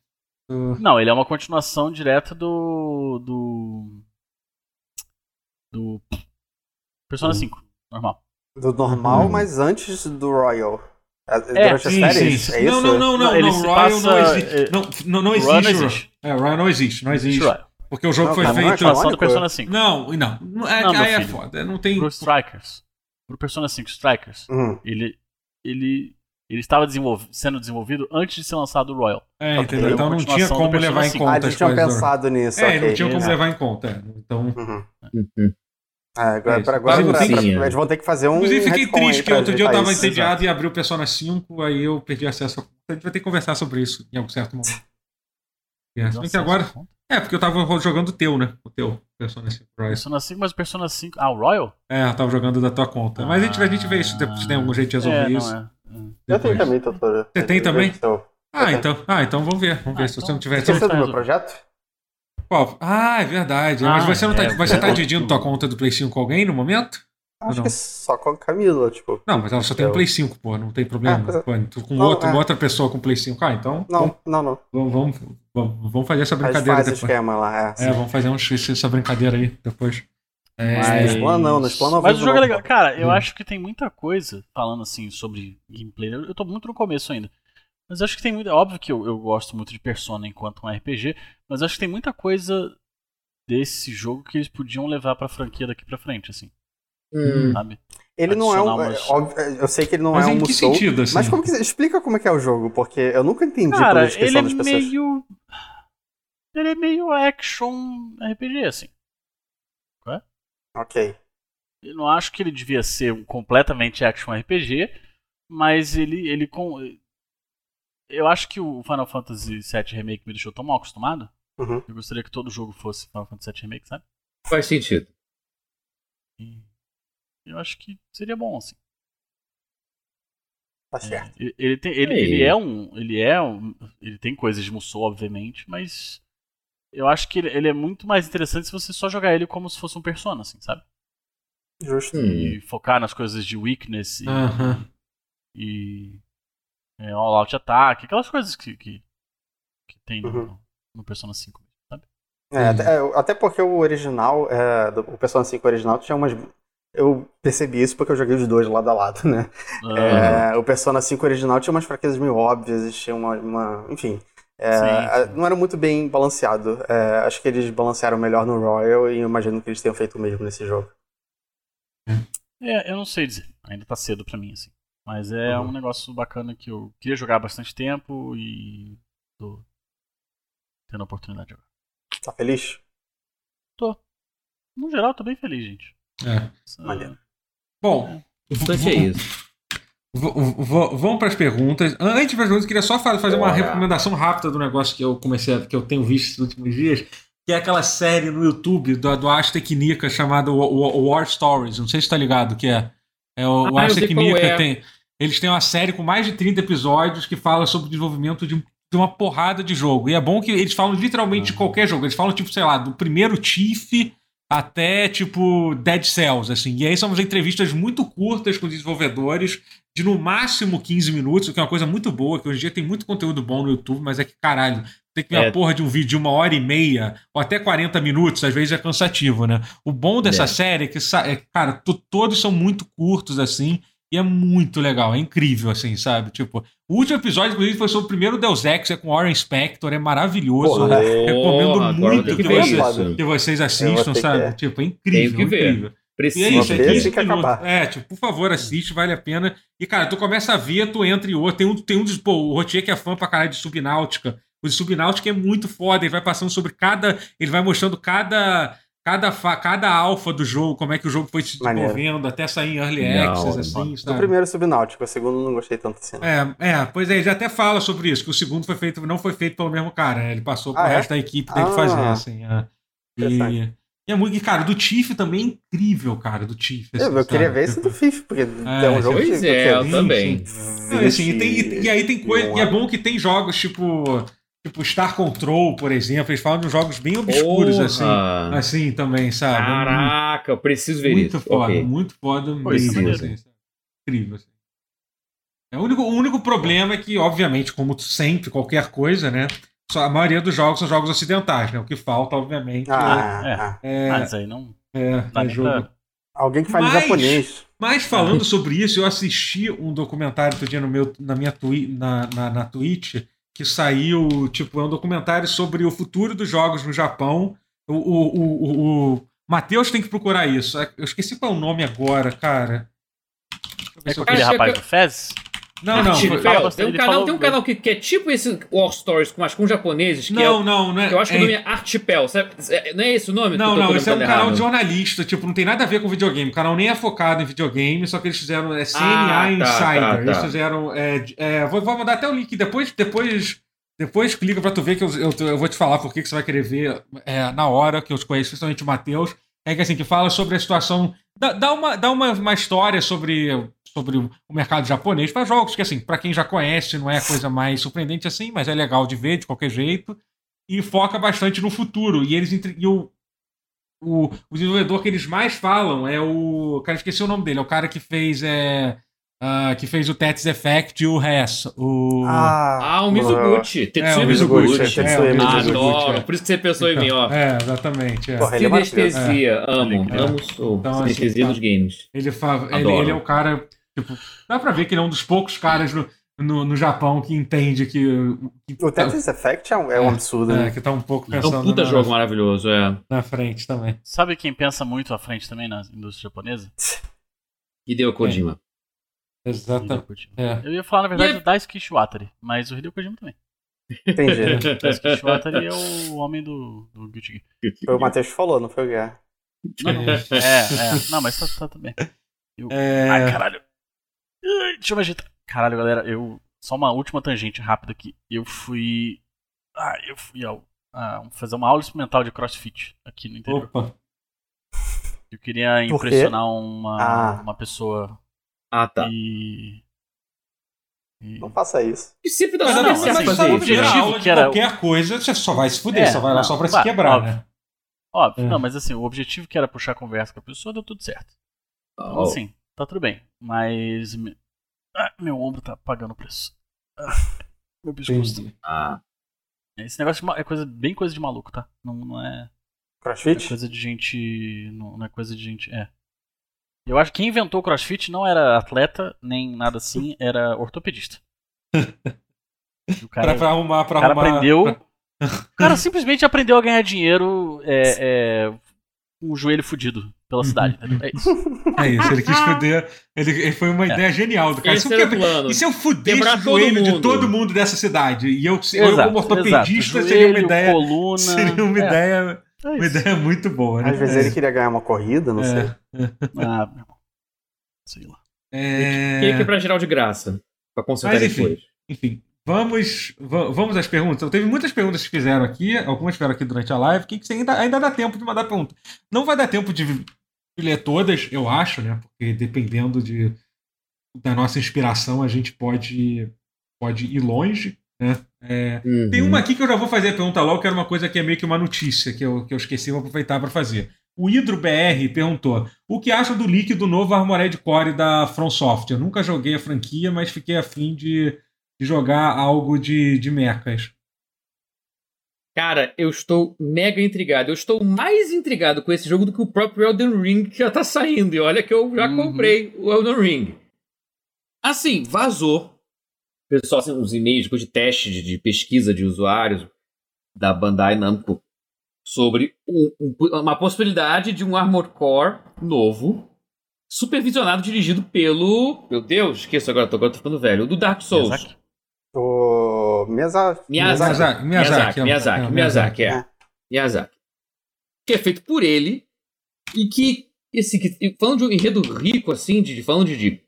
Speaker 1: Do-
Speaker 4: Não, ele é uma continuação direta do. do. do. Persona
Speaker 2: Hum.
Speaker 4: 5, normal.
Speaker 2: Do normal,
Speaker 1: Hum.
Speaker 2: mas antes do Royal. É,
Speaker 4: É,
Speaker 2: Durante as
Speaker 1: Sim,
Speaker 2: férias?
Speaker 1: sim, sim.
Speaker 2: É isso?
Speaker 1: Não, não, não, não,
Speaker 4: Não,
Speaker 1: não. Royal não
Speaker 4: passa-
Speaker 1: existe.
Speaker 4: é-
Speaker 1: Não, não, não
Speaker 4: Royal
Speaker 1: existe.
Speaker 4: não existe.
Speaker 1: É, Royal não existe, não existe.
Speaker 4: Royal.
Speaker 1: Porque o jogo
Speaker 2: Não,
Speaker 1: foi
Speaker 2: cara, não é
Speaker 1: feito.
Speaker 4: do Persona 5.
Speaker 1: Não, não. não, é,
Speaker 4: Não,
Speaker 1: aí é foda. Não tem.
Speaker 4: Pro Strikers. Pro Persona 5 Strikers.
Speaker 2: Hum.
Speaker 4: Ele. Ele. Ele estava desenvolv- sendo desenvolvido antes de ser lançado o Royal.
Speaker 1: É, entendeu?
Speaker 4: É
Speaker 1: Então não tinha como levar em
Speaker 4: 5.
Speaker 2: Ah,
Speaker 1: conta
Speaker 2: eles
Speaker 1: as
Speaker 2: tinham
Speaker 1: do-
Speaker 2: pensado nisso,
Speaker 1: É,
Speaker 2: ok.
Speaker 1: não tinha como levar em conta. é. Então.
Speaker 2: Uhum. É, agora,
Speaker 1: É
Speaker 2: pra- agora
Speaker 1: Mas,
Speaker 2: pra-
Speaker 3: sim,
Speaker 2: pra-
Speaker 3: é.
Speaker 2: eles vão ter que fazer um.
Speaker 1: Inclusive, fiquei triste que outro dia eu tava
Speaker 2: isso.
Speaker 1: entediado e abri o Persona 5, aí eu perdi acesso a conta. A gente vai ter que conversar sobre isso em algum certo momento. É, agora. É, porque eu tava jogando o teu, né? O teu Persona 5 Royal.
Speaker 4: Persona 5, mas o Persona 5. Ah, o Royal?
Speaker 1: É, eu tava jogando da tua conta. Mas a gente, vai- a gente vê isso depois, se tem algum jeito de resolver
Speaker 4: é, não
Speaker 1: isso.
Speaker 4: é. É.
Speaker 2: Eu tenho também, doutora.
Speaker 1: Você tem também?
Speaker 2: Então,
Speaker 1: Ah, então, ah, então vamos ver. Vamos ver
Speaker 4: Ah,
Speaker 1: se
Speaker 4: então-
Speaker 1: você não tiver.
Speaker 2: Esqueceu do meu projeto?
Speaker 1: Qual? Ah, é verdade.
Speaker 4: Ah,
Speaker 1: Mas você não tá,
Speaker 4: é,
Speaker 1: você tá
Speaker 4: é.
Speaker 1: dividindo tua conta do Play 5 com alguém no momento?
Speaker 2: Acho
Speaker 1: não?
Speaker 2: que só com a Camila, tipo.
Speaker 1: Não, mas ela só tem um
Speaker 2: Eu-
Speaker 1: Play 5, pô, não tem problema.
Speaker 2: É.
Speaker 1: Pô, tu com
Speaker 2: Não,
Speaker 1: outro,
Speaker 2: é.
Speaker 1: outra pessoa com Play 5. Ah, então
Speaker 2: Não, não, não.
Speaker 1: vamos, vamos, vamos, fazer essa brincadeira
Speaker 2: faz
Speaker 1: depois.
Speaker 2: esquema lá, é.
Speaker 1: É, vamos fazer um, essa brincadeira aí depois. É,
Speaker 4: Mas-
Speaker 2: planos não,
Speaker 4: Mas o jogo é legal. Cara, eu
Speaker 1: Hum.
Speaker 4: acho que tem muita coisa falando assim sobre gameplay. Eu eu tô muito no começo ainda. Mas acho que tem muita. Óbvio que eu, eu gosto muito de Persona enquanto um RPG, mas acho que tem muita coisa desse jogo que eles podiam levar pra franquia daqui pra frente, assim,
Speaker 3: Hum.
Speaker 4: sabe?
Speaker 2: Ele não é um.
Speaker 4: adicionar
Speaker 2: é,
Speaker 4: umas-
Speaker 2: óbvio, é, eu sei que ele não
Speaker 1: Mas
Speaker 2: é um
Speaker 1: em que
Speaker 2: Musou.
Speaker 1: sentido, assim?
Speaker 2: Mas como que, explica como é que é o jogo, porque eu nunca entendi
Speaker 4: Cara,
Speaker 2: descrição
Speaker 4: ele é
Speaker 2: das pessoas.
Speaker 4: meio. Ele é meio action RPG, assim.
Speaker 2: Ok.
Speaker 4: Eu não acho que ele devia ser um completamente action RPG, mas ele, ele com. Eu acho que o Final Fantasy VII Remake me deixou tão mal acostumado.
Speaker 2: Uhum.
Speaker 4: Eu gostaria que todo jogo fosse Final Fantasy VII Remake, sabe?
Speaker 3: Faz sentido.
Speaker 4: E eu acho que seria bom, assim.
Speaker 2: Tá certo.
Speaker 4: Ele, ele tem, ele, ele é um. Ele é um. Ele tem coisas de Musou, obviamente, mas. Eu acho que ele, ele é muito mais interessante se você só jogar ele como se fosse um Persona, assim, sabe?
Speaker 2: Justo.
Speaker 3: Hum.
Speaker 4: E focar nas coisas de weakness e.
Speaker 1: Aham.
Speaker 4: e é, all out attack, aquelas coisas que, que, que tem no,
Speaker 2: Uhum.
Speaker 4: no Persona 5, sabe?
Speaker 2: É, até, é, até porque o original, é, do- o Persona 5 original tinha umas. Eu percebi isso porque eu joguei os dois lado a lado, né?
Speaker 4: Ah,
Speaker 2: É, o Persona 5 original tinha umas fraquezas meio óbvias, tinha uma. uma- enfim. é,
Speaker 4: Sim, sim.
Speaker 2: Não era muito bem balanceado. É, acho que eles balancearam melhor no Royal e eu imagino que eles tenham feito o mesmo nesse jogo.
Speaker 4: é, eu não sei dizer, ainda tá cedo pra mim, assim. Mas é
Speaker 2: Uhum.
Speaker 4: um negócio bacana que eu queria jogar há bastante tempo e tô tendo a oportunidade agora.
Speaker 2: Tá feliz?
Speaker 4: No geral, tô bem feliz, gente.
Speaker 1: É.
Speaker 4: Essa-
Speaker 2: Maneiro.
Speaker 1: Bom,
Speaker 3: O importante é isso.
Speaker 1: Vamos para as perguntas. Antes das perguntas, eu queria só fa- fazer uma recomendação rápida do negócio que eu comecei, a, que eu tenho visto nos últimos dias, que é aquela série no YouTube do, do Ars Technica chamada Wa- Wa- War Stories. Não sei se tá ligado o que é. É o, o
Speaker 3: Ah,
Speaker 1: Technica
Speaker 3: é.
Speaker 1: tem. Eles têm uma série com mais de 30 episódios que fala sobre o desenvolvimento de, um- uma porrada de jogo. E é bom que eles falam literalmente de qualquer jogo. Eles falam, tipo, sei lá, do primeiro Tiff até, tipo, Dead Cells, assim. E aí são entrevistas muito curtas com desenvolvedores, de no máximo 15 minutos, o que é uma coisa muito boa, que hoje em dia tem muito conteúdo bom no YouTube, mas é que, caralho, tem que ver
Speaker 3: É.
Speaker 1: uma porra de um vídeo de uma hora e meia, ou até 40 minutos, às vezes é cansativo, né? O bom dessa
Speaker 3: É.
Speaker 1: série é que, é, cara, to- todos são muito curtos, assim, e é muito legal, é incrível, assim, sabe? Tipo, o último episódio, inclusive, foi sobre o primeiro Deus Ex, é com Warren Spector, é maravilhoso.
Speaker 2: Porra,
Speaker 1: recomendo muito
Speaker 3: que
Speaker 1: que
Speaker 3: ver
Speaker 1: você-
Speaker 3: isso.
Speaker 1: Que vocês assistam, sabe?
Speaker 2: que-
Speaker 1: Tipo, é incrível, incrível. E é
Speaker 3: Precisa
Speaker 1: isso, é
Speaker 2: ver,
Speaker 1: 15
Speaker 2: tem que
Speaker 1: minutos.
Speaker 2: acabar.
Speaker 1: É, tipo, por favor, assiste, vale a pena. E, cara, tu começa a ver, tu entra em outro. Tem um, tem um. Pô, o Rotier que é fã pra caralho de Subnáutica. O de Subnáutica é muito foda. Ele vai passando sobre cada. Ele vai mostrando cada. Cada, fa- cada alfa do jogo, como é que o jogo foi se
Speaker 2: Maneiro.
Speaker 1: desenvolvendo, até sair em Early
Speaker 3: Não,
Speaker 1: Access, assim,
Speaker 2: Do
Speaker 1: sabe?
Speaker 2: primeiro Subnáutico, o segundo não gostei tanto assim.
Speaker 1: É, é, pois é, ele até fala sobre isso, que o segundo foi feito, não foi feito pelo mesmo cara, né? Ele passou pro
Speaker 2: Ah, é?
Speaker 1: resto da equipe dele
Speaker 2: Ah,
Speaker 1: fazer, assim. É. E, e é muito. E, cara, do Tiff também é incrível, cara, do Tiff.
Speaker 2: Eu,
Speaker 1: assim,
Speaker 2: eu queria
Speaker 1: sabe?
Speaker 2: ver esse do FIFA, porque é um jogo
Speaker 3: Pois
Speaker 2: que-
Speaker 3: é, eu
Speaker 2: que-
Speaker 3: também.
Speaker 1: Não, e, assim, e, tem- e-
Speaker 2: 20
Speaker 1: e aí tem coisa. E é bom que tem jogos tipo. Tipo Star Control, por exemplo. Eles falam de jogos bem obscuros, assim.
Speaker 3: Porra.
Speaker 1: Assim também, sabe?
Speaker 3: Caraca, eu preciso ver
Speaker 1: muito
Speaker 3: isso.
Speaker 1: foda,
Speaker 3: Ok.
Speaker 1: muito foda
Speaker 4: Pô, isso é
Speaker 1: mesmo. assim? Incrível, assim. É, o, único, o único problema é que, obviamente, como sempre, qualquer coisa, né? só a maioria dos jogos são jogos ocidentais, né? O que falta, obviamente,
Speaker 2: Ah,
Speaker 4: É.
Speaker 2: ah.
Speaker 1: é,
Speaker 4: Mas aí não.
Speaker 1: é, é jogo.
Speaker 4: pra-
Speaker 2: Alguém que fale
Speaker 1: Mas-
Speaker 2: japonês.
Speaker 1: Mas falando sobre isso, eu assisti um documentário outro dia no meu, na minha twi na, na, na Twitch que saiu, tipo, é um documentário sobre o futuro dos jogos no Japão. O, o, o, o, Matheus tem que procurar isso. Eu esqueci qual é o nome agora, cara.
Speaker 4: É com aquele
Speaker 3: que
Speaker 4: rapaz
Speaker 3: é-
Speaker 4: do Fez?
Speaker 1: Não, não.
Speaker 3: Tipo,
Speaker 1: foi-
Speaker 3: tem um canal, tem um canal que, que é tipo esse War Stories, com, mas com japoneses, que
Speaker 1: Não,
Speaker 3: é,
Speaker 1: não, não é.
Speaker 3: eu acho que
Speaker 1: é-
Speaker 3: o nome é Archipel, sabe? É- Não é esse o nome?
Speaker 1: Não, não, esse é um
Speaker 3: comentando
Speaker 1: canal
Speaker 3: errado?
Speaker 1: de jornalista, tipo, não tem nada a ver com videogame. O canal nem é focado em videogame, só que eles fizeram é, CNA
Speaker 3: Ah, tá,
Speaker 1: Insider.
Speaker 3: tá, tá.
Speaker 1: Eles fizeram. É, é, vou, vou mandar até o link depois. Depois, depois clica pra tu ver que eu, eu, eu vou te falar por que você vai querer ver é, na hora, que eu te conheço, principalmente o Matheus. É que assim, que fala sobre a situação. Dá, dá uma, dá uma, uma história sobre, sobre o mercado japonês para jogos, que assim, para quem já conhece, não é coisa mais surpreendente assim, mas é legal de ver de qualquer jeito. E foca bastante no futuro. E eles entre- e o, o, o desenvolvedor que eles mais falam é o. Cara, esqueci o nome dele. É o cara que fez. É, ah, que fez o Tetris Effect e o Res. O.
Speaker 3: Ah, o Mizuguchi. Tetsuya
Speaker 1: o
Speaker 3: Mizuguchi.
Speaker 2: Mizuguchi,
Speaker 1: é,
Speaker 2: Tetsuya
Speaker 1: o
Speaker 2: Mizuguchi.
Speaker 3: Adoro. Por isso que você pensou em mim, ó.
Speaker 1: É, exatamente. é.
Speaker 2: Porra, ele é.
Speaker 3: Sinestesia. Amo.
Speaker 1: É.
Speaker 3: Amo sou.
Speaker 1: Então, assim,
Speaker 3: Sinestesia
Speaker 1: tá.
Speaker 3: nos games.
Speaker 1: Ele, fa... ele,
Speaker 3: Adoro.
Speaker 1: ele é o cara. Tipo, dá pra ver que ele é um dos poucos caras no, no, no Japão que entende que. que
Speaker 2: O Tetris Effect é um, é um absurdo,
Speaker 1: é,
Speaker 2: né?
Speaker 1: que tá um pouco
Speaker 3: É
Speaker 1: pensando
Speaker 3: um puta
Speaker 1: na,
Speaker 3: jogo maravilhoso, é.
Speaker 1: na frente também.
Speaker 4: Sabe quem pensa muito à frente também na indústria japonesa?
Speaker 3: Hideo Kojima.
Speaker 1: Exatamente.
Speaker 4: Hideo Kojima.
Speaker 1: É.
Speaker 4: Eu ia falar, na verdade,
Speaker 3: E-
Speaker 4: do Daisuke Iwatari, mas o Hideo Kojima também.
Speaker 2: Entendi.
Speaker 4: O Daisuke Iwatari é o homem do, do Guilty Gear.
Speaker 2: Foi o Matheus que falou, não foi o Guerra.
Speaker 4: Não, é, é. Não, mas tá, tá tudo bem. Eu-
Speaker 1: É,
Speaker 4: Ai, caralho. Deixa eu me ajeitar. Caralho, galera, eu. Só uma última tangente rápida aqui. Eu fui. Ah, eu fui ao, ah, fazer uma aula experimental de crossfit aqui no interior.
Speaker 1: Opa.
Speaker 4: Eu queria impressionar uma,
Speaker 2: Ah.
Speaker 4: uma pessoa
Speaker 3: Ah, tá.
Speaker 4: e. e-
Speaker 2: Não faça isso.
Speaker 3: E sempre dá
Speaker 1: Mas,
Speaker 3: certo
Speaker 1: mas
Speaker 3: fazer
Speaker 1: no
Speaker 3: isso.
Speaker 1: primeira
Speaker 4: objetivo que era-
Speaker 1: qualquer coisa, você só vai se fuder,
Speaker 4: É,
Speaker 1: só vai lá
Speaker 4: não,
Speaker 1: só pra se
Speaker 4: claro,
Speaker 1: quebrar,
Speaker 4: óbvio.
Speaker 1: né?
Speaker 4: Óbvio,
Speaker 1: É.
Speaker 4: não, mas assim, o objetivo que era puxar conversa com a pessoa deu tudo certo. Então,
Speaker 3: Oh.
Speaker 4: assim, tá tudo bem. Mas. me- Ah, meu ombro tá pagando o preço. Ah, meu pescoço.
Speaker 3: Ah,
Speaker 4: Esse negócio é coisa, bem coisa de maluco, tá? Não, não é. É
Speaker 2: Crossfit?
Speaker 4: coisa de gente. Não, não é coisa de gente. É. Eu acho que quem inventou o crossfit não era atleta, nem nada assim, era ortopedista. O cara,
Speaker 1: Pra, pra arrumar, pra
Speaker 4: o cara
Speaker 1: arrumar.
Speaker 4: aprendeu.
Speaker 1: pra-
Speaker 4: O cara simplesmente aprendeu a ganhar dinheiro é, é, com o joelho fudido pela cidade. entendeu? É isso.
Speaker 1: É isso, ele quis fuder. Ele, ele foi uma
Speaker 4: É.
Speaker 1: ideia genial do cara.
Speaker 3: esse
Speaker 1: Se eu
Speaker 3: era o
Speaker 1: quebra-
Speaker 3: plano.
Speaker 1: E se eu fudesse
Speaker 3: Quebrar
Speaker 1: o joelho de
Speaker 3: mundo.
Speaker 1: todo mundo dessa cidade? E eu, eu
Speaker 4: Exato,
Speaker 1: como ortopedista,
Speaker 4: exato.
Speaker 1: seria uma
Speaker 4: Joelho,
Speaker 1: ideia.
Speaker 4: coluna.
Speaker 1: Seria uma
Speaker 4: é,
Speaker 1: ideia.
Speaker 4: é
Speaker 1: Uma
Speaker 4: isso.
Speaker 1: ideia muito boa, né?
Speaker 2: Às vezes ele queria ganhar uma corrida, não
Speaker 1: É.
Speaker 2: sei.
Speaker 4: Ah, meu irmão. Sei lá.
Speaker 1: É...
Speaker 3: Queria quebrar geral de graça. Pra consertar
Speaker 1: Mas, enfim.
Speaker 3: depois.
Speaker 1: Enfim, vamos, va- vamos às perguntas. Então, teve muitas perguntas que fizeram aqui, algumas fizeram aqui durante a live, que, que ainda, ainda dá tempo de mandar pergunta. Não vai dar tempo de, de ler todas, eu acho, né? Porque dependendo de, da nossa inspiração, a gente pode, pode ir longe, né? É,
Speaker 3: Uhum.
Speaker 1: tem uma aqui que eu já vou fazer a pergunta logo, que era uma coisa que é meio que uma notícia que eu, que eu esqueci, vou aproveitar para fazer. O Hidro BR perguntou: o que acha do leak do novo Armored Core da From Software? Eu nunca joguei a franquia, mas fiquei afim de, de jogar algo de, de mechas.
Speaker 3: Cara, eu estou mega intrigado. Eu estou mais intrigado com esse jogo do que o próprio Elden Ring que já tá saindo. E olha que eu já
Speaker 4: Uhum.
Speaker 3: comprei o Elden Ring. Assim, vazou. Pessoal, assim, os e-mails depois de teste de, de pesquisa de usuários da Bandai Namco sobre um- um- uma possibilidade de um Armored Core novo, supervisionado, dirigido pelo. Meu Deus, esqueço agora, tô, agora tô ficando velho. Do Dark Souls.
Speaker 4: Miyazaki?
Speaker 2: O Miyazaki.
Speaker 3: Miyazaki.
Speaker 1: Miyazaki,
Speaker 3: Miyazaki,
Speaker 1: é,
Speaker 3: Miyazaki,
Speaker 1: é,
Speaker 3: Miyazaki, é.
Speaker 2: é.
Speaker 3: Miyazaki. Que é feito por ele e que, esse, que falando de um enredo rico, assim, de, falando de... de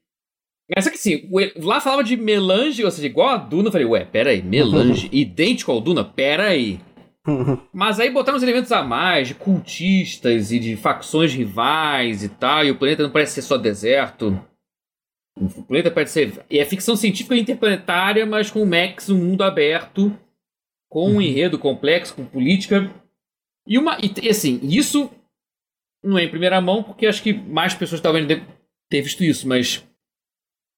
Speaker 3: mas só que assim, lá falava de melange, ou seja, igual a Duna, eu falei, ué, peraí, melange, idêntico ao Duna, peraí. Mas aí botaram uns elementos a mais, de cultistas e de facções rivais e tal, e o planeta não parece ser só deserto. O planeta parece ser. E é ficção científica interplanetária, mas com o Max, um mundo aberto, com um enredo complexo, com política. E uma. E assim, isso não é em primeira mão, porque acho que mais pessoas talvez devem ter visto isso, mas.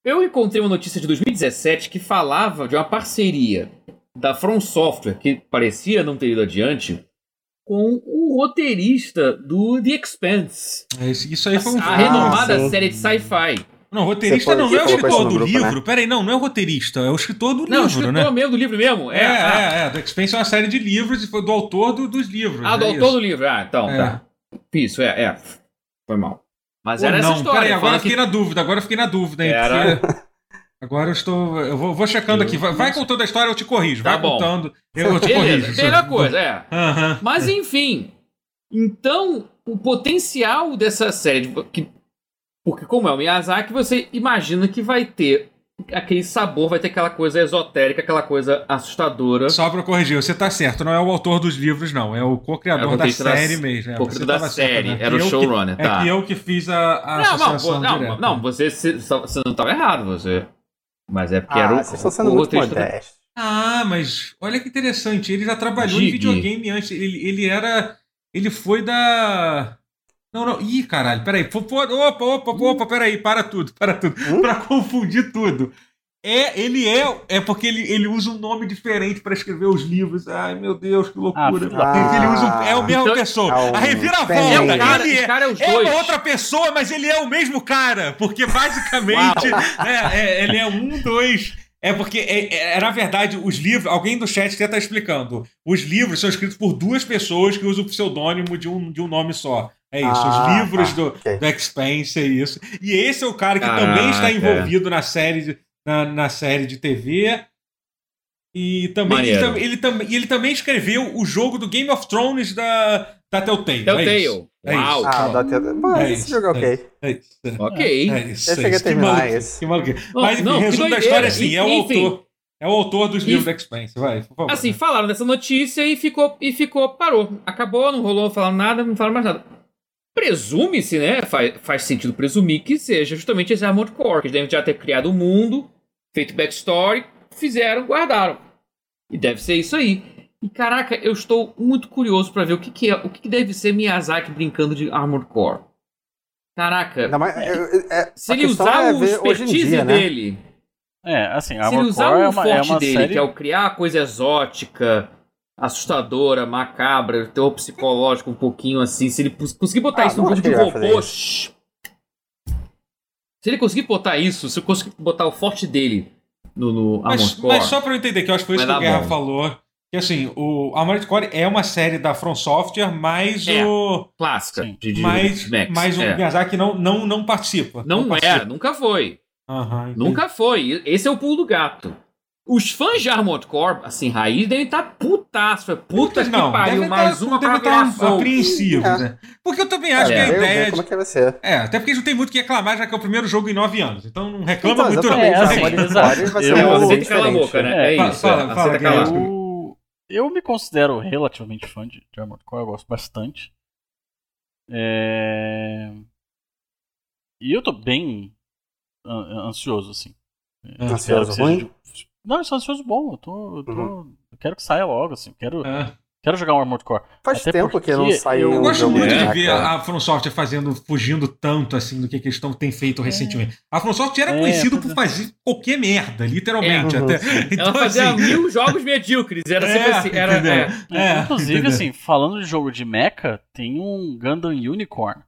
Speaker 3: Eu encontrei uma notícia de 2017 que falava de uma parceria da From Software, que parecia não ter ido adiante, com o roteirista do The Expanse.
Speaker 1: É, Isso aí foi um
Speaker 3: A renomada série de sci-fi.
Speaker 1: Não, roteirista não, não é o escritor do
Speaker 2: grupo,
Speaker 1: livro. Peraí, não, não é o roteirista, é o escritor do
Speaker 3: Não, o
Speaker 1: livro,
Speaker 3: escritor
Speaker 1: né?
Speaker 3: mesmo do livro mesmo.
Speaker 1: É,
Speaker 3: É, ah,
Speaker 1: é, é. The Expanse é uma série de livros e foi do autor do- dos livros.
Speaker 3: Ah, do
Speaker 1: é
Speaker 3: autor
Speaker 1: isso.
Speaker 3: do livro. Ah, então,
Speaker 1: É.
Speaker 3: tá. Isso, é, é. Foi mal. Mas
Speaker 1: Ou
Speaker 3: era essa
Speaker 1: não,
Speaker 3: história.
Speaker 1: peraí, agora eu fiquei
Speaker 3: que-
Speaker 1: na dúvida, agora eu fiquei na dúvida, hein?
Speaker 3: Era-
Speaker 1: porque Agora eu estou. Eu vou, vou checando
Speaker 3: Eu-
Speaker 1: aqui. Vai, vai contando a história, eu te corrijo.
Speaker 3: Tá
Speaker 1: vai
Speaker 3: bom.
Speaker 1: contando, eu, eu te corrijo.
Speaker 3: Beleza, melhor coisa, é. Mas enfim. Então, o potencial dessa série. que, porque, como é o Miyazaki, você imagina que vai ter aquele sabor, vai ter aquela coisa esotérica, aquela coisa assustadora.
Speaker 1: Só pra corrigir, você tá certo, não é o autor dos livros, não. É o
Speaker 3: É o
Speaker 1: co-criador da
Speaker 3: roteirista da-
Speaker 1: série mesmo. É,
Speaker 3: pouco
Speaker 1: você
Speaker 3: da
Speaker 1: tava certo,
Speaker 3: série,
Speaker 1: né?
Speaker 3: era o
Speaker 1: eu que-
Speaker 3: showrunner, tá.
Speaker 1: É que eu que fiz a, a
Speaker 3: não, não,
Speaker 1: associação
Speaker 3: não,
Speaker 1: direta.
Speaker 3: não, você, você, você não estava errado, você. Mas é porque
Speaker 2: Ah,
Speaker 3: era o.
Speaker 2: vocês estão sendo
Speaker 3: o
Speaker 2: muito
Speaker 3: roteirista da-
Speaker 2: modestos.
Speaker 1: Ah, mas olha que interessante. Ele já trabalhou em
Speaker 3: Dig.
Speaker 1: videogame antes. Ele, ele era. Ele foi da. Não, não. Ih, caralho, peraí. Pô, pô, Opa, opa, opa, peraí. Para tudo, para tudo.
Speaker 2: Hum?
Speaker 1: Pra confundir tudo. É, ele é. É porque ele, ele usa um nome diferente pra escrever os livros. Ai, meu Deus, que loucura.
Speaker 2: Ah,
Speaker 1: ele usa um- é a mesma
Speaker 3: então-
Speaker 1: pessoa.
Speaker 2: um
Speaker 1: a reviravolta.
Speaker 3: É o cara,
Speaker 1: ele é.
Speaker 3: cara é os
Speaker 1: É
Speaker 3: dois.
Speaker 1: uma outra pessoa, mas ele é o mesmo cara. Porque basicamente. é, é, ele é um, dois. É porque, é, é, na verdade, os livros. Alguém do chat até tá explicando. Os livros são escritos por duas pessoas que usam o pseudônimo de um, de um nome só. É isso.
Speaker 2: Ah,
Speaker 1: os livros
Speaker 2: tá,
Speaker 1: do,
Speaker 2: ok.
Speaker 1: do Expanse, é isso. E esse é o cara que
Speaker 3: Caraca.
Speaker 1: também está envolvido na série de, na, na série de TV. E também ele, ele, tam- e ele também escreveu o jogo do Game of Thrones da, da Telltale. É
Speaker 3: Telltale.
Speaker 1: isso. É
Speaker 3: Uau.
Speaker 1: isso.
Speaker 2: Ah, dá até. Mas
Speaker 1: É
Speaker 2: esse
Speaker 1: isso,
Speaker 2: jogo é ok.
Speaker 1: É isso. É.
Speaker 3: Ok.
Speaker 1: É isso,
Speaker 2: Eu
Speaker 1: é
Speaker 2: cheguei a
Speaker 1: isso. Que
Speaker 2: terminar esse.
Speaker 1: Mas,
Speaker 3: não,
Speaker 1: resumo da história assim, é o autor. É o autor dos livros da Expanse. Vai, por favor.
Speaker 3: Assim, falaram dessa notícia e ficou, e ficou, parou. Acabou, não rolou, falaram nada, não falaram mais nada. Presume-se, né? Faz, faz sentido presumir que seja justamente esse Armored Core, que eles devem já ter criado o mundo, feito backstory, fizeram, guardaram. E deve ser isso aí. E caraca, eu estou muito curioso pra ver o que, que é, o que, que deve ser Miyazaki brincando de Armored Core. Caraca,
Speaker 2: Ainda mais- é- é-
Speaker 3: se
Speaker 2: a
Speaker 3: ele usar
Speaker 2: é
Speaker 3: o expertise
Speaker 2: dia, né?
Speaker 3: dele,
Speaker 4: É, assim, a
Speaker 3: se ele
Speaker 4: Armored
Speaker 3: usar
Speaker 4: Core
Speaker 3: o
Speaker 4: é uma,
Speaker 3: forte
Speaker 4: é uma
Speaker 3: dele,
Speaker 4: série...
Speaker 3: que é o criar coisa exótica, assustadora, macabra, terror psicológico um pouquinho assim, se ele conseguir botar
Speaker 2: Ah,
Speaker 3: isso num
Speaker 2: não que
Speaker 3: de robôs. Se ele conseguir botar isso, se eu conseguir botar o forte dele no, no
Speaker 1: Mas,
Speaker 3: Core,
Speaker 1: mas só pra eu entender, que eu acho que foi isso que o Guerra
Speaker 3: bom.
Speaker 1: falou. Que assim, o Armored Core é uma série da From Software, mas
Speaker 3: É.
Speaker 1: o.
Speaker 3: clássica
Speaker 4: Sim.
Speaker 3: de, de
Speaker 1: Mas,
Speaker 3: Max.
Speaker 1: mas o
Speaker 3: é.
Speaker 1: Miyazaki não, não, não participa.
Speaker 3: Não, é,
Speaker 1: participa.
Speaker 3: nunca foi.
Speaker 1: Entendi.
Speaker 3: Nunca foi. Esse é o pulo do gato. Os fãs de Armored Core, assim, raiz, devem estar putaço. é Puta que
Speaker 1: não,
Speaker 3: pariu,
Speaker 1: deve
Speaker 3: mais
Speaker 1: tá-
Speaker 3: uma pra
Speaker 1: deve
Speaker 3: virar
Speaker 1: estar
Speaker 3: fogo.
Speaker 1: apreensivos,
Speaker 2: É.
Speaker 1: né? Porque eu também acho
Speaker 2: É,
Speaker 1: que a ideia.
Speaker 2: como
Speaker 1: De...
Speaker 2: é que vai ser.
Speaker 1: É, até porque a gente não tem muito o que reclamar, já que é o primeiro jogo em nove anos. Então não reclama
Speaker 2: Então,
Speaker 1: muito, não.
Speaker 4: É, assim, exato. Eu-
Speaker 3: É, você
Speaker 2: jogo
Speaker 3: tem que calar a
Speaker 2: diferente.
Speaker 3: boca, né?
Speaker 4: É,
Speaker 3: É, isso.
Speaker 1: fala-
Speaker 3: é,
Speaker 1: fala.
Speaker 4: Eu, eu me considero relativamente fã de, de Armored Core, eu gosto bastante. É... E eu tô bem an- ansioso, assim. Eu
Speaker 2: Ansioso ruim?
Speaker 4: de- Não, eu sou ansioso bom. Eu, tô, eu, tô-
Speaker 2: Uhum.
Speaker 4: eu quero que saia logo, assim. Quero,
Speaker 1: É.
Speaker 4: quero jogar um Armored Core.
Speaker 2: Faz
Speaker 4: Até
Speaker 2: tempo que não saiu
Speaker 4: eu-
Speaker 1: Eu
Speaker 2: um
Speaker 1: gosto
Speaker 2: jogo
Speaker 1: muito
Speaker 3: É,
Speaker 1: de ver
Speaker 2: cara.
Speaker 1: a From Software fazendo, fugindo tanto assim do que, que eles tão, têm feito recentemente. A From Software era
Speaker 4: É,
Speaker 1: conhecido
Speaker 4: pois
Speaker 1: por
Speaker 4: é.
Speaker 1: fazer qualquer merda, literalmente.
Speaker 2: É.
Speaker 1: até.
Speaker 2: Uhum.
Speaker 1: Então,
Speaker 3: Ela fazia
Speaker 1: assim,
Speaker 3: mil jogos medíocres. Era
Speaker 1: É,
Speaker 3: sempre assim. Era, é.
Speaker 1: É,
Speaker 4: Inclusive,
Speaker 1: entendeu?
Speaker 4: assim, falando de jogo de mecha, tem um Gundam Unicorn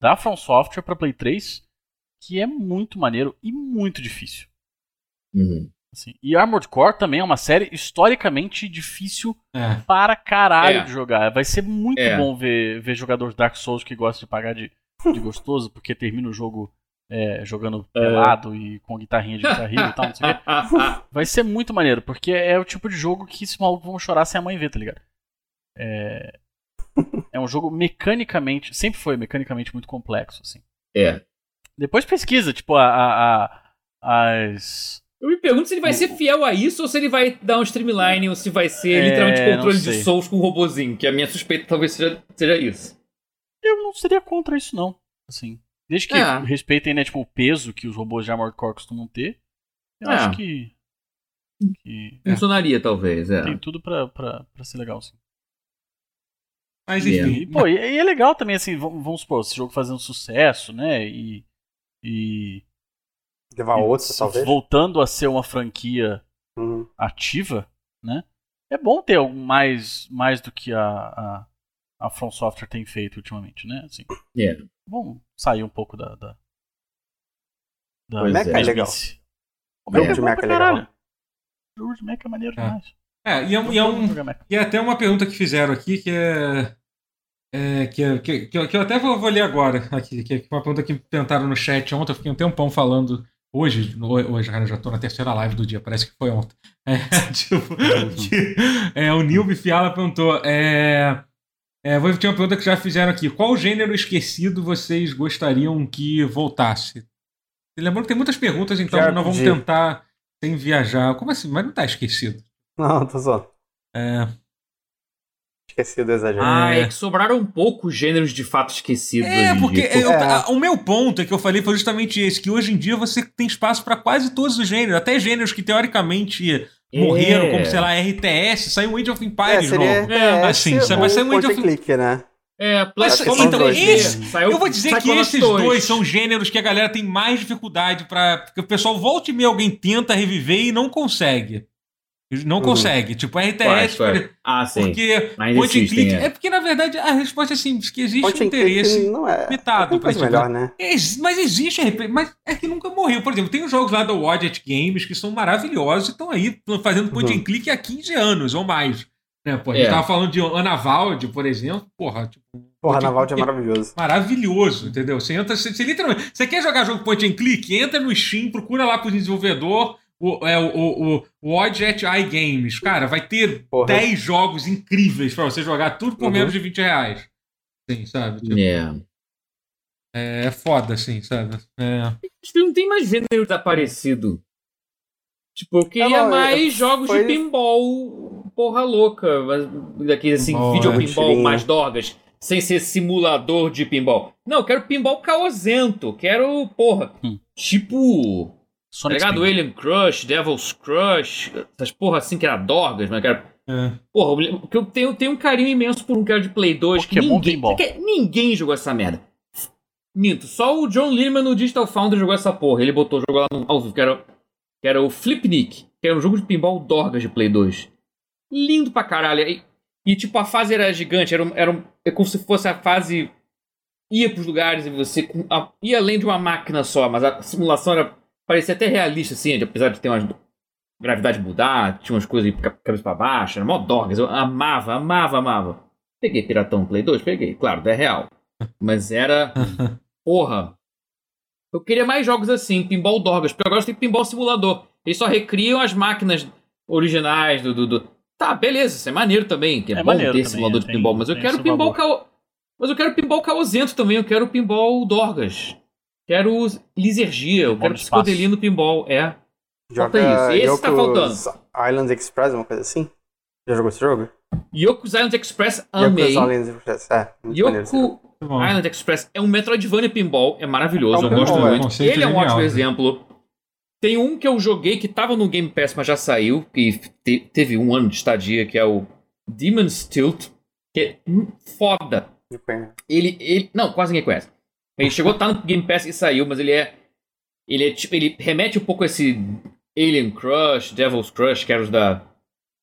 Speaker 4: da From Software pra Play 3 que é muito maneiro e muito difícil.
Speaker 3: Uhum.
Speaker 4: Assim. E Armored Core também é uma série historicamente difícil
Speaker 1: É.
Speaker 4: para caralho
Speaker 3: É.
Speaker 4: de jogar. Vai ser muito
Speaker 3: É.
Speaker 4: bom ver, ver jogador de Dark Souls que gosta de pagar de, de gostoso, porque termina o jogo é, jogando pelado e com guitarrinha de guitarra e tal, não sei o quê. Vai ser muito maneiro, porque é o tipo de jogo que esses malucos vão chorar sem a mãe ver, tá ligado? É, é um jogo mecanicamente, sempre foi mecanicamente muito complexo, assim.
Speaker 3: É.
Speaker 4: Depois pesquisa, tipo, a, a- a- as.
Speaker 3: Eu me pergunto se ele vai ser fiel a isso ou se ele vai dar um streamline ou se vai ser
Speaker 4: É,
Speaker 3: literalmente controle de. Souls com um robozinho, que a minha suspeita talvez seja, seja isso.
Speaker 4: Eu não seria contra isso, não. Assim. Desde que
Speaker 3: É.
Speaker 4: respeitem, né, tipo, o peso que os robôs de Armored Core costumam ter. Eu
Speaker 3: É.
Speaker 4: acho que. que
Speaker 1: É.
Speaker 3: Funcionaria, talvez, é.
Speaker 4: tem tudo pra, pra, pra ser legal, sim.
Speaker 1: Mas enfim.
Speaker 4: E, pô, e, e é legal também, assim, vamos, vamos supor, esse jogo fazendo sucesso, né? E. E.
Speaker 2: Levar
Speaker 4: e
Speaker 2: outro,
Speaker 4: se-
Speaker 2: talvez.
Speaker 4: Voltando a ser uma franquia
Speaker 2: Uhum.
Speaker 4: ativa, né? É bom ter algo mais, mais do que a, a, a From Software tem feito ultimamente, né? Assim,
Speaker 3: É.
Speaker 4: Vamos sair um pouco da. da, da
Speaker 3: Pois
Speaker 2: Mecha é legal.
Speaker 4: mesmice. O
Speaker 3: Jogo
Speaker 4: Mecha é
Speaker 2: de
Speaker 4: bom
Speaker 2: mecha é legal.
Speaker 4: O jogo de Mecha é maneiro
Speaker 1: É.
Speaker 4: demais.
Speaker 1: É, e é, um- e é um. E até uma pergunta que fizeram aqui que é. é, que, é- que, que eu- que eu até vou, vou ler agora, aqui, que é uma pergunta que tentaram no chat ontem, eu fiquei um tempão falando. Hoje, hoje, cara, já tô na terceira live do dia, parece que foi ontem. É, tipo, que, é, o Nilby Fiala perguntou. É, é, vou tinha uma pergunta que já fizeram aqui. Qual gênero esquecido vocês gostariam que voltasse? Lembrando que tem muitas perguntas, então
Speaker 2: JRPG.
Speaker 1: nós vamos tentar sem viajar. Como assim? Mas não tá esquecido.
Speaker 2: Não, tô zoando.
Speaker 1: É,
Speaker 2: Esqueci do exagero.
Speaker 3: Ah,
Speaker 1: É.
Speaker 3: é que sobraram poucos gêneros de fato esquecidos.
Speaker 1: É,
Speaker 3: hoje em
Speaker 1: porque
Speaker 3: dia.
Speaker 1: eu-
Speaker 2: É.
Speaker 1: a- o meu ponto é que eu falei foi justamente esse, que hoje em dia você tem espaço para quase todos os gêneros, até gêneros que teoricamente morreram,
Speaker 3: É.
Speaker 1: como, sei lá, RTS, saiu um Age of
Speaker 2: É,
Speaker 1: Empires
Speaker 2: seria
Speaker 1: novo.
Speaker 2: RTS
Speaker 1: assim,
Speaker 2: ou
Speaker 1: mas saiu um Age of-
Speaker 2: click, né?
Speaker 3: É,
Speaker 2: são
Speaker 1: então,
Speaker 2: dois,
Speaker 1: esse,
Speaker 3: saiu
Speaker 1: eu vou dizer que esses
Speaker 3: 2.
Speaker 1: dois são gêneros que a galera tem mais dificuldade para Porque o pessoal volta e meia alguém tenta reviver e não consegue. Não
Speaker 2: Uhum.
Speaker 1: consegue. Tipo, RTS,
Speaker 3: Quais, quais?
Speaker 1: por-
Speaker 3: Ah, sim.
Speaker 1: porque
Speaker 3: Ainda
Speaker 1: point and
Speaker 3: existem,
Speaker 1: click.
Speaker 3: é.
Speaker 1: É porque, na verdade, a resposta é simples, que existe
Speaker 2: Point
Speaker 1: um interesse.
Speaker 2: não é.
Speaker 1: limitado pra
Speaker 2: melhor, né?
Speaker 1: Ex- Mas existe RPG, mas é que nunca morreu. Por exemplo, tem os jogos lá da Wadget Games que são maravilhosos e estão aí fazendo point
Speaker 2: Uhum.
Speaker 1: and click há 15 anos ou mais. Né, pô, a gente
Speaker 3: É.
Speaker 1: tava falando de Anavalde, por exemplo. Porra, tipo,
Speaker 2: Porra,
Speaker 1: and
Speaker 2: Naval é maravilhoso.
Speaker 1: maravilhoso, entendeu? Você entra, você, você literalmente. Você quer jogar jogo point and click? Entra no Steam, procura lá pro desenvolvedor. O, é, o, o, o Wadget Eye Games. Cara, vai ter
Speaker 2: Porra.
Speaker 1: 10 jogos incríveis pra você jogar, tudo por
Speaker 2: Uhum.
Speaker 1: menos de 20 reais. Sim, sabe? Tipo,
Speaker 3: É.
Speaker 1: é foda, assim, sabe? É.
Speaker 3: Acho que não tem mais gênero desaparecido. Tipo, eu queria
Speaker 2: não, é-
Speaker 3: mais jogos
Speaker 2: foi-
Speaker 3: de pinball, porra louca. Daqueles assim, vídeo
Speaker 1: é.
Speaker 3: pinball
Speaker 2: Tirinho.
Speaker 3: mais dorgas. Sem ser simulador de pinball. Não, eu quero pinball caosento. Quero, porra.
Speaker 4: Hum.
Speaker 3: Tipo. Tá
Speaker 4: Sonic
Speaker 3: ligado?
Speaker 4: Spin.
Speaker 3: Alien Crush, Devil's Crush. Essas porra assim que era dorgas, mas que era
Speaker 1: É.
Speaker 3: Porra, o que eu tenho, tenho um carinho imenso por um cara de Play 2 que
Speaker 4: Pokémon
Speaker 3: ninguém, que ninguém jogou essa merda. Minto, só o John Lehman no Digital Foundry jogou essa porra. Ele botou jogo lá no ao vivo, que era, que era o Flipnick, que era um jogo de pinball dorgas de Play 2. Lindo pra caralho. E, e, tipo, a fase era gigante, era, um- era um- é como se fosse a fase. ia pros lugares e você a- ia além de uma máquina só, mas a simulação era, parecia até realista, assim, apesar de ter umas gravidade mudar, tinha umas coisas de ca- cabeça pra baixo, era mó dorgas, eu amava, amava, amava. Peguei Piratão Play 2? Peguei, claro, é real. Mas era, porra, eu queria mais jogos assim, pinball dorgas, porque agora tem pinball simulador. Eles só recriam as máquinas originais do... do, do- Tá, beleza, isso é maneiro também, que é,
Speaker 4: É
Speaker 3: bom ter
Speaker 4: também,
Speaker 3: simulador
Speaker 4: é,
Speaker 3: de
Speaker 4: tem-
Speaker 3: pinball, mas eu quero pinball cao... Mas eu quero pinball caosento também, eu quero pinball dorgas. Quero lisergia, eu quero psicodelia no pinball, é. Falta
Speaker 2: Joga
Speaker 3: isso. Esse tá
Speaker 2: Yoku's Island Express, uma coisa assim? Já jogou esse jogo?
Speaker 3: Yoku's Island Express, amei.
Speaker 2: Yoku's Island Express, é.
Speaker 3: Yoku. Island Express é um Metroidvania pinball, é maravilhoso,
Speaker 2: É um
Speaker 3: eu gosto
Speaker 2: pinball, é.
Speaker 3: muito. Ele é um
Speaker 1: genial,
Speaker 3: ótimo
Speaker 1: né?
Speaker 3: exemplo. Tem um que eu joguei que tava no Game Pass, mas já saiu, que te- teve um ano de estadia, que é o Demon's Tilt, que é foda. Ele, ele. Não, quase ninguém conhece. Ele chegou estar no Game Pass e saiu, mas ele é. Ele é tipo. Ele remete um pouco a esse Alien Crush, Devil's Crush, que era os da.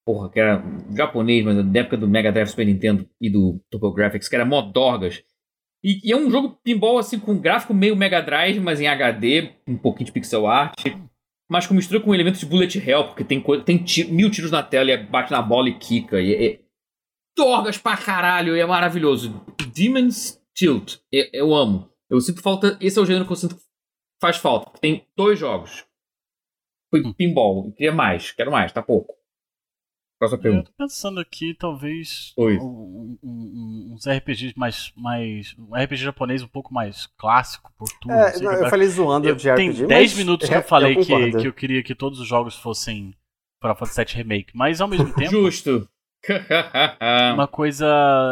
Speaker 3: Porra, que era japonês, mas da época do Mega Drive Super Nintendo e do TurboGrafx, que era mó dorgas. E, e é um jogo pinball assim com gráfico meio Mega Drive, mas em HD, um pouquinho de pixel art. Mas com mistura com elementos de bullet hell, porque tem, tem ti- mil tiros na tela e bate na bola e quica. E, é dorgas pra caralho, e é maravilhoso. Demon's Tilt, eu, eu amo. Eu sinto falta, esse é o gênero que eu sinto que faz falta. Tem dois jogos. Foi pinball, eu queria mais, quero mais, tá pouco. Próxima
Speaker 4: Eu
Speaker 3: pergunta.
Speaker 4: tô pensando aqui, talvez.
Speaker 3: Oi.
Speaker 4: um- um- uns RPGs mais, mais. Um RPG japonês um pouco mais clássico, por tudo.
Speaker 2: É, não,
Speaker 4: que
Speaker 2: eu falei zoando
Speaker 4: eu-
Speaker 2: de RPG,
Speaker 4: tem 10
Speaker 2: mas
Speaker 4: minutos que
Speaker 2: é-
Speaker 4: eu falei que,
Speaker 2: concordo.
Speaker 4: que eu queria que todos os jogos fossem Final Fantasy VII Remake, mas ao mesmo tempo,
Speaker 3: Justo.
Speaker 4: uma coisa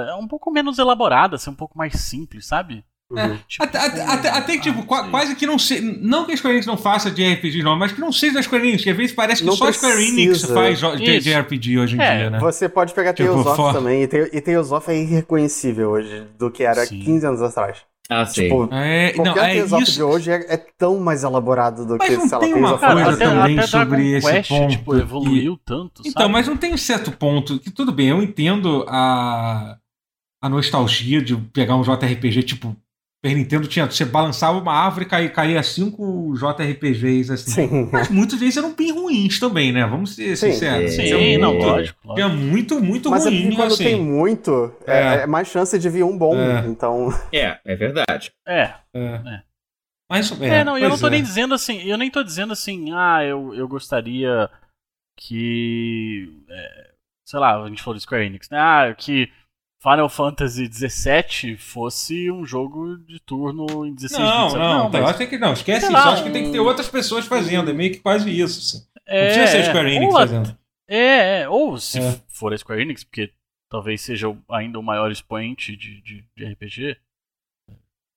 Speaker 4: é um pouco menos elaborada, assim, um pouco mais simples, sabe?
Speaker 2: Uhum.
Speaker 4: Tipo,
Speaker 1: Até, até, até- até que, tipo,
Speaker 4: ah,
Speaker 1: quase que não sei. Não que a Square Enix não faça de RPG, não, mas que não seja da Square Enix, que às vezes parece que
Speaker 2: Não
Speaker 1: só a Square Enix
Speaker 2: precisa.
Speaker 1: faz de, de RPG hoje em
Speaker 4: É,
Speaker 1: dia, né?
Speaker 2: Você pode pegar
Speaker 1: Tipo,
Speaker 2: Tales of
Speaker 1: for-
Speaker 2: também, e, Te- e Tales of é irreconhecível hoje do que era
Speaker 4: Sim.
Speaker 2: 15 anos atrás.
Speaker 3: Ah, sei.
Speaker 2: Tipo,
Speaker 1: É, não, é
Speaker 2: Tales of
Speaker 1: isso.
Speaker 2: de hoje é, é tão mais elaborado do
Speaker 1: Mas
Speaker 2: que,
Speaker 1: não
Speaker 2: sei lá,
Speaker 1: tem
Speaker 2: Tales
Speaker 1: uma coisa também sobre
Speaker 4: Dragon
Speaker 1: esse
Speaker 4: Quest,
Speaker 1: ponto
Speaker 4: tipo, evoluiu tanto,
Speaker 1: Então,
Speaker 4: sabe?
Speaker 1: mas não tem um certo ponto que tudo bem, eu entendo a, a nostalgia de pegar um JRPG tipo Super Nintendo tinha você balançava uma árvore e caía, caía cinco JRPGs assim.
Speaker 2: Sim.
Speaker 1: Mas muitos deles eram bem ruins também, né? Vamos ser
Speaker 2: Sim.
Speaker 1: sinceros.
Speaker 3: É,
Speaker 4: Sim,
Speaker 1: Tinha
Speaker 4: não,
Speaker 1: muito-
Speaker 4: lógico.
Speaker 1: Tinha
Speaker 4: lógico.
Speaker 1: muito, muito
Speaker 2: Mas é
Speaker 1: ruim,
Speaker 2: porque quando
Speaker 1: assim.
Speaker 2: tem muito, é,
Speaker 1: É.
Speaker 2: é mais chance de vir um bom.
Speaker 1: É.
Speaker 2: Então,
Speaker 3: É, é verdade.
Speaker 1: É.
Speaker 4: É. É.
Speaker 1: Mas,
Speaker 4: É, não, eu não tô
Speaker 1: é.
Speaker 4: nem dizendo assim, eu nem tô dizendo assim, ah, eu, eu gostaria que. é, sei lá, a gente falou do Square Enix, né? Ah, que Final Fantasy XVII fosse um jogo de turno em 16
Speaker 1: Não,
Speaker 4: bits.
Speaker 1: não, não,
Speaker 4: mas-
Speaker 1: eu acho que não, esquece
Speaker 4: Sei
Speaker 1: isso.
Speaker 4: lá,
Speaker 1: eu acho que tem que ter
Speaker 4: um-
Speaker 1: outras pessoas fazendo, é meio que quase isso. Assim. Não
Speaker 4: é,
Speaker 1: precisa ser Square Enix
Speaker 4: ou
Speaker 1: fazendo.
Speaker 4: É, é, ou se
Speaker 1: É.
Speaker 4: for a Square Enix, porque talvez seja ainda o maior expoente de, de, de RPG.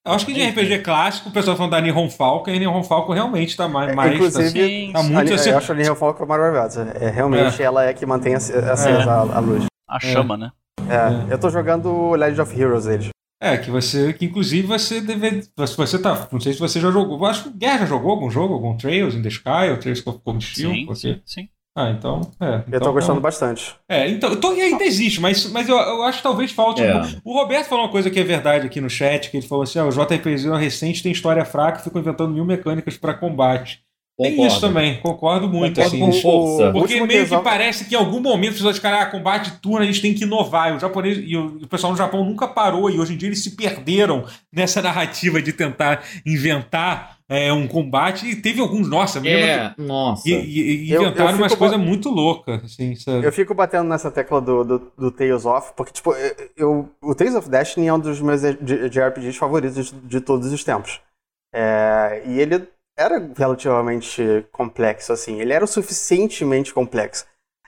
Speaker 1: Eu acho que de RPG clássico, o pessoal falando da Nihon Falcon, e a Nihon Falcon realmente tá mais. mais
Speaker 2: inclusive,
Speaker 4: Sim,
Speaker 1: tá muito
Speaker 2: a,
Speaker 1: assim-
Speaker 2: eu acho a Linha Falcon maravilhosa. É, realmente ela é que mantém ac- acesa a, a luz.
Speaker 4: A chama, né?
Speaker 2: É, Eu tô jogando o Legend of Heroes deles.
Speaker 1: É, que você, que inclusive você deve. Se você tá. Não sei se você já jogou. Eu acho que o Guerra já jogou algum jogo, algum Trails in the Sky, ou Trails of Cold Steel.
Speaker 4: Sim,
Speaker 1: você...
Speaker 4: sim, sim.
Speaker 1: Ah, então. É,
Speaker 2: Eu
Speaker 1: então,
Speaker 2: tô gostando
Speaker 1: então-
Speaker 2: bastante.
Speaker 1: É, então, eu tô- e ainda existe, mas, mas eu, eu acho que talvez falte. um
Speaker 3: É.
Speaker 1: pouco. O Roberto falou uma coisa que é verdade aqui no chat, que ele falou assim: ah, o JRPG recente tem história fraca e ficam inventando mil mecânicas pra combate. Tem
Speaker 3: Concordo.
Speaker 1: isso também, concordo muito.
Speaker 3: Concordo
Speaker 1: assim,
Speaker 3: com força.
Speaker 1: Porque meio que parece que em algum momento as pessoas cara, ah, combate turno, a gente tem que inovar. E o japonês e o, o pessoal no Japão nunca parou, e hoje em dia eles se perderam nessa narrativa de tentar inventar é, um combate. E teve alguns, nossa,
Speaker 3: É, nossa.
Speaker 1: e, e- e
Speaker 2: Eu- eu
Speaker 1: inventaram umas
Speaker 2: ba-
Speaker 1: coisas muito loucas, assim, sabe?
Speaker 2: Eu fico batendo nessa tecla do, do, do Tales of, porque, tipo, eu, o Tales of Destiny é um dos meus de, de RPGs favoritos de, de todos os tempos. É, e ele era relativamente complexo, assim. Ele era o suficientemente complexo.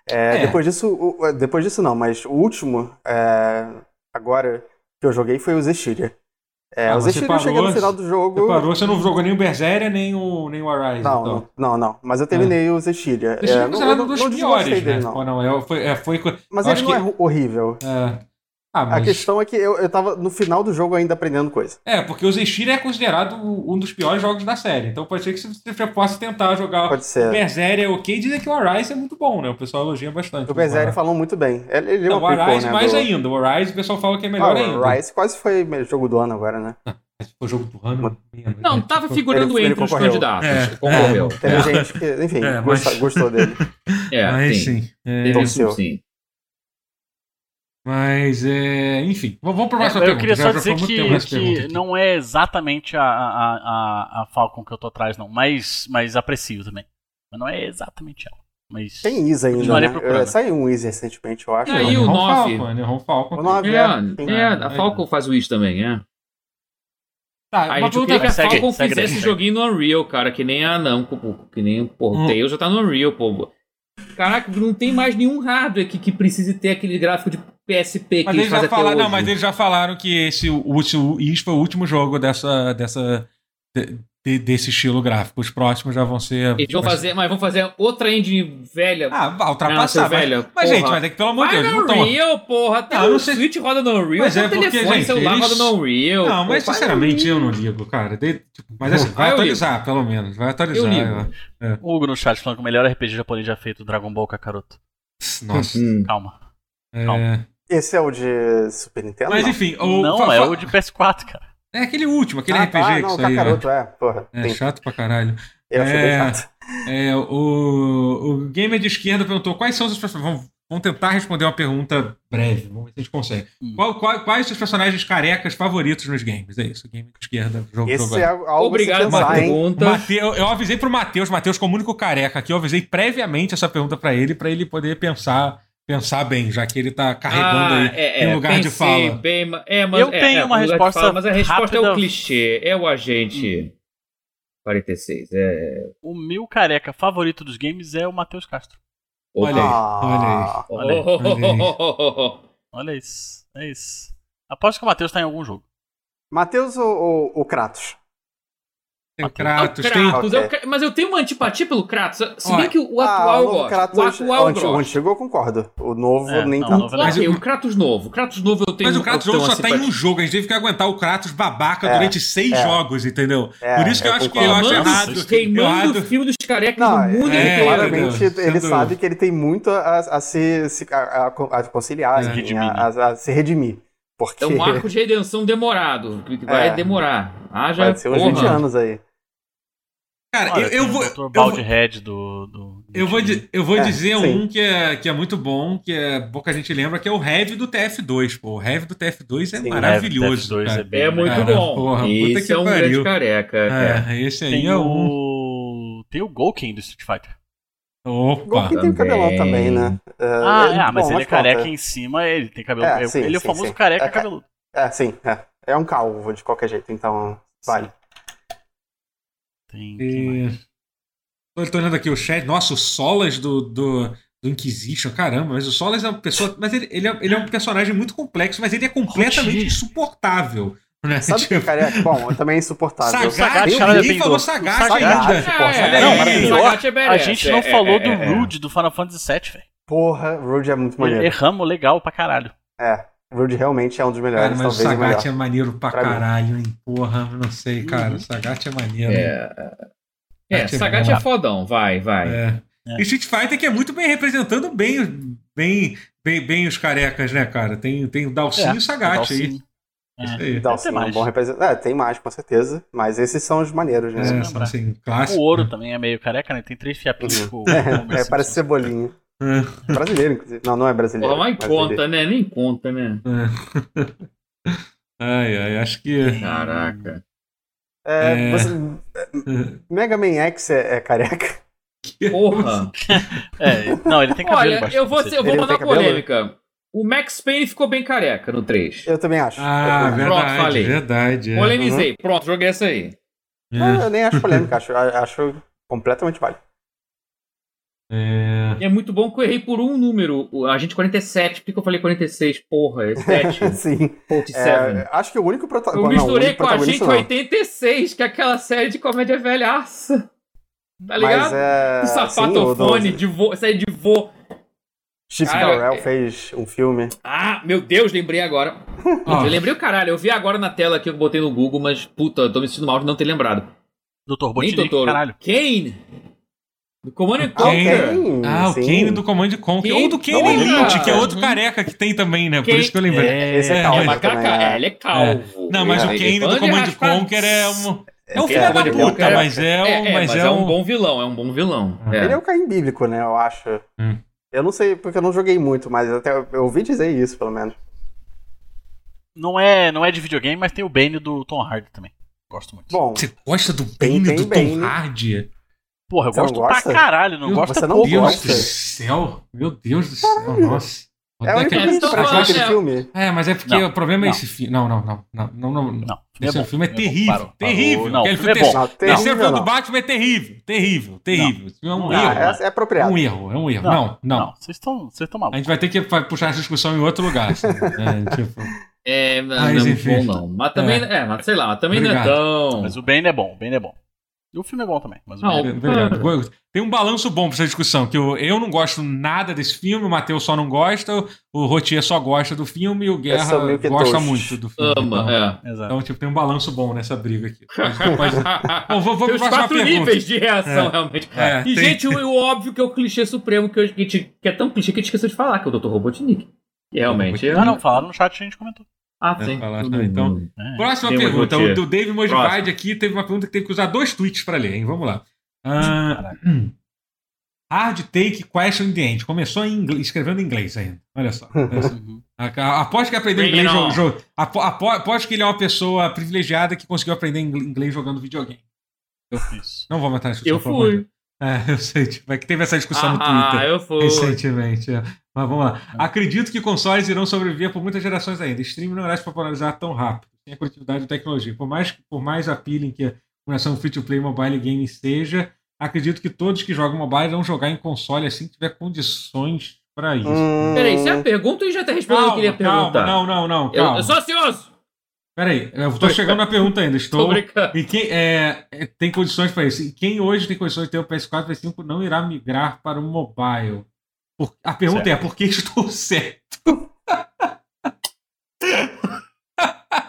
Speaker 2: É,
Speaker 1: É.
Speaker 2: Depois disso, o- depois disso não, mas o último, é, agora, que eu joguei foi o Zestiria. É,
Speaker 1: Ah,
Speaker 2: o Zestiria eu cheguei no final do jogo...
Speaker 1: Você parou, você não jogou nem o Berseria, nem o, nem o Arise.
Speaker 2: Não,
Speaker 1: então.
Speaker 2: não, não, não. Mas eu terminei o Zestiria.
Speaker 1: Esse
Speaker 2: É,
Speaker 1: é
Speaker 2: não,
Speaker 1: considerado
Speaker 2: eu
Speaker 1: um dos
Speaker 2: não
Speaker 1: piores, né?
Speaker 2: dele, não.
Speaker 1: Ou não, é, foi, é, foi,
Speaker 2: Mas ele não
Speaker 1: que-
Speaker 2: é horrível.
Speaker 1: é, ah,
Speaker 2: A
Speaker 1: mas,
Speaker 2: questão é que eu, eu tava no final do jogo ainda aprendendo coisa.
Speaker 1: é, porque o Zestiria é considerado um dos piores jogos da série. Então pode ser que você já possa tentar jogar
Speaker 2: Pode
Speaker 1: o
Speaker 2: ser.
Speaker 1: Berseria é ok. Dizem que o Arise é muito bom, né? O pessoal elogia bastante.
Speaker 2: O Berserker
Speaker 1: Arise.
Speaker 2: falam muito bem. Ele, ele é
Speaker 1: Não, o Arise
Speaker 2: né?
Speaker 1: mais
Speaker 2: do...
Speaker 1: ainda. O Arise o pessoal fala que é melhor
Speaker 2: Ah,
Speaker 1: ainda.
Speaker 2: o Rise quase foi jogo do ano agora, né?
Speaker 1: Mas foi jogo do ano. menos,
Speaker 3: Não,
Speaker 1: né?
Speaker 3: tava
Speaker 1: Tipo,
Speaker 3: figurando
Speaker 2: ele
Speaker 3: entre os
Speaker 2: concorreu.
Speaker 3: candidatos.
Speaker 1: É,
Speaker 3: Concorreu.
Speaker 2: Teve gente que, enfim,
Speaker 1: É, mas-
Speaker 2: gostou dele.
Speaker 3: É,
Speaker 1: Mas
Speaker 3: sim.
Speaker 1: sim. é,
Speaker 3: Teve sim.
Speaker 1: Mas, é, enfim. Vamos vamos pra
Speaker 4: É,
Speaker 1: próxima
Speaker 4: eu
Speaker 1: pergunta.
Speaker 4: queria só
Speaker 1: já
Speaker 4: dizer que, que
Speaker 1: pergunta
Speaker 4: não é exatamente a, a, a, a Falcon que eu tô atrás, não. Mas, mas aprecio também. Mas não é exatamente ela. Mas.
Speaker 2: Tem Easy ainda, né?
Speaker 4: procurando.
Speaker 2: É, Saiu um Easy recentemente, eu acho.
Speaker 3: Ah, e o nove?
Speaker 1: Falcon, Neon Falcon.
Speaker 2: O nove,
Speaker 3: É,
Speaker 2: é.
Speaker 3: é, a Falcon faz o isso também, é.
Speaker 1: Tá,
Speaker 3: A
Speaker 1: uma
Speaker 3: gente
Speaker 1: pergunta
Speaker 3: queria que a
Speaker 4: segue,
Speaker 3: Falcon
Speaker 4: segue
Speaker 3: fizesse
Speaker 4: daí.
Speaker 3: joguinho no Unreal, cara, que nem a não, pô, que nem porra,
Speaker 1: Hum.
Speaker 3: o Tails já tá no Unreal, pô. Caraca, não tem mais nenhum hardware que, que precise ter aquele gráfico de PSP que
Speaker 1: Mas
Speaker 3: eles
Speaker 1: eles já
Speaker 3: fazem até
Speaker 1: falaram,
Speaker 3: hoje.
Speaker 1: não, mas eles já falaram que esse o último, isso foi o último jogo dessa dessa de- de- desse estilo gráfico. Os próximos já vão ser
Speaker 3: Eles vão fazer, mas vão fazer outra engine velha.
Speaker 1: Ah, vai
Speaker 3: Nossa,
Speaker 1: ultrapassar, mas,
Speaker 3: velho,
Speaker 1: mas gente, mas é que pelo amor de Deus, não
Speaker 3: Unreal, porra. Até
Speaker 1: Não,
Speaker 3: o
Speaker 1: não sei-
Speaker 3: Switch roda no Unreal,
Speaker 1: Mas é porque,
Speaker 3: telefone
Speaker 1: gente,
Speaker 3: celular
Speaker 1: eles-
Speaker 3: roda no Unreal.
Speaker 1: Não, mas
Speaker 3: Pô,
Speaker 1: sinceramente eu não ligo, cara. De- tipo, mas assim, vai
Speaker 3: Ah,
Speaker 1: atualizar, pelo menos. Vai atualizar.
Speaker 3: Eu ligo.
Speaker 1: é.
Speaker 4: O Hugo no chat falando que o melhor RPG japonês já feito Dragon Ball Kakaroto.
Speaker 1: Nossa.
Speaker 4: Calma.
Speaker 1: É.
Speaker 2: Esse é o de Super Nintendo?
Speaker 1: Mas
Speaker 2: não?
Speaker 1: enfim, o,
Speaker 4: não,
Speaker 1: fa-
Speaker 4: é o de PS4, cara.
Speaker 1: é aquele último, aquele
Speaker 2: ah,
Speaker 1: RPG
Speaker 2: tá,
Speaker 1: que
Speaker 2: não,
Speaker 1: saiu. né?
Speaker 2: Kakaroto, é, porra.
Speaker 1: É
Speaker 2: tem.
Speaker 1: chato pra caralho.
Speaker 2: Eu achei bem
Speaker 1: É.
Speaker 2: chato.
Speaker 1: É, o, o gamer de esquerda perguntou quais são os personagens. Vamos, vamos tentar responder uma pergunta breve. Vamos ver se a gente consegue.
Speaker 4: Hum.
Speaker 1: Qual- qual- quais os personagens carecas favoritos nos games? É isso, gamer de esquerda. Jogo,
Speaker 2: Esse
Speaker 1: jogo
Speaker 2: é algo
Speaker 3: Obrigado pela pergunta.
Speaker 1: Mateu- eu avisei pro Matheus, Matheus, como único careca aqui, eu avisei previamente essa pergunta pra ele, pra ele poder pensar, pensar bem, já que ele tá carregando aí
Speaker 3: é,
Speaker 1: em
Speaker 3: é,
Speaker 1: lugar de fala.
Speaker 3: Bem, é, mas,
Speaker 4: Eu
Speaker 3: é,
Speaker 4: tenho
Speaker 3: é,
Speaker 4: uma resposta
Speaker 3: fala, mas a resposta é
Speaker 4: rápida.
Speaker 3: o clichê, é o agente 46. É...
Speaker 4: O meu careca favorito dos games é o Matheus Castro.
Speaker 1: Olha aí,
Speaker 2: Ah,
Speaker 1: olha aí.
Speaker 4: Olha aí.
Speaker 1: olha
Speaker 4: Olha isso. É isso. Aposto que o Matheus tá em algum jogo.
Speaker 2: Matheus ou, ou, ou Kratos?
Speaker 1: Tem o
Speaker 4: Ah,
Speaker 1: Kratos, tem.
Speaker 3: Kratos,
Speaker 2: Ok.
Speaker 3: é o Kra- mas eu tenho uma antipatia pelo Kratos. Se bem que o
Speaker 2: Ah,
Speaker 3: atual
Speaker 2: o
Speaker 3: eu gosto.
Speaker 2: Kratos,
Speaker 3: o atual
Speaker 2: o
Speaker 3: eu
Speaker 2: antigo, o
Speaker 3: gosto.
Speaker 2: antigo eu concordo. O novo
Speaker 4: É,
Speaker 2: nem
Speaker 4: não,
Speaker 2: tanto.
Speaker 4: o novo é
Speaker 1: Mas
Speaker 3: Ok,
Speaker 1: eu-
Speaker 3: o Kratos novo. O Kratos novo eu tenho
Speaker 1: Mas o Kratos novo só tá em um jogo. A gente teve que aguentar o Kratos babaca
Speaker 2: É,
Speaker 1: durante seis
Speaker 2: é.
Speaker 1: jogos, entendeu?
Speaker 2: É,
Speaker 1: Por isso que eu,
Speaker 2: eu
Speaker 1: acho que eu acho
Speaker 3: Queimando,
Speaker 1: errado.
Speaker 3: queimando o filme dos carecas
Speaker 2: Não,
Speaker 3: no mundo
Speaker 1: é,
Speaker 3: inteiro.
Speaker 2: claramente
Speaker 1: Deus,
Speaker 2: ele sabe que ele tem muito a, a se, se- a, a- a conciliar,
Speaker 1: É.
Speaker 2: a, se redimir. Porque
Speaker 3: É um arco de redenção demorado. Que vai
Speaker 2: É.
Speaker 3: demorar. Haja
Speaker 2: vai ser uns
Speaker 3: porra.
Speaker 2: 20 anos aí.
Speaker 1: Cara,
Speaker 4: Olha,
Speaker 1: eu, eu
Speaker 4: o
Speaker 1: vou. Eu
Speaker 4: Balde do. do, do
Speaker 1: eu vou, eu vou
Speaker 2: É,
Speaker 1: dizer
Speaker 2: sim.
Speaker 1: um que é, que é muito bom, que é pouca gente lembra, que é o Heavy do TF2, pô. O Heavy do TF2 é
Speaker 2: Sim,
Speaker 1: maravilhoso.
Speaker 4: Heavy do TF2
Speaker 1: cara.
Speaker 4: é bem
Speaker 3: É muito
Speaker 1: Cara,
Speaker 3: bom.
Speaker 1: porra,
Speaker 3: Esse
Speaker 1: que
Speaker 3: é um
Speaker 1: pariu.
Speaker 3: grande careca. é.
Speaker 1: Esse aí
Speaker 4: Tem
Speaker 1: é um.
Speaker 4: o. Tem o Golken do Street Fighter.
Speaker 1: Opa!
Speaker 2: quem tem cabelão também, né?
Speaker 4: Ah,
Speaker 2: É,
Speaker 4: é, mas
Speaker 2: bom,
Speaker 4: ele é
Speaker 2: conta.
Speaker 4: careca em cima, ele tem cabelo.
Speaker 2: É, sim,
Speaker 4: ele é o famoso
Speaker 2: sim.
Speaker 4: careca
Speaker 2: É,
Speaker 4: cabeludo.
Speaker 2: É, sim, é. É um calvo de qualquer jeito, então vale.
Speaker 4: Tem.
Speaker 1: E... Tô, tô olhando aqui o chat. Nossa, o Solas do, do, do Inquisition, caramba, mas o Solas é uma pessoa. Mas ele, ele, é, ele é um personagem muito complexo, mas ele é completamente insuportável. Né?
Speaker 2: Sabe o que
Speaker 1: Tipo,
Speaker 2: careca? Bom, também é insuportável.
Speaker 1: Sagat,
Speaker 4: Sagat, cara,
Speaker 1: ninguém
Speaker 4: é
Speaker 1: falou Sagat
Speaker 2: Sagat,
Speaker 1: ainda.
Speaker 2: Sagat
Speaker 1: é,
Speaker 4: não,
Speaker 1: é,
Speaker 4: mas
Speaker 1: é.
Speaker 4: pior,
Speaker 3: Sagat é
Speaker 4: A gente não
Speaker 3: é,
Speaker 4: falou
Speaker 3: é,
Speaker 4: do
Speaker 3: é, é.
Speaker 4: Rude do Final Fantasy VII, velho.
Speaker 2: Porra, Rude é muito maneiro.
Speaker 4: Erramos legal pra caralho.
Speaker 2: É, Rude realmente é um dos
Speaker 1: Cara,
Speaker 2: melhores,
Speaker 1: mas o
Speaker 2: o.
Speaker 1: Sagat é maneiro pra,
Speaker 2: Pra
Speaker 1: caralho, hein? Porra, não sei, cara.
Speaker 4: Uhum.
Speaker 1: O Sagat é maneiro.
Speaker 3: É, é
Speaker 1: Sagat é
Speaker 3: Sagat
Speaker 1: bom.
Speaker 3: é fodão. Vai, vai.
Speaker 1: É.
Speaker 4: É.
Speaker 1: E Street Fighter que é muito bem representando bem, bem, bem, bem os carecas, né, cara? Tem, tem o Dalcinho e o Sagat aí.
Speaker 4: É.
Speaker 1: Isso aí.
Speaker 2: Então,
Speaker 4: Deve ter
Speaker 2: sim, é um
Speaker 4: mais.
Speaker 2: bom representante. É, tem mais, com certeza. Mas esses são os maneiros, né?
Speaker 1: É, são, assim, clássicos.
Speaker 4: O ouro também é meio careca, né? Tem três fiapinhos o
Speaker 2: É, é, parece
Speaker 4: Simpson.
Speaker 1: É.
Speaker 2: Brasileiro, inclusive. Não, não é brasileiro.
Speaker 3: Porra, mas
Speaker 2: mas
Speaker 3: conta, né? Nem conta, né?
Speaker 1: É. Ai, ai, acho que.
Speaker 3: Caraca.
Speaker 2: É,
Speaker 1: É.
Speaker 2: você- Mega Man X é, é careca.
Speaker 3: Porra.
Speaker 4: É, não, ele tem cabelo
Speaker 3: Olha, eu vou, ser- eu vou mandar polêmica. O Max Payne ficou bem careca no 3.
Speaker 2: Eu também acho.
Speaker 1: Ah,
Speaker 2: eu,
Speaker 1: verdade,
Speaker 3: Pronto, falei.
Speaker 1: verdade. é.
Speaker 3: Polemizei. Pronto, joguei essa aí.
Speaker 1: É,
Speaker 2: eu nem acho polêmica, acho, acho completamente válido.
Speaker 1: É.
Speaker 3: E é muito bom que eu errei por um número. O agente 47. Por que eu falei 46? Porra, é 7.
Speaker 2: Sim.
Speaker 3: 47.
Speaker 2: É, acho que o único prota-
Speaker 3: Eu
Speaker 2: não, o
Speaker 3: misturei
Speaker 2: único
Speaker 3: com a gente
Speaker 2: protagonista não.
Speaker 3: 86, que é aquela série de comédia velhaça. Tá
Speaker 2: Mas
Speaker 3: ligado?
Speaker 2: é.
Speaker 3: o
Speaker 2: sim,
Speaker 3: sapatofone,
Speaker 2: do-
Speaker 3: de vô, série de vô.
Speaker 2: Steve Carell
Speaker 3: é-
Speaker 2: fez um filme.
Speaker 3: Ah, meu Deus, lembrei agora.
Speaker 1: Ó,
Speaker 3: Eu lembrei o caralho, eu vi agora na tela que eu botei no Google, mas puta, eu tô me sentindo mal de não ter lembrado.
Speaker 4: Doutor
Speaker 3: Nem
Speaker 4: Botinique,
Speaker 3: doutor.
Speaker 4: caralho.
Speaker 3: Kane! Do Command and
Speaker 2: Ah, o
Speaker 3: Conquer.
Speaker 2: Kane,
Speaker 1: Ah, o
Speaker 2: sim.
Speaker 1: Kane do Command Conquer.
Speaker 3: Kane-
Speaker 1: Ou do Kane
Speaker 2: Não,
Speaker 1: Lynch,
Speaker 2: é,
Speaker 1: que é outro careca que tem também, né? Por
Speaker 3: Kane-
Speaker 1: isso que eu lembrei.
Speaker 4: É,
Speaker 2: Esse é
Speaker 1: É,
Speaker 2: calvo
Speaker 3: É,
Speaker 2: também,
Speaker 3: caca,
Speaker 2: é.
Speaker 3: ele é calvo.
Speaker 1: Não, mas o Kane do Command Conquer é um. É um
Speaker 3: É,
Speaker 1: filho da
Speaker 3: Command
Speaker 1: puta, mas é um.
Speaker 3: É, é,
Speaker 1: mas
Speaker 3: mas é um bom vilão, é um bom vilão. É.
Speaker 2: Ele é o Caim bíblico, né? Eu acho.
Speaker 1: Hum.
Speaker 2: Eu não sei, porque eu não joguei muito, mas até eu ouvi dizer isso, pelo menos.
Speaker 4: Não é, não é de videogame, mas tem o Bane do Tom Hardy também. Gosto muito.
Speaker 2: Bom,
Speaker 1: Você gosta do
Speaker 2: Tem-
Speaker 1: Bane
Speaker 2: tem
Speaker 1: do
Speaker 2: Bane.
Speaker 1: Tom Hardy?
Speaker 4: Porra, eu
Speaker 2: Você
Speaker 4: gosto pra caralho, não gosto
Speaker 2: você
Speaker 4: é
Speaker 2: não.
Speaker 1: Deus
Speaker 2: gosta?
Speaker 1: do céu! Meu Deus do céu, nossa.
Speaker 2: é o único
Speaker 3: falando,
Speaker 2: aquele
Speaker 3: é-
Speaker 2: filme.
Speaker 1: É, mas é porque
Speaker 4: Não,
Speaker 1: o problema é
Speaker 4: não.
Speaker 1: esse filme. Não, não, não. Não, não, não.
Speaker 4: Não,
Speaker 1: Esse filme é, terrível.
Speaker 4: parou, parou.
Speaker 1: terrível.
Speaker 4: Não,
Speaker 1: Aquele
Speaker 4: filme é bom.
Speaker 2: Não,
Speaker 1: O terceiro
Speaker 2: terrível
Speaker 1: filme do. Batman é terrível. Terrível, terrível. Esse filme é um
Speaker 4: Não,
Speaker 1: erro.
Speaker 2: É, é
Speaker 1: É
Speaker 2: apropriado.
Speaker 1: um erro, é um erro. Não, não.
Speaker 4: Vocês estão vocês estão
Speaker 1: A
Speaker 4: malucos.
Speaker 1: gente vai ter que puxar essa discussão em outro lugar. assim. É, tipo,
Speaker 3: É, não,
Speaker 1: Mas,
Speaker 3: não é bom, não. Mas também, é. mas sei lá, mas também não é
Speaker 1: Obrigado.
Speaker 3: tão.
Speaker 4: Mas o Bane é bom, o Bane é bom. E o filme é bom também, mas o
Speaker 3: Não,
Speaker 4: é
Speaker 1: Tem um balanço bom pra essa discussão, que eu, eu não gosto nada desse filme, o Matheus só não gosta, o Rotier só gosta do filme e o Guerra
Speaker 2: que
Speaker 1: gosta muito do filme.
Speaker 3: Ama,
Speaker 1: então,
Speaker 3: é.
Speaker 1: Então, tipo, tem um balanço bom nessa briga aqui. Mas, mas- Bom, vou, vou
Speaker 3: Tem os quatro níveis de reação,
Speaker 1: É.
Speaker 3: realmente.
Speaker 1: É,
Speaker 3: e,
Speaker 1: tem-
Speaker 3: gente, o, o óbvio que é o clichê supremo que, eu, que, te- que é tão clichê que a gente esqueceu de falar, que é o Dr. Robotnik. Realmente.
Speaker 4: Ah, não, falaram no chat, a gente comentou.
Speaker 3: Ah,
Speaker 1: É,
Speaker 3: sim.
Speaker 1: falar,
Speaker 3: Tudo
Speaker 1: tá, então.
Speaker 4: É.
Speaker 1: Próxima
Speaker 3: Tem
Speaker 1: pergunta. O do Dave aqui teve uma pergunta que teve que usar dois tweets pra ler, hein? Vamos lá. Ah, hard take question in the end. Começou em inglês, escrevendo em inglês ainda. Olha só. olha só.
Speaker 4: Uhum.
Speaker 1: A- a- Após que aprendeu inglês,
Speaker 3: it on.
Speaker 1: jo- jo- apo- apo- após que ele é uma pessoa privilegiada que conseguiu aprender ingl- inglês jogando videogame.
Speaker 4: Isso.
Speaker 1: Não vamos entrar nessa discussão.
Speaker 3: Eu fui.
Speaker 1: É, eu sei, tipo, é que teve essa discussão no
Speaker 3: Ah,
Speaker 1: Twitter
Speaker 3: eu fui.
Speaker 1: recentemente. é. Mas vamos lá. Acredito que consoles irão sobreviver por muitas gerações ainda. Streaming não irá se popularizar tão rápido, sem a conectividade e tecnologia. Por mais, por mais appealing que a combinação free-to-play mobile game seja, acredito que todos que jogam mobile irão jogar em console assim que tiver condições para isso.
Speaker 2: Hum,
Speaker 3: Peraí, isso é a pergunta ou já tá respondendo o que ele ia perguntar?
Speaker 1: não, não, não,
Speaker 3: Eu,
Speaker 1: calma.
Speaker 3: eu sou ansioso!
Speaker 1: Peraí, eu tô chegando na pergunta ainda. Estou.
Speaker 3: brincando.
Speaker 1: E quem é, é, tem condições para isso? E quem hoje tem condições de ter o PS4 e PS5 não irá migrar para o mobile? Por- a pergunta
Speaker 4: Certo.
Speaker 1: é: por que estou certo?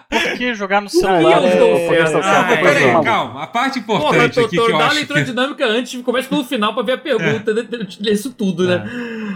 Speaker 4: Porque jogar no
Speaker 2: Não,
Speaker 4: celular é...
Speaker 3: estou certo, Ai,
Speaker 2: eu tô
Speaker 1: Peraí, calma. A parte
Speaker 3: Porra,
Speaker 1: importante aqui que
Speaker 3: doutor,
Speaker 1: eu
Speaker 3: dá a leitura
Speaker 1: que...
Speaker 3: dinâmica antes, começa pelo final pra ver a pergunta, de- isso tudo, né?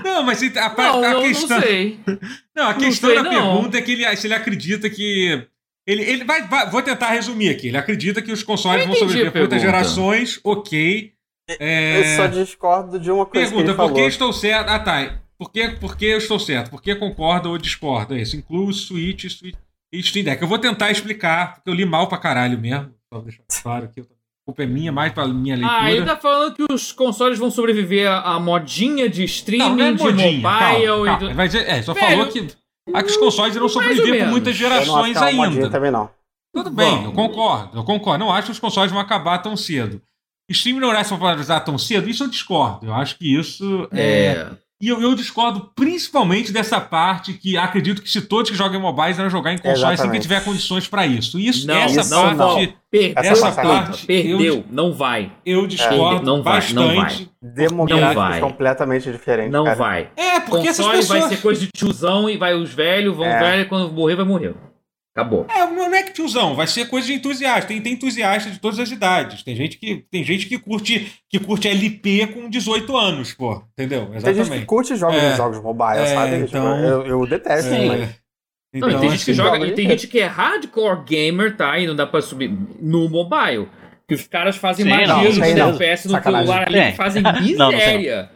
Speaker 1: Não, mas a, pa-
Speaker 3: Não,
Speaker 1: a
Speaker 3: não,
Speaker 1: questão...
Speaker 3: não sei.
Speaker 1: Não, a
Speaker 3: Não
Speaker 1: questão
Speaker 3: sei,
Speaker 1: da
Speaker 3: não.
Speaker 1: pergunta é que ele, se ele acredita que. Ele, ele vai, vai- Vou tentar resumir aqui. Ele acredita que os consoles vão sobreviver por muitas gerações, ok. É,
Speaker 2: Eu só discordo de uma coisa
Speaker 1: pergunta,
Speaker 2: que ele
Speaker 1: por que
Speaker 2: falou.
Speaker 1: estou certo? Ah, tá. Por que, por que eu estou certo? Por que concorda ou discorda? É isso. Inclui o Switch e Switch- e Steam Deck. Eu vou tentar explicar, porque eu li mal pra caralho mesmo. Só deixar claro que eu- a culpa é minha, mais pra minha leitura.
Speaker 3: Ah, ele tá falando que os consoles vão sobreviver à, modinha de streaming,
Speaker 1: não é
Speaker 3: de
Speaker 1: modinha,
Speaker 3: mobile
Speaker 1: calma,
Speaker 3: e
Speaker 1: calma.
Speaker 3: do-
Speaker 1: Ele vai dizer- é, só
Speaker 3: Velho,
Speaker 1: falou que, ah, que os consoles irão sobreviver por muitas
Speaker 2: Eu não acho
Speaker 1: gerações
Speaker 2: que é modinha
Speaker 1: ainda.
Speaker 2: também, não.
Speaker 1: Tudo bem,
Speaker 3: Bom.
Speaker 1: eu concordo, eu concordo. Não acho que os consoles vão acabar tão cedo. Streaming não se popularizar tão cedo, isso eu discordo. Eu acho que isso é.
Speaker 3: É.
Speaker 1: E eu, eu discordo principalmente dessa parte que acredito que se todos que jogam mobiles irão jogar em consoles assim que tiver condições para isso. Isso,
Speaker 3: Não,
Speaker 1: essa
Speaker 2: isso
Speaker 1: parte
Speaker 2: não.
Speaker 3: Perdeu
Speaker 2: Essa parte
Speaker 3: perdeu, não vai.
Speaker 1: eu discordo
Speaker 3: não vai, não
Speaker 1: bastante.
Speaker 2: Demográficos
Speaker 3: vai.
Speaker 2: completamente diferentes.
Speaker 3: Não
Speaker 2: cara.
Speaker 3: vai.
Speaker 1: É, porque essas
Speaker 3: Console vai
Speaker 1: pessoas.
Speaker 3: ser coisa de tiozão e vai os velhos, vão
Speaker 2: É.
Speaker 3: velho, quando morrer, vai morrer. Acabou.
Speaker 1: É, não é que tiozão, vai ser coisa de entusiasta. Tem, tem entusiasta de todas as idades. Tem gente que, tem gente que curte que curte LP com 18 anos, pô. Entendeu?
Speaker 2: Tem gente que
Speaker 1: Exatamente.
Speaker 2: curte jogos,
Speaker 1: É.
Speaker 2: jogos mobile,
Speaker 1: É,
Speaker 2: sabe?
Speaker 1: Então-
Speaker 2: eu, eu detesto,
Speaker 3: Sim.
Speaker 2: mas...
Speaker 1: É.
Speaker 3: Não,
Speaker 1: Então,
Speaker 3: tem gente que
Speaker 1: assim,
Speaker 3: joga,
Speaker 2: joga
Speaker 3: e tem gente que é hardcore gamer, tá? E não dá pra subir no mobile. Que os caras fazem
Speaker 4: Sim,
Speaker 3: magia
Speaker 4: não,
Speaker 3: no
Speaker 2: não.
Speaker 3: FPS no celular ali que fazem
Speaker 4: Não, não
Speaker 3: miséria.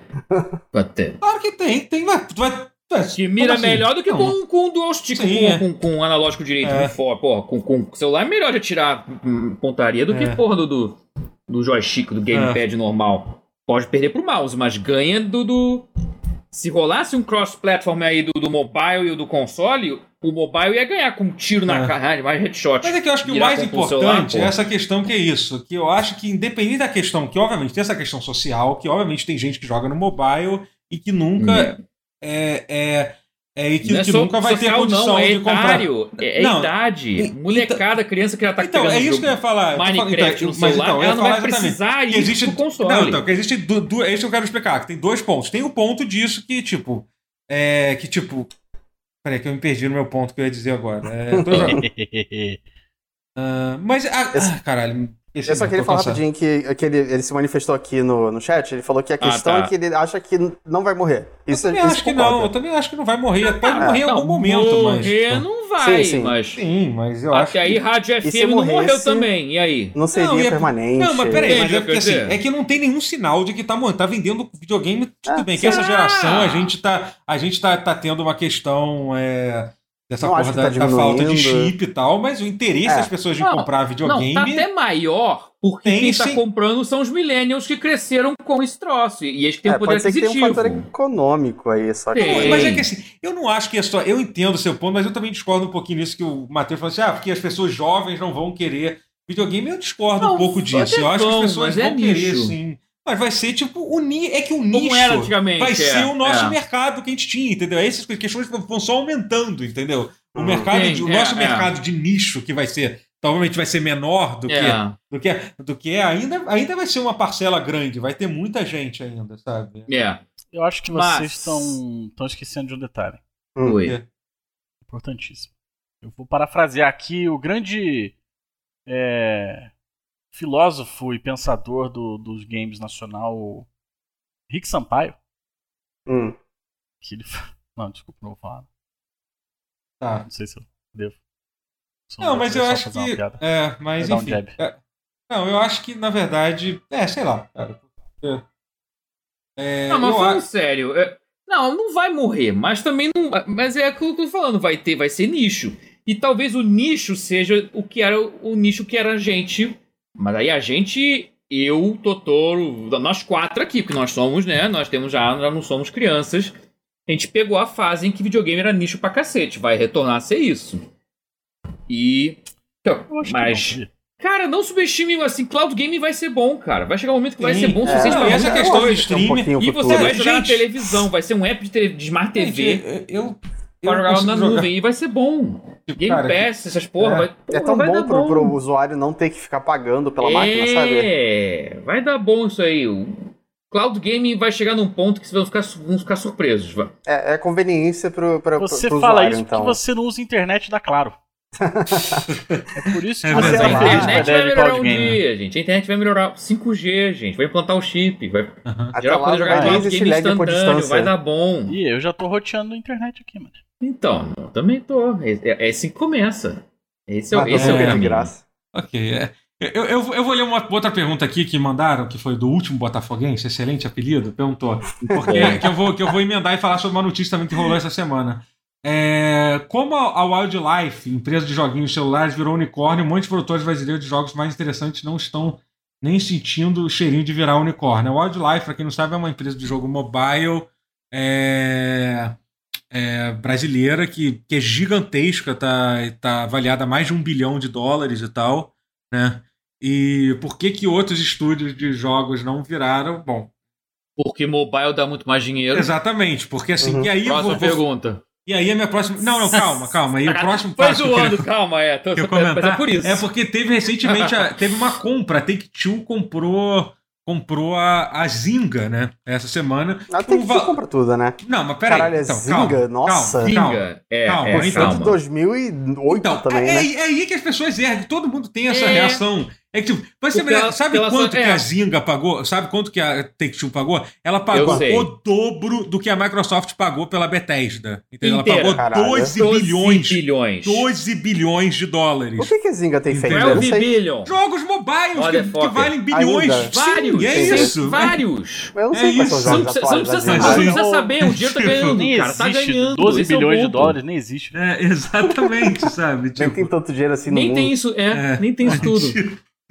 Speaker 3: Até.
Speaker 1: Claro que tem, tem, mas tu vai.
Speaker 3: Que mira
Speaker 1: como assim?
Speaker 3: melhor do que
Speaker 1: Não.
Speaker 3: com, com dual stick,
Speaker 1: Sim,
Speaker 3: com,
Speaker 1: é.
Speaker 3: com, com analógico direito,
Speaker 1: É.
Speaker 3: com for, porra, com, com o celular é melhor de atirar hum, pontaria do que
Speaker 1: É.
Speaker 3: porra do, do, do joystick, do gamepad normal. Pode perder pro mouse, mas ganha do. do... Se rolasse um cross-platform aí do, do mobile e do console, o mobile ia ganhar com um tiro na
Speaker 1: É.
Speaker 3: cara, mais headshot.
Speaker 1: Mas é que eu acho que o mais importante é essa questão que é isso. Que eu acho que, independente da questão, que obviamente tem essa questão social, que obviamente tem gente que joga no mobile e que nunca. É, é, é, e que,
Speaker 3: não é
Speaker 1: que
Speaker 3: só
Speaker 1: nunca vai ter condição
Speaker 3: não, é
Speaker 1: de comprar.
Speaker 3: etário, é, é
Speaker 1: Não,
Speaker 3: idade.
Speaker 1: e-
Speaker 3: Molecada, criança que já tá
Speaker 1: Então, é isso que eu ia falar.
Speaker 3: Minecraft
Speaker 1: então,
Speaker 3: no
Speaker 1: mas
Speaker 3: celular,
Speaker 1: então,
Speaker 3: ela não vai precisar
Speaker 1: Que
Speaker 3: isso
Speaker 1: existe,
Speaker 3: no console.
Speaker 1: Não, então, que existe du, du, é isso que eu quero explicar. Que tem dois pontos. Tem o ponto disso que, tipo. É. Que, tipo. Peraí, que eu me perdi no meu ponto que eu ia dizer agora. É, tô jogando. Ah, mas. Ah, ah, caralho. Esse
Speaker 2: Eu só
Speaker 1: não,
Speaker 2: queria falar
Speaker 1: cansado.
Speaker 2: rapidinho que, que ele, ele se manifestou aqui no, no chat. Ele falou que a
Speaker 3: Ah,
Speaker 2: questão
Speaker 3: tá.
Speaker 2: é que ele acha que não vai morrer. Isso,
Speaker 1: eu também
Speaker 2: isso
Speaker 1: acho que não. Eu também acho que não vai morrer. Pode morrer em
Speaker 3: Não,
Speaker 1: algum momento, mas.
Speaker 3: morrer não vai,
Speaker 2: Sim, sim.
Speaker 3: mas...
Speaker 1: Sim, mas eu acho.
Speaker 3: Até aí, Rádio FM não morreu também, e aí?
Speaker 2: Não seria
Speaker 1: Não, é-
Speaker 2: permanente.
Speaker 1: Não, mas peraí, mas é
Speaker 3: que
Speaker 1: porque assim, é que não tem nenhum sinal de que tá morrendo. Tá vendendo videogame, tudo
Speaker 2: Ah,
Speaker 1: bem. Que essa geração a
Speaker 3: Ah!
Speaker 1: gente tá, a gente tá, tá tendo uma questão é, dessa
Speaker 2: Não
Speaker 1: porra da,
Speaker 2: tá
Speaker 1: da falta de chip e tal, mas o interesse
Speaker 2: É.
Speaker 1: das pessoas de
Speaker 3: Não,
Speaker 1: comprar
Speaker 3: Não,
Speaker 1: videogame.
Speaker 3: tá até maior, porque
Speaker 1: Tem,
Speaker 3: quem tá
Speaker 1: sim.
Speaker 3: comprando são os millennials que cresceram com esse troço, e eles que têm
Speaker 2: É,
Speaker 3: um poder
Speaker 2: pode ser que tenha um fator econômico aí, só que.
Speaker 3: Tem.
Speaker 1: Não, mas é que assim, eu não acho que é só. Eu entendo o seu ponto, mas eu também discordo um pouquinho nisso que o Matheus falou assim: ah, porque as pessoas jovens não vão querer videogame. Eu discordo
Speaker 3: Não,
Speaker 1: um pouco disso.
Speaker 3: até
Speaker 1: Eu acho que
Speaker 3: vão,
Speaker 1: as pessoas
Speaker 3: mas é
Speaker 1: vão querer,
Speaker 3: nicho.
Speaker 1: sim. Mas vai ser tipo o ni... É que o
Speaker 3: Como
Speaker 1: nicho
Speaker 3: era antigamente,
Speaker 1: vai
Speaker 3: é,
Speaker 1: ser o nosso
Speaker 3: é.
Speaker 1: mercado que a gente tinha, entendeu? Essas questões vão só aumentando, entendeu? O
Speaker 2: Hum.
Speaker 1: mercado,
Speaker 3: Sim,
Speaker 1: de- o
Speaker 3: é,
Speaker 1: nosso
Speaker 3: é.
Speaker 1: mercado de nicho que vai ser, provavelmente vai ser menor do que
Speaker 3: É,
Speaker 1: do que, do que é, ainda, ainda vai ser uma parcela grande, vai ter muita gente ainda, sabe?
Speaker 3: é.
Speaker 4: Eu acho que
Speaker 3: Mas-
Speaker 4: vocês estão estão esquecendo de um detalhe
Speaker 2: Hum.
Speaker 3: Oi.
Speaker 1: É.
Speaker 4: importantíssimo. Eu vou parafrasear aqui o grande é, filósofo e pensador do- dos games nacional, Rick Sampaio,
Speaker 2: Hum.
Speaker 4: que ele. Não, desculpa, não vou falar.
Speaker 1: Tá.
Speaker 4: Não sei se eu devo. Se
Speaker 1: Não, mas eu acho que.
Speaker 4: piada.
Speaker 1: É, mas
Speaker 4: um
Speaker 1: enfim.
Speaker 4: jab.
Speaker 1: é, não, eu acho que, na verdade. É, sei lá, cara. É, é,
Speaker 3: Não, mas
Speaker 1: eu
Speaker 3: falando
Speaker 1: acho-
Speaker 3: sério, é- não, não vai morrer, mas também não. Mas é aquilo que eu tô falando, vai ter, vai ser nicho. E talvez o nicho seja o que era o nicho que era a gente. Mas aí a gente, eu, Totoro, nós quatro aqui, porque nós somos, né? Nós temos já, já não somos crianças. A gente pegou a fase em que videogame era nicho pra cacete. Vai retornar a ser isso. E. Então, mas.
Speaker 4: não.
Speaker 3: Cara, não subestime assim, cloud gaming vai ser bom, cara. Vai chegar um momento que vai
Speaker 1: Sim.
Speaker 3: ser bom o
Speaker 2: É,
Speaker 3: pra
Speaker 1: essa questão de streamer-
Speaker 2: um
Speaker 3: E
Speaker 2: futuro.
Speaker 3: você vai jogar na
Speaker 1: Gente.
Speaker 3: televisão, vai ser um app de, tele- de Smart TV.
Speaker 1: Gente, eu
Speaker 3: Pra jogar na
Speaker 1: jogar.
Speaker 3: nuvem. E vai ser bom.
Speaker 1: Tipo,
Speaker 3: Game
Speaker 1: cara,
Speaker 3: Pass, essas porra.
Speaker 1: é.
Speaker 3: vai,
Speaker 2: É
Speaker 3: porra,
Speaker 2: tão
Speaker 3: vai
Speaker 2: bom
Speaker 3: dar
Speaker 2: pro, pro usuário não ter que ficar pagando pela máquina, sabe?
Speaker 3: É, vai dar bom isso aí. O cloud gaming vai chegar num ponto que vocês vão ficar, vão ficar surpresos.
Speaker 2: É, é conveniência pro, pro,
Speaker 4: Você
Speaker 2: pro
Speaker 4: fala
Speaker 2: usuário,
Speaker 4: isso
Speaker 2: então.
Speaker 4: porque você não usa internet da Claro. é por isso que
Speaker 1: É
Speaker 4: você
Speaker 3: a internet
Speaker 4: ideia
Speaker 3: vai melhorar um dia, gente. A internet vai melhorar 5G, gente. Vai implantar o chip. Vai.
Speaker 2: Até
Speaker 3: geral
Speaker 2: lá
Speaker 3: poder jogar
Speaker 2: vai esse
Speaker 3: game instantâneo.
Speaker 2: distância.
Speaker 3: Vai dar bom.
Speaker 4: Ih, eu já tô roteando a internet aqui, mano.
Speaker 3: Então, eu também tô. É, é assim que começa. Esse é, o-
Speaker 2: Mas
Speaker 3: esse é o
Speaker 2: é de
Speaker 3: caminho.
Speaker 2: graça.
Speaker 1: Ok, é. Eu, eu, eu vou ler uma outra pergunta aqui que mandaram, que foi do último Botafoguense, excelente apelido, perguntou. Porque
Speaker 3: É.
Speaker 1: que eu, vou, que eu vou emendar e falar sobre uma notícia também que rolou essa semana. É, como a, a Wildlife, empresa de joguinhos celulares, virou unicórnio, muitos produtores brasileiros de jogos mais interessantes não estão nem sentindo o cheirinho de virar unicórnio. A Wildlife, para quem não sabe, é uma empresa de jogo mobile é, é, brasileira que, que é gigantesca, tá, tá avaliada a mais de um bilhão de dólares e tal, né? E por que que outros estúdios de jogos não viraram? Bom,
Speaker 3: Porque mobile dá muito mais dinheiro.
Speaker 1: exatamente, porque assim,
Speaker 2: Uhum.
Speaker 1: e aí
Speaker 3: Próxima
Speaker 1: vou- vou-
Speaker 3: pergunta.
Speaker 1: e aí a minha próxima, não, não, calma, calma, e o próximo
Speaker 3: Foi
Speaker 1: passo que queria-
Speaker 3: zoando, calma, é. Tô,
Speaker 1: que eu
Speaker 3: mas
Speaker 1: comentar
Speaker 3: é por isso.
Speaker 1: é porque teve recentemente a- teve uma compra, a Take-Two comprou comprou a, a Zynga, né? Essa semana.
Speaker 2: Ah, tem que compra tudo, né?
Speaker 1: Não, mas peraí.
Speaker 2: Caralho, é
Speaker 1: então,
Speaker 2: Zynga?
Speaker 1: calma,
Speaker 2: Nossa.
Speaker 1: calma, calma.
Speaker 3: Zinga. É,
Speaker 1: Calma,
Speaker 3: é,
Speaker 1: então,
Speaker 3: calma.
Speaker 2: de 2008
Speaker 1: Então,
Speaker 2: também,
Speaker 1: é,
Speaker 2: né?
Speaker 1: é aí que as pessoas erram, todo mundo tem essa
Speaker 3: É.
Speaker 1: reação. É que, tipo, você
Speaker 3: ela-
Speaker 1: sabe
Speaker 3: ela só-
Speaker 1: quanto que
Speaker 3: é.
Speaker 1: a Zynga pagou? Sabe quanto que a Take-Two pagou? Ela pagou o dobro do que a Microsoft pagou pela Bethesda. Entendeu?
Speaker 3: Inteira,
Speaker 1: ela pagou
Speaker 2: caralho.
Speaker 1: 12
Speaker 3: 12
Speaker 1: bilhões.
Speaker 3: bilhões.
Speaker 1: 12 bilhões de dólares.
Speaker 2: O que que a Zinga tem feito?
Speaker 1: Entendeu?
Speaker 2: Eu não
Speaker 3: 12
Speaker 2: sei.
Speaker 3: billion.
Speaker 1: Jogos mobiles que, que valem bilhões.
Speaker 2: Ainda.
Speaker 1: Sim,
Speaker 3: Vários.
Speaker 1: é isso.
Speaker 3: Vários.
Speaker 2: Eu não
Speaker 1: É
Speaker 2: sei quais
Speaker 1: isso.
Speaker 2: são os
Speaker 3: Você não precisa, você não
Speaker 2: atuais
Speaker 3: precisa saber,
Speaker 2: Zinga.
Speaker 3: não precisa saber. O dinheiro tá
Speaker 1: Tipo,
Speaker 3: ganhando,
Speaker 4: Nem
Speaker 3: cara. Tá
Speaker 4: existe
Speaker 3: ganhando.
Speaker 4: 12
Speaker 3: esse é
Speaker 4: bilhões de dólares, nem existe.
Speaker 1: É, exatamente, sabe?
Speaker 2: Nem
Speaker 1: Tipo,
Speaker 2: tem tanto dinheiro assim no
Speaker 3: Nem
Speaker 2: mundo.
Speaker 3: tem isso, é,
Speaker 1: É.
Speaker 3: nem tem isso tudo.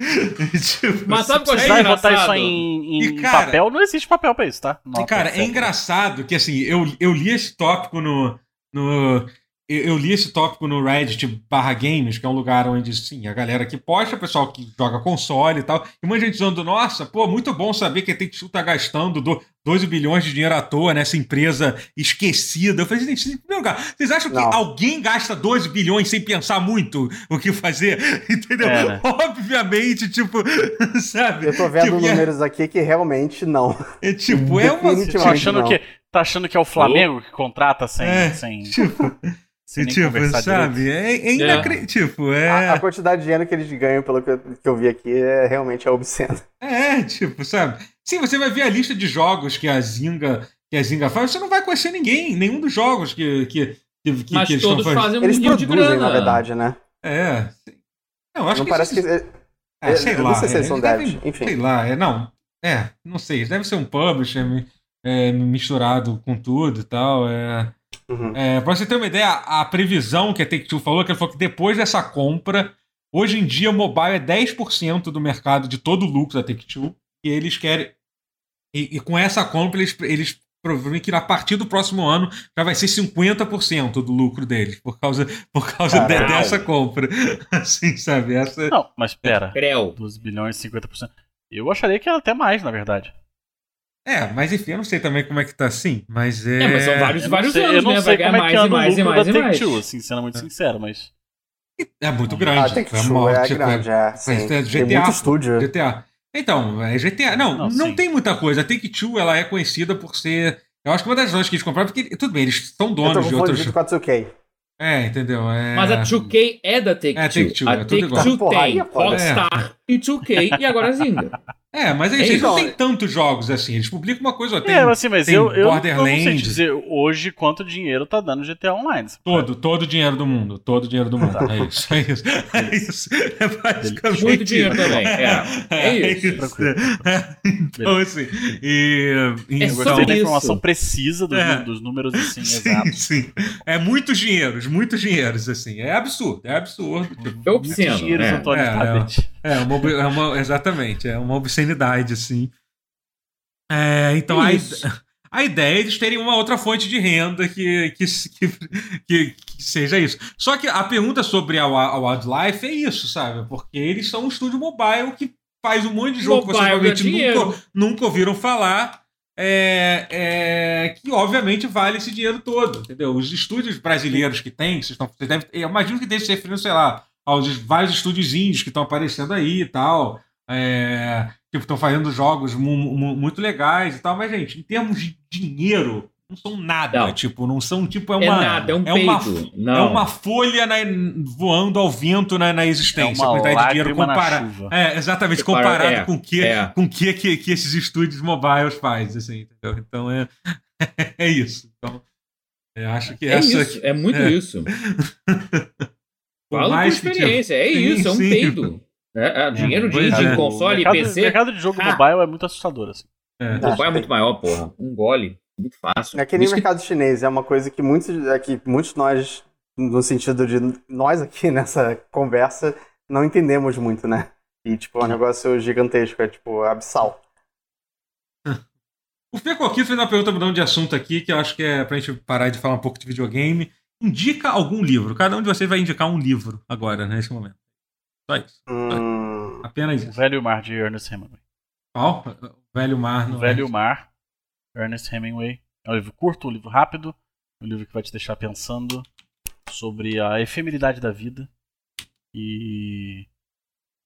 Speaker 1: tipo,
Speaker 3: Mas sabe o que eu
Speaker 4: Você
Speaker 3: achei
Speaker 4: vai botar
Speaker 3: engraçado?
Speaker 4: isso em, em
Speaker 1: E, cara-
Speaker 4: papel, não existe papel pra isso, tá?
Speaker 1: E,
Speaker 4: Nota,
Speaker 1: cara, é engraçado que, assim, eu, eu li esse tópico no. no eu, li esse tópico no Reddit barra games, que é um lugar onde, sim, a galera que posta, o pessoal que joga console e tal, e muita gente dizendo, nossa, pô, muito bom saber que a Take-Two tá gastando do, 12 bilhões de dinheiro à toa nessa empresa esquecida. Eu falei, gente, em primeiro lugar, vocês acham que
Speaker 2: Não.
Speaker 1: alguém gasta 12 bilhões sem pensar muito o que fazer? Entendeu?
Speaker 4: É, né?
Speaker 1: Obviamente, tipo, sabe?
Speaker 2: Eu tô vendo
Speaker 1: Tipo, é-
Speaker 2: números aqui que realmente não.
Speaker 1: É, tipo, é uma.
Speaker 4: Tá achando,
Speaker 2: não.
Speaker 4: que, tá achando que é o Flamengo que contrata sem.
Speaker 1: É,
Speaker 4: sem,
Speaker 1: Tipo,
Speaker 4: nem
Speaker 1: tipo sabe?
Speaker 4: direito?
Speaker 1: É, é inacreditável. Tipo, é.
Speaker 2: A, a quantidade de dinheiro que eles ganham, pelo que eu, que eu vi aqui, é realmente é obsceno.
Speaker 1: É, tipo, sabe? Sim, você vai ver a lista de jogos que a Zinga, que a Zinga faz, você não vai conhecer ninguém, nenhum dos jogos que, que, que, que eles
Speaker 3: todos
Speaker 1: estão fazendo.
Speaker 3: fazem um
Speaker 2: Eles
Speaker 3: nível de
Speaker 2: produzem,
Speaker 3: grana.
Speaker 2: na verdade, né?
Speaker 1: É. Não, acho
Speaker 2: não
Speaker 1: que
Speaker 2: parece
Speaker 1: isso-
Speaker 2: que.
Speaker 1: É,
Speaker 2: eu-
Speaker 1: sei
Speaker 2: eu
Speaker 1: lá.
Speaker 2: não sei se
Speaker 1: é,
Speaker 2: eles são
Speaker 1: devem-
Speaker 2: enfim.
Speaker 1: Sei lá, é, não. É, não sei. Deve ser um publisher é, misturado com tudo e tal. É.
Speaker 2: Uhum.
Speaker 1: É, pra você ter uma ideia, a, previsão que a Take-Two falou, que ele falou que depois dessa compra, hoje em dia o mobile é 10% do mercado de todo o lucro da Take-Two, e eles querem... E, e com essa compra, eles, eles provavelmente que a partir do próximo ano já vai ser 50% do lucro deles, por causa, por causa de- dessa compra. Assim, sabe? Essa...
Speaker 4: Não, mas pera.
Speaker 3: Creu.
Speaker 4: 12 bilhões, 50%. Eu acharia que era até mais, na verdade.
Speaker 1: É, mas enfim, eu não sei também como é que tá assim, mas é...
Speaker 3: É, mas são vários,
Speaker 4: Eu
Speaker 3: vários
Speaker 4: sei, eu
Speaker 3: anos,
Speaker 4: não
Speaker 3: né?
Speaker 4: sei
Speaker 3: Vai ganhar
Speaker 4: como é
Speaker 3: mais
Speaker 4: que
Speaker 3: e mais e mais e mais.
Speaker 4: Take-Two, assim, sendo muito sincero, mas...
Speaker 1: É muito
Speaker 2: Ah,
Speaker 1: grande.
Speaker 2: tem que
Speaker 1: é uma-
Speaker 2: é grande, é. Sim.
Speaker 1: é
Speaker 2: Tem
Speaker 1: GTA.
Speaker 2: muito estúdio.
Speaker 1: GTA. Então, é GTA. Não, não,
Speaker 4: Não,
Speaker 1: tem muita coisa. A Take-Two, ela é conhecida por ser... Eu acho que uma das razões que eles compraram, porque, tudo bem, eles são
Speaker 2: Eu tô
Speaker 1: donos de
Speaker 2: confundindo
Speaker 1: outros...
Speaker 2: 24 2K.
Speaker 1: É, entendeu? É...
Speaker 3: Mas a 2K é da Take-Two.
Speaker 1: É, Take-Two,
Speaker 3: a
Speaker 1: é tudo igual.
Speaker 3: Take-Two
Speaker 2: Porra, aí
Speaker 3: tem
Speaker 2: é.
Speaker 3: Rockstar e 2K e agora a Zynga.
Speaker 1: É, mas eles, eles não têm tantos jogos assim. Eles publicam uma coisa, ó, tem
Speaker 4: é, assim, mas
Speaker 1: tem
Speaker 4: eu, eu, eu não sei
Speaker 1: Borderlands.
Speaker 4: dizer hoje quanto dinheiro tá dando GTA Online.
Speaker 1: todo, todo o dinheiro do mundo. Todo o dinheiro do mundo. É isso, é isso. É isso. É basicamente
Speaker 3: Muito dinheiro também. É, é isso.
Speaker 4: Tranquilo.
Speaker 1: Então, assim. E, e
Speaker 3: É
Speaker 4: Eu
Speaker 1: então,
Speaker 3: isso.
Speaker 4: informação precisa dos,
Speaker 1: É.
Speaker 4: dos números, assim,
Speaker 1: Sim,
Speaker 4: exatos.
Speaker 1: sim. É muitos dinheiros, muitos dinheiros, assim. É absurdo, é absurdo. Tipo,
Speaker 3: É obsceno.
Speaker 4: Muitos dinheiros,
Speaker 3: é.
Speaker 4: Antônio
Speaker 1: É, é. É, uma, é uma- exatamente, é uma obscenidade, assim. É, então, a, a ideia é eles terem uma outra fonte de renda que, que, que, que- seja isso. Só que a pergunta sobre a, a Wildlife é isso, sabe? Porque eles são um estúdio mobile que faz um monte de jogo que vocês
Speaker 3: Mobile dá
Speaker 1: provavelmente nunca, nunca ouviram falar. é, é, que obviamente vale esse dinheiro todo, entendeu? Os estúdios brasileiros que tem, vocês estão, vocês devem, eu imagino que esteja se referindo, sei lá, aos vários estúdios índios que estão aparecendo aí e tal, é, tipo, estão fazendo jogos mu, mu, muito legais e tal, mas, gente, em termos de dinheiro, não são nada,
Speaker 3: Não.
Speaker 1: tipo, não são, tipo, é
Speaker 3: É
Speaker 1: uma...
Speaker 3: nada, é um
Speaker 1: é uma, é uma folha na- voando ao vento na, na
Speaker 4: É
Speaker 1: existência, a
Speaker 4: uma
Speaker 1: quantidade de dinheiro
Speaker 4: chuva.
Speaker 1: É, exatamente,
Speaker 3: Compara-
Speaker 1: comparado
Speaker 3: é,
Speaker 1: com o que,
Speaker 3: é.
Speaker 1: com que, que que esses estúdios mobiles fazem, assim, entendeu? Então é, é isso. Então, eu acho que
Speaker 3: É
Speaker 1: essa
Speaker 3: isso, é muito
Speaker 1: é.
Speaker 3: isso. Fala por
Speaker 1: mais que, tipo,
Speaker 3: experiência, é
Speaker 1: sim,
Speaker 3: isso, é um
Speaker 1: sim.
Speaker 3: peido. É, é, dinheiro de, de
Speaker 1: é.
Speaker 3: console e
Speaker 4: mercado,
Speaker 3: PC,
Speaker 4: O mercado de jogo
Speaker 3: Ah.
Speaker 4: mobile é muito assustador, assim.
Speaker 1: é,
Speaker 3: o mobile é muito maior, porra. Um gole, muito fácil.
Speaker 2: É que nem o
Speaker 3: Isso que-
Speaker 2: mercado chinês, é uma coisa que muitos, é que muitos de nós, no sentido de nós aqui nessa conversa, não entendemos muito, né? E, tipo, é um negócio gigantesco, é, tipo, abissal.
Speaker 1: O Fecoquito fez uma pergunta mudando de assunto aqui, que eu acho que é pra gente parar de falar um pouco de videogame. Indica algum livro. Cada um de vocês vai indicar um livro agora, nesse momento. Só isso.
Speaker 2: Hum,
Speaker 1: Apenas
Speaker 4: O
Speaker 1: isso.
Speaker 4: Velho Mar de Ernest Hemingway.
Speaker 1: Qual? Velho Mar.
Speaker 4: O
Speaker 1: não
Speaker 4: Velho. Mar, Ernest Hemingway. É um livro curto, um livro rápido, um livro que vai te deixar pensando sobre a efemeridade da vida e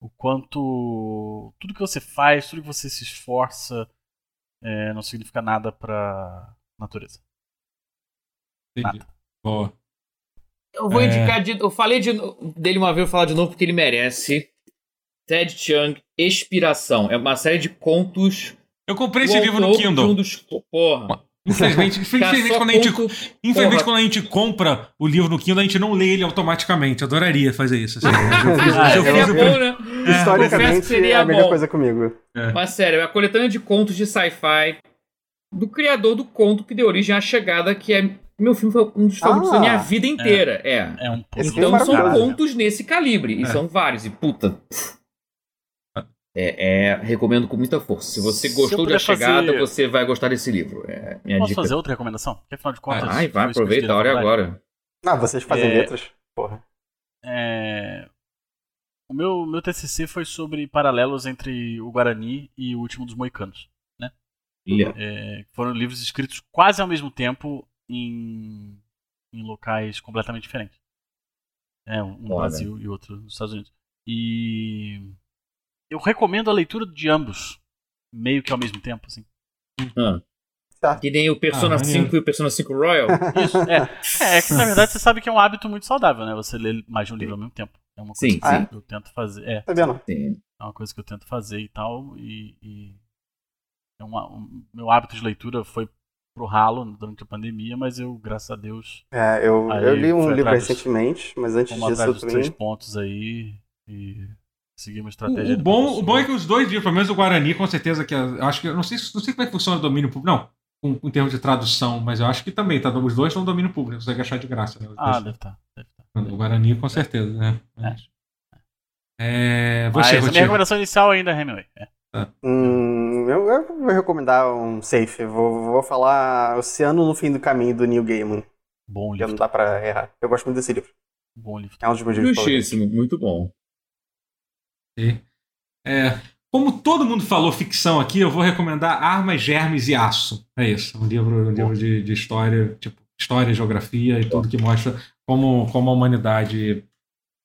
Speaker 4: o quanto tudo que você faz, tudo que você se esforça, é, não significa nada pra natureza.
Speaker 1: Entendi.
Speaker 4: Nada.
Speaker 1: Boa.
Speaker 3: Eu vou
Speaker 1: É.
Speaker 3: indicar. De, eu falei de- dele uma vez, eu vou falar de novo porque ele merece. Ted Chiang, Expiração. É uma série de contos.
Speaker 1: Eu comprei esse livro no Kindle.
Speaker 3: Um dos, porra.
Speaker 1: Infelizmente, infelizmente, quando a gente
Speaker 3: conto-
Speaker 1: Infelizmente, quando a gente compra o livro no Kindle, a gente não lê ele automaticamente. Eu adoraria fazer isso. assim.
Speaker 4: Ah,
Speaker 1: eu
Speaker 3: seria bom, né?
Speaker 1: É,
Speaker 2: historicamente,
Speaker 3: seria
Speaker 2: é a melhor
Speaker 3: bom.
Speaker 2: coisa comigo.
Speaker 3: Mas sério, é a coletânea de contos de sci-fi do criador do conto que deu origem à chegada, que é. Meu filme foi um dos favoritos
Speaker 2: Ah.
Speaker 3: da minha vida inteira. É.
Speaker 4: É um
Speaker 2: Esse
Speaker 4: pouco
Speaker 2: filme é
Speaker 3: Então são contos nesse calibre. E
Speaker 1: É.
Speaker 3: são vários. E puta. É, é, recomendo com muita força. Se você
Speaker 4: Se
Speaker 3: gostou de A
Speaker 4: fazer-
Speaker 3: Chegada, você vai gostar desse livro. É minha
Speaker 4: Posso
Speaker 3: dica.
Speaker 4: fazer outra recomendação? Porque afinal de contas.
Speaker 3: Ai, vai, aproveita, a hora é agora.
Speaker 2: Ah, vocês fazem
Speaker 4: É.
Speaker 2: letras? Porra.
Speaker 4: É, O meu, meu TCC foi sobre paralelos entre o Guarani e o Último dos Moicanos.
Speaker 3: Olha,
Speaker 4: É, foram livros escritos quase ao mesmo tempo em, em locais completamente diferentes. É, um no. Brasil e outro nos Estados Unidos. E eu recomendo a leitura de ambos, meio que ao mesmo tempo, assim.
Speaker 3: Que nem o Persona
Speaker 1: Ah, maneiro.
Speaker 3: 5 e o Persona 5 Royal.
Speaker 4: Isso, é. É, é que na verdade você sabe que é um hábito muito saudável, né? Você ler mais de um livro ao mesmo tempo. É uma coisa
Speaker 3: Sim,
Speaker 4: que
Speaker 2: sim.
Speaker 4: eu tento fazer. É,
Speaker 2: Tá vendo?
Speaker 3: Sim.
Speaker 4: é uma coisa que eu tento fazer e tal. E, e é uma- um- meu hábito de leitura foi pro ralo durante a pandemia, mas eu, graças a Deus,
Speaker 2: É, eu,
Speaker 4: Aí
Speaker 2: eu li um livro
Speaker 4: dos-
Speaker 2: recentemente, mas antes disso
Speaker 4: atrás
Speaker 2: eu
Speaker 4: dos três
Speaker 2: também.
Speaker 4: pontos aí e seguimos
Speaker 1: O,
Speaker 4: estratégia.
Speaker 1: o
Speaker 4: de
Speaker 1: bom, o bom é que os dois livros, pelo menos o Guarani, com certeza que. eu Acho que. eu Não sei, se- não sei como é que funciona o domínio público. Não, com- em termos de tradução, mas eu acho que também, tá? Os dois estão no domínio público, você consegue achar de graça, né?
Speaker 4: Ah, deve estar. Deve tá.
Speaker 1: O Guarani, com certeza, né? Mas- É, você,
Speaker 4: Mas a minha recomendação inicial ainda é Hemingway. É.
Speaker 2: Hum, eu, eu vou recomendar um safe. Vou, vou falar Oceano no Fim do Caminho do Neil Gaiman.
Speaker 4: Bom
Speaker 2: Já
Speaker 4: livro.
Speaker 2: não dá pra errar. Eu gosto muito desse livro.
Speaker 4: Bom livro.
Speaker 2: É um dos meus livros.
Speaker 3: Justíssimo, muito bom.
Speaker 1: É, como todo mundo falou ficção aqui, eu vou recomendar Armas, Germes e Aço. É isso. Um livro, um livro de, de história, tipo, história, geografia e tudo que mostra como, como a humanidade,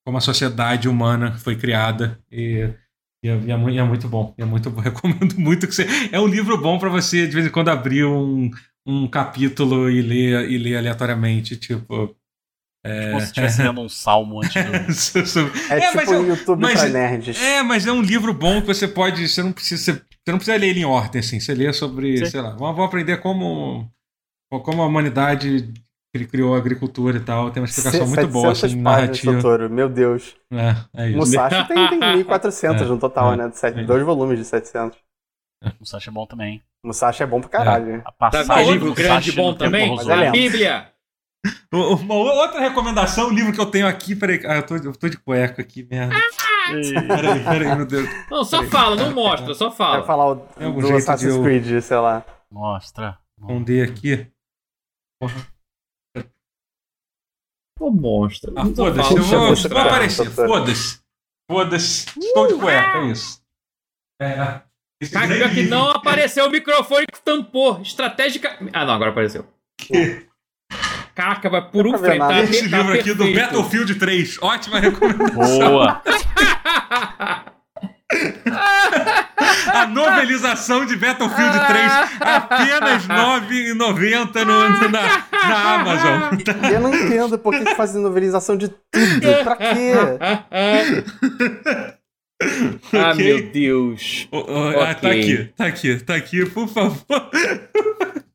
Speaker 1: como a sociedade humana foi criada. E, e é, e é mu- e é muito bom. É muito, recomendo muito que você. É um livro bom para você, de vez em quando, abrir um, um capítulo e ler, e ler aleatoriamente. Tipo.
Speaker 4: Como se estivesse lendo um salmo antes do.
Speaker 2: É,
Speaker 1: É, mas
Speaker 2: tipo
Speaker 1: eu-
Speaker 2: um YouTube
Speaker 1: mas-
Speaker 2: pra nerds.
Speaker 1: É, mas é um livro bom que você pode. Você não precisa, você, você não precisa ler ele em ordem, assim. Você lê sobre,
Speaker 4: Sim.
Speaker 1: sei lá, vamos, vamos aprender como, como a humanidade cri- criou a agricultura e tal. Tem uma explicação muito boa,
Speaker 2: 700
Speaker 1: assim, narrativa.
Speaker 2: Totoro. Meu Deus.
Speaker 1: É, é isso.
Speaker 2: Musashi tem, tem 1400
Speaker 1: É,
Speaker 2: no total,
Speaker 1: é,
Speaker 2: né? De sete-
Speaker 1: é.
Speaker 2: Dois volumes de 700.
Speaker 4: O Sacha é bom também.
Speaker 2: Musashi é bom pra caralho.
Speaker 4: A
Speaker 3: Tá
Speaker 4: passagem
Speaker 3: com
Speaker 4: do
Speaker 3: livro
Speaker 4: Musashi
Speaker 3: grande bom também?
Speaker 2: É
Speaker 3: A. Bíblia.
Speaker 1: Uma outra recomendação, um livro que eu tenho aqui. Peraí, ah, eu tô, eu tô de cueca aqui, merda. Peraí, peraí, meu Deus.
Speaker 3: Não, só fala, não mostra, só
Speaker 2: Vai
Speaker 3: fala.
Speaker 2: falar o,
Speaker 1: É
Speaker 2: do Assassin's
Speaker 1: eu-
Speaker 2: Creed, sei lá.
Speaker 4: Mostra.
Speaker 1: Esconder aqui.
Speaker 3: Pô, mostra.
Speaker 1: Ah,
Speaker 3: só
Speaker 1: foda-se, eu vou, vou aparecer.
Speaker 2: puxa.
Speaker 1: Foda-se. Foda-se. Estou de cueca, é isso. É,
Speaker 3: Cara, pior que não apareceu o microfone que tampou. Estratégica. Ah, não, agora apareceu. Caraca, vai por um frame. Tá.
Speaker 1: Esse
Speaker 3: tá
Speaker 1: livro aqui do
Speaker 3: perfeito.
Speaker 1: Battlefield 3. Ótima recomendação.
Speaker 4: Boa!
Speaker 1: A novelização de Battlefield 3. Apenas R$ 9,90 no, no- na, na Amazon.
Speaker 2: Eu não entendo por que fazem novelização de tudo. Pra quê?
Speaker 3: ah,
Speaker 1: Ok.
Speaker 3: meu Deus.
Speaker 1: Ô, ô, ah, tá
Speaker 3: Ok.
Speaker 1: aqui, tá aqui, tá aqui, por favor.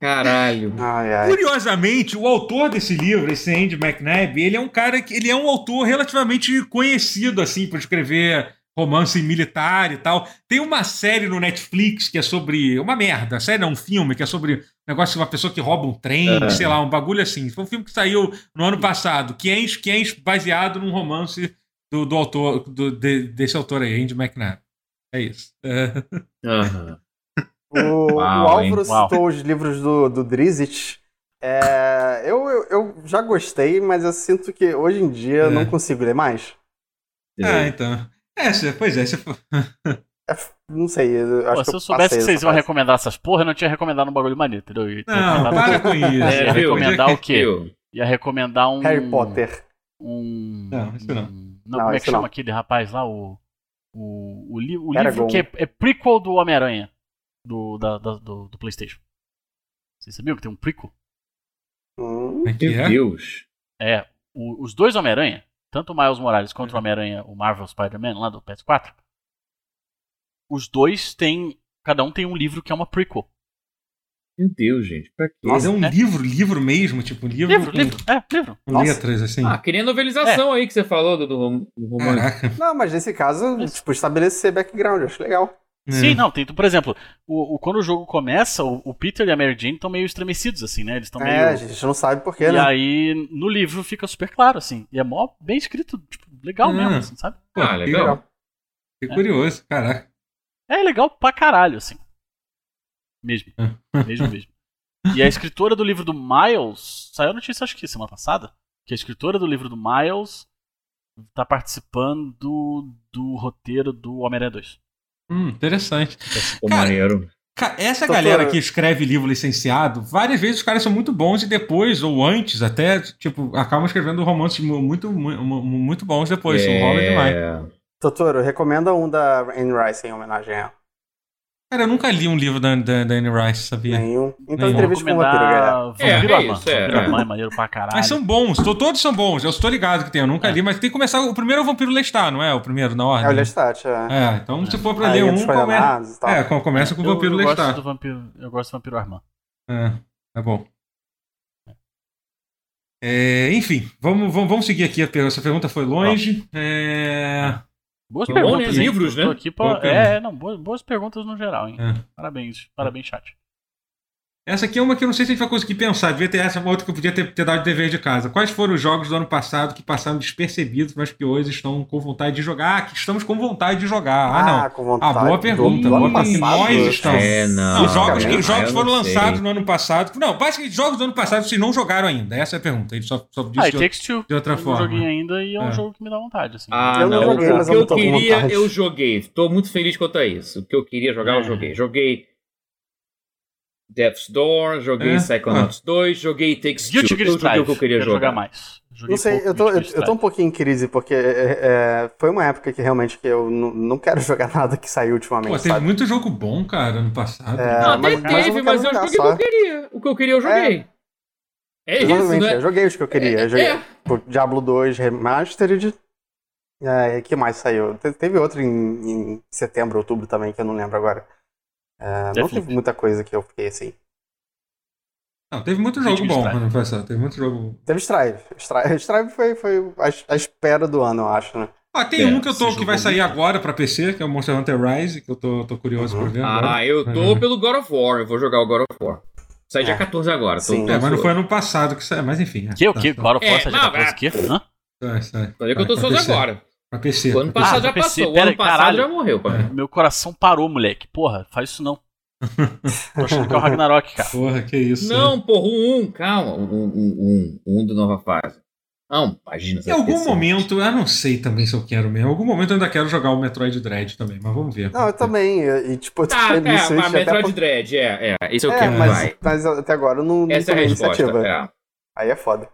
Speaker 3: Caralho.
Speaker 2: Ai, ai.
Speaker 1: Curiosamente, o autor desse livro, esse Andy McNabb, ele é um cara que ele é um autor relativamente conhecido assim por escrever romance militar e tal. Tem uma série no Netflix que é sobre uma merda, série não, um filme que é sobre um negócio de uma pessoa que rouba um trem,
Speaker 3: Ah.
Speaker 1: sei lá, um bagulho assim. Foi um filme que saiu no ano passado, que é, que é baseado num romance do, do autor do- de- desse autor aí, Andy McNabb. É isso. É.
Speaker 3: Aham.
Speaker 2: O,
Speaker 3: Uau,
Speaker 2: o Álvaro
Speaker 4: hein? Uau.
Speaker 2: citou os livros do, do Drizzt. É, eu, eu, eu já gostei, mas eu sinto que hoje em dia eu
Speaker 1: É.
Speaker 2: não consigo ler mais.
Speaker 1: Ah, então. É, se- pois é, se.
Speaker 2: É, não sei, eu acho
Speaker 4: Pô,
Speaker 2: que
Speaker 4: se
Speaker 2: eu
Speaker 4: eu soubesse que vocês
Speaker 2: essa
Speaker 4: iam recomendar essas porra, eu não tinha recomendado um bagulho maneiro, entendeu? Eu ia
Speaker 1: Não, para com isso.
Speaker 3: É,
Speaker 4: ia recomendar o quê? Ia recomendar um.
Speaker 2: Harry Potter.
Speaker 4: Um.
Speaker 1: Não, isso não.
Speaker 4: um-
Speaker 2: Não,
Speaker 4: como é que chama
Speaker 2: não.
Speaker 4: aquele rapaz lá? O. O, o, li- o livro que é, é prequel do Homem-Aranha. Do, da- da- do, do PlayStation. Vocês sabiam que tem um prequel?
Speaker 2: Hum,
Speaker 1: é
Speaker 3: Meu
Speaker 1: é?
Speaker 3: Deus.
Speaker 4: É. o- os dois Homem-Aranha, tanto o Miles Morales quanto o Homem-Aranha, o Marvel Spider-Man lá do PS4, os dois têm. Cada um tem um livro que é uma prequel.
Speaker 3: Meu Deus, gente. Pra quê?
Speaker 1: Mas é um
Speaker 4: É.
Speaker 1: livro, livro mesmo, tipo, livro,
Speaker 4: Livro,
Speaker 1: com,
Speaker 4: livro. É, livro.
Speaker 1: com
Speaker 2: Nossa.
Speaker 1: letras, assim.
Speaker 3: Ah, que nem a novelização aí que você falou do, do do romance.
Speaker 1: Caraca.
Speaker 2: Não, mas nesse caso,
Speaker 4: Mas-
Speaker 2: tipo, estabelecer background, acho legal.
Speaker 4: Sim,
Speaker 1: É.
Speaker 4: não, tem, por exemplo, o, o- quando o jogo começa, o, o Peter e a Mary Jane estão meio estremecidos, assim, né? Eles estão meio.
Speaker 2: É, a gente não sabe porquê,
Speaker 4: E
Speaker 2: né?
Speaker 4: aí, no livro fica super claro, assim. E é mó bem escrito, tipo, legal
Speaker 1: Hum.
Speaker 4: mesmo, assim, sabe?
Speaker 1: Pô,
Speaker 3: Ah, legal.
Speaker 1: Que curioso, caraca.
Speaker 4: É legal pra caralho, assim. Mesmo.
Speaker 1: É.
Speaker 4: mesmo, mesmo. E a escritora do livro do Miles, saiu a notícia acho que semana passada, que a escritora do livro do Miles tá participando do, do roteiro do Homem-Aranha 2.
Speaker 1: Hum, interessante.
Speaker 3: Pô,
Speaker 1: Cara,
Speaker 3: maneiro.
Speaker 1: Ca- Essa
Speaker 2: Doutora-
Speaker 1: galera que escreve livro licenciado, várias vezes os caras são muito bons e depois, ou antes até, tipo, acabam escrevendo romances mu- muito, mu- mu- muito bons depois. Isso rola demais.
Speaker 3: É.
Speaker 2: Totoro, recomenda um da Anne Rice em homenagem a ela.
Speaker 1: Cara, eu nunca li um livro da, da, da Anne Rice, sabia?
Speaker 2: Nenhum. Então,
Speaker 1: Nenhum.
Speaker 2: entrevista com o vampiro, galera.
Speaker 4: Vampiro
Speaker 3: É, é
Speaker 4: Armã.
Speaker 3: isso, é,
Speaker 4: Vampiro
Speaker 3: é.
Speaker 4: É maneiro pra caralho.
Speaker 1: Mas são bons, to- todos são bons. Eu estou ligado que tem, eu nunca
Speaker 4: É.
Speaker 1: li, mas tem que começar. O primeiro é o Vampiro Lestat, não é? O primeiro na ordem.
Speaker 2: É o Lestat, é.
Speaker 1: É, então se for pra
Speaker 2: Aí
Speaker 1: ler um, começa, é, com- começa com o
Speaker 4: eu,
Speaker 1: Vampiro
Speaker 4: eu gosto
Speaker 1: Lestat.
Speaker 4: do vampiro, eu gosto do Vampiro Armã.
Speaker 1: É, é bom. É, enfim, vamos, vamos, vamos seguir aqui. Essa pergunta foi longe. É,
Speaker 4: Boas
Speaker 1: Bom,
Speaker 4: perguntas,
Speaker 3: né?
Speaker 4: hein?
Speaker 3: Livros,
Speaker 4: Tô
Speaker 3: né?
Speaker 4: aqui pra-. É, não, boas, boas perguntas no geral, hein?
Speaker 1: É.
Speaker 4: Parabéns, parabéns, chat.
Speaker 1: Essa aqui é uma que eu não sei se a gente vai conseguir pensar. Devia ter essa uma outra que eu podia ter, ter dado de dever de casa. Quais foram os jogos do ano passado que passaram despercebidos, mas que hoje estão com vontade de jogar? Ah, que estamos com vontade de jogar. Ah, não.
Speaker 2: com vontade.
Speaker 1: Ah, boa pergunta.
Speaker 2: do
Speaker 1: Boa
Speaker 2: passado,
Speaker 1: nós estamos.
Speaker 3: É, não.
Speaker 1: Os jogos, que, os jogos
Speaker 3: eu
Speaker 1: foram
Speaker 3: sei.
Speaker 1: lançados no ano passado. Não, basicamente, jogos do ano passado vocês não jogaram ainda. Essa é a pergunta. Ele só, só disse
Speaker 4: Ah, e
Speaker 1: de,
Speaker 4: Two.
Speaker 1: de outra
Speaker 4: Eu não
Speaker 1: forma.
Speaker 4: joguei ainda e é um
Speaker 1: É.
Speaker 4: jogo que me dá vontade, assim.
Speaker 3: Ah,
Speaker 2: Eu não
Speaker 3: não.
Speaker 2: joguei,
Speaker 3: o
Speaker 2: mas
Speaker 3: que
Speaker 2: eu
Speaker 3: eu queria,
Speaker 2: vontade.
Speaker 3: eu joguei. Tô muito feliz quanto a isso. O que eu queria jogar, eu
Speaker 4: É.
Speaker 3: joguei. Joguei Death's Door, joguei
Speaker 1: É?
Speaker 3: Psychonauts 2, joguei Takes Two.
Speaker 4: Guilty
Speaker 3: Eu
Speaker 4: Gear
Speaker 3: joguei
Speaker 4: Strive.
Speaker 3: o que eu queria
Speaker 4: Quero
Speaker 3: jogar.
Speaker 4: mais. Joguei
Speaker 2: Não sei, eu tô, eu, eu tô um pouquinho em crise, porque é, é, foi uma época que realmente que eu não, quero jogar nada que saiu ultimamente,
Speaker 1: Pô, teve
Speaker 2: sabe?
Speaker 1: muito jogo bom, cara, ano passado.
Speaker 2: É,
Speaker 3: Não,
Speaker 2: mas-
Speaker 3: até
Speaker 2: mas eu
Speaker 3: teve, mas eu joguei o que
Speaker 2: jogar
Speaker 3: eu queria. O que eu queria, eu joguei. É, isso,
Speaker 2: Exatamente,
Speaker 3: né?
Speaker 2: eu joguei os que eu queria. Eu joguei
Speaker 3: É.
Speaker 2: Diablo 2 Remastered. É, que mais saiu? Te- Teve outro em, em setembro, outubro também, que eu não lembro agora. É, não teve muita coisa que eu fiquei assim.
Speaker 1: Não, teve muito jogo bom
Speaker 4: Strive.
Speaker 1: ano passado. Teve muito jogo.
Speaker 2: Teve Strive. Strive, Strive foi, foi a, a espera do ano, eu acho, né?
Speaker 1: Ah, tem
Speaker 3: É,
Speaker 1: um que eu tô que vai sair
Speaker 4: muito.
Speaker 1: agora pra PC, que é o Monster Hunter Rise, que eu tô, tô curioso
Speaker 2: Uhum.
Speaker 1: pra ver agora.
Speaker 3: Ah, eu tô
Speaker 1: Uhum.
Speaker 3: pelo God of War. Eu vou jogar o God of War. Sai dia
Speaker 2: É.
Speaker 3: 14 agora. Tô,
Speaker 2: Sim.
Speaker 3: tô
Speaker 1: É, mas não foi ano passado que saiu, mas enfim. é,
Speaker 4: Que, o
Speaker 1: tá,
Speaker 4: que?
Speaker 1: tá.
Speaker 4: God of War
Speaker 3: É,
Speaker 4: sai dia 14
Speaker 3: é.
Speaker 4: o quê? Hã?
Speaker 1: Sai, sai.
Speaker 3: Falei que eu tô
Speaker 1: PC.
Speaker 3: agora.
Speaker 1: Pra PC.
Speaker 3: O ano passado já
Speaker 4: pra PC,
Speaker 3: passou. O
Speaker 4: pera
Speaker 3: ano passado
Speaker 4: caralho.
Speaker 3: já morreu.
Speaker 1: É.
Speaker 4: Meu coração parou, moleque. Porra, faz isso não. Tô achando que é o Ragnarok, cara.
Speaker 1: Porra, que isso.
Speaker 3: Não, porra, o 1, calma. O 1 um, um, um, um do nova fase. Não, imagina.
Speaker 1: Em algum momento, eu não sei também se eu quero mesmo. Em algum momento eu ainda quero jogar o Metroid Dread também, mas vamos ver.
Speaker 2: Não, eu também. E, tipo,
Speaker 3: Tá, é,
Speaker 2: Switch
Speaker 3: mas Metroid
Speaker 2: por-
Speaker 3: Dread, é, é. Isso eu
Speaker 2: É,
Speaker 3: quero,
Speaker 2: mas,
Speaker 3: vai.
Speaker 2: mas até agora eu não, não
Speaker 3: Essa é a resposta.
Speaker 2: iniciativa.
Speaker 3: É.
Speaker 2: Aí é foda.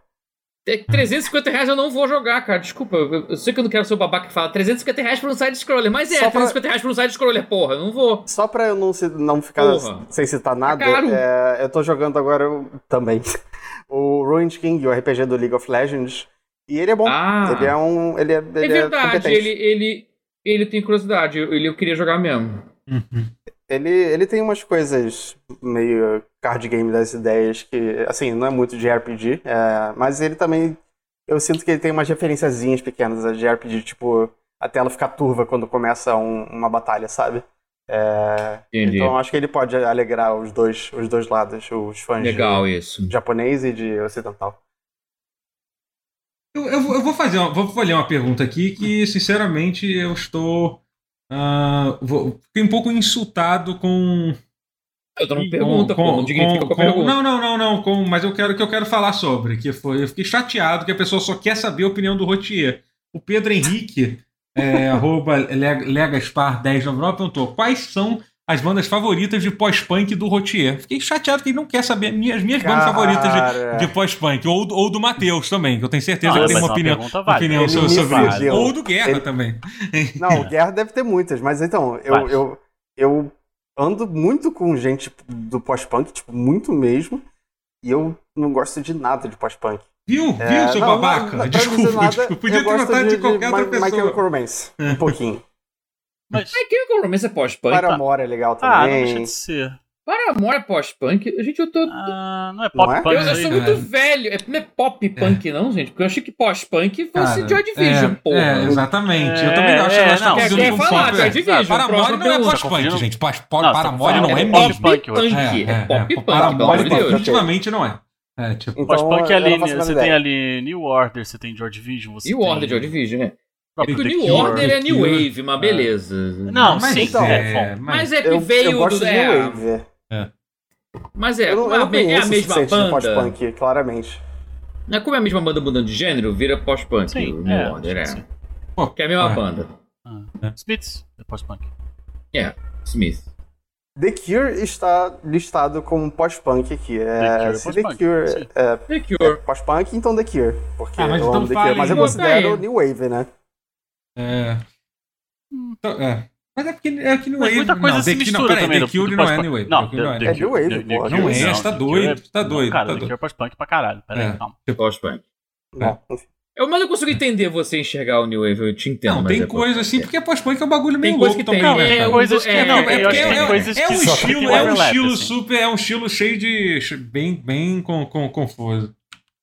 Speaker 3: É, 350 reais eu não vou jogar, cara. Desculpa, eu, eu sei que eu não quero ser o babaca que fala 350 reais por um side-scroller, mas é,
Speaker 2: Só pra-
Speaker 3: 350 reais por um side-scroller, porra, eu não vou.
Speaker 2: Só pra eu não, se- não ficar
Speaker 3: Porra.
Speaker 2: sem citar nada,
Speaker 3: caro.
Speaker 2: é, eu tô jogando agora eu- também o Ruined King, o RPG do League of Legends. E ele é bom.
Speaker 3: Ah.
Speaker 2: Ele é um. Ele é, ele
Speaker 3: É
Speaker 2: é
Speaker 3: verdade,
Speaker 2: competente.
Speaker 3: ele, ele, ele tem curiosidade, ele eu queria jogar mesmo.
Speaker 1: Uhum.
Speaker 2: Ele, ele tem umas coisas meio card game das ideias que, assim, não é muito de RPG, é, mas ele também. Eu sinto que ele tem umas referenciazinhas pequenas de RPG, tipo, a tela ficar turva quando começa um- uma batalha, sabe? É, então acho que ele pode alegrar os dois, os dois lados, os fãs
Speaker 3: Legal isso.
Speaker 2: de japonês e de ocidental.
Speaker 1: Eu, eu vou- eu vou fazer uma, vou ler uma pergunta aqui que, sinceramente, eu estou. Ah, vou- fiquei um pouco insultado com.
Speaker 3: Eu tô
Speaker 1: com-
Speaker 3: pergunta,
Speaker 1: com-
Speaker 3: pô, não
Speaker 1: com-
Speaker 3: com pergunta.
Speaker 1: Não, não, não, não. Com, mas eu quero que eu quero falar sobre. Que foi. Eu fiquei chateado que a pessoa só quer saber a opinião do Rotier. O Pedro Henrique, é, arroba Le- Legaspar1099, perguntou: quais são as bandas favoritas de pós-punk do Rotier? Fiquei chateado que ele não quer saber minhas, minhas bandas favoritas de,
Speaker 2: Cara.
Speaker 1: de pós-punk. Ou, ou do Matheus também, que eu tenho certeza
Speaker 4: Não,
Speaker 1: que tem uma
Speaker 4: é uma
Speaker 1: opinião, opinião sobre, sobre isso. Ou do Guerra
Speaker 2: Ele-
Speaker 1: também.
Speaker 2: Não, o Guerra deve ter muitas, mas então, eu,
Speaker 4: Várias.
Speaker 2: eu, eu ando muito com gente do pós-punk, tipo, muito mesmo, e eu não gosto de nada de pós-punk.
Speaker 1: Viu?
Speaker 2: É,
Speaker 1: Viu, seu
Speaker 2: não,
Speaker 1: babaca?
Speaker 2: não, pra
Speaker 1: desculpa,
Speaker 2: nada,
Speaker 1: desculpa. Podia
Speaker 2: eu
Speaker 1: ter
Speaker 2: gosto
Speaker 1: vontade de, qualquer
Speaker 2: My-
Speaker 1: outra pessoa.
Speaker 2: Chemical Romance, um pouquinho.
Speaker 4: Mas,
Speaker 3: Mas que compromisso é pós-punk?
Speaker 2: Paramore é legal
Speaker 4: ah, não
Speaker 2: também.
Speaker 4: deixa de ser.
Speaker 3: Paramore é pós-punk? Gente, eu tô...
Speaker 4: Ah, não é
Speaker 2: Não
Speaker 4: pop
Speaker 2: é?
Speaker 4: punk
Speaker 3: Eu, eu sou
Speaker 4: aí,
Speaker 3: muito
Speaker 4: né?
Speaker 3: velho. É, não é pop punk, não, gente? Porque eu achei que pós-punk fosse
Speaker 1: Cara,
Speaker 3: Joy Division,
Speaker 1: é,
Speaker 3: porra.
Speaker 1: É, exatamente. eu
Speaker 4: É,
Speaker 1: também acho
Speaker 4: é,
Speaker 1: que nós
Speaker 4: não,
Speaker 1: indo
Speaker 3: quer
Speaker 1: com
Speaker 3: falar,
Speaker 1: pop.
Speaker 3: Joy Division?
Speaker 1: Paramore não é pós-punk,
Speaker 4: confundindo-
Speaker 1: gente.
Speaker 4: Não, tá
Speaker 1: Paramore não é
Speaker 4: é
Speaker 1: mesmo.
Speaker 4: pop-punk, eu acho.
Speaker 3: É, é pop punk, pelo amor
Speaker 1: Paramore
Speaker 3: de Deus.
Speaker 1: definitivamente não é. É, tipo,
Speaker 2: Então,
Speaker 4: Pós-punk
Speaker 2: eu
Speaker 4: ali,
Speaker 2: não faço a
Speaker 4: você tem ali New Order, você tem Joy Division, você
Speaker 3: E o
Speaker 4: tem...
Speaker 3: Order Joy Division, né? É porque o New
Speaker 4: Cure.
Speaker 3: Order é New. Wave, mas beleza.
Speaker 4: Não,
Speaker 1: mas
Speaker 4: sim,
Speaker 2: então,
Speaker 4: é, bom.
Speaker 3: Mas é que
Speaker 2: Eu,
Speaker 3: veio
Speaker 2: eu
Speaker 3: do. É,
Speaker 2: New Wave.
Speaker 3: mas é,
Speaker 2: Eu não, eu
Speaker 3: é,
Speaker 2: não
Speaker 3: é a mesma banda.
Speaker 2: pós-punk, claramente.
Speaker 3: É como é a mesma banda mudando de gênero, vira.
Speaker 4: Sim,
Speaker 3: o New
Speaker 4: é,
Speaker 3: Order, é.
Speaker 4: sim.
Speaker 3: Que é a mesma
Speaker 1: é.
Speaker 3: banda.
Speaker 4: Ah. Smiths, é pós-punk.
Speaker 3: É, Smith.
Speaker 2: The Cure está listado como pós-punk aqui. É,
Speaker 4: The Cure é
Speaker 2: The
Speaker 4: pós-punk,
Speaker 2: Cure
Speaker 4: sim.
Speaker 2: é, é pós-punk, então The Cure. Porque
Speaker 1: Ah, mas
Speaker 2: eu
Speaker 1: então
Speaker 2: amo The Cure. Mas eu considero. New Wave, né?
Speaker 1: É. Então, é. Mas é porque é que New
Speaker 4: Mas
Speaker 1: Wave.
Speaker 4: muita coisa
Speaker 1: não,
Speaker 4: se mistura
Speaker 1: não, peraí,
Speaker 4: também
Speaker 1: The Cure não é
Speaker 4: pós-punk.
Speaker 1: New Wave.
Speaker 4: Não,
Speaker 1: The Cure não é
Speaker 4: The-
Speaker 1: New
Speaker 2: É
Speaker 1: Wave.
Speaker 2: New Wave, pô.
Speaker 1: Não é, você tá doido, tá doido,
Speaker 4: Não, cara,
Speaker 1: tá
Speaker 4: The
Speaker 1: doido.
Speaker 4: Cure é pós-punk pra caralho. Peraí,
Speaker 1: É.
Speaker 4: calma.
Speaker 3: Pós-punk.
Speaker 2: Bom, enfim.
Speaker 3: Eu, mas eu consigo entender você enxergar o New Wave, eu te entendo.
Speaker 1: Não,
Speaker 3: mas
Speaker 1: tem
Speaker 3: é
Speaker 1: coisa
Speaker 3: pós-punk.
Speaker 1: assim, porque pós-punk é um bagulho meio louco também,
Speaker 4: Não,
Speaker 1: né?
Speaker 3: é,
Speaker 1: cara?
Speaker 3: o-
Speaker 4: coisas que
Speaker 3: é,
Speaker 4: não,
Speaker 3: é,
Speaker 1: porque
Speaker 4: tem
Speaker 1: é-
Speaker 4: coisas
Speaker 1: é um estilo, é um
Speaker 4: overlap,
Speaker 1: estilo
Speaker 4: assim.
Speaker 1: super, é um estilo cheio de bem, bem com, com, confuso.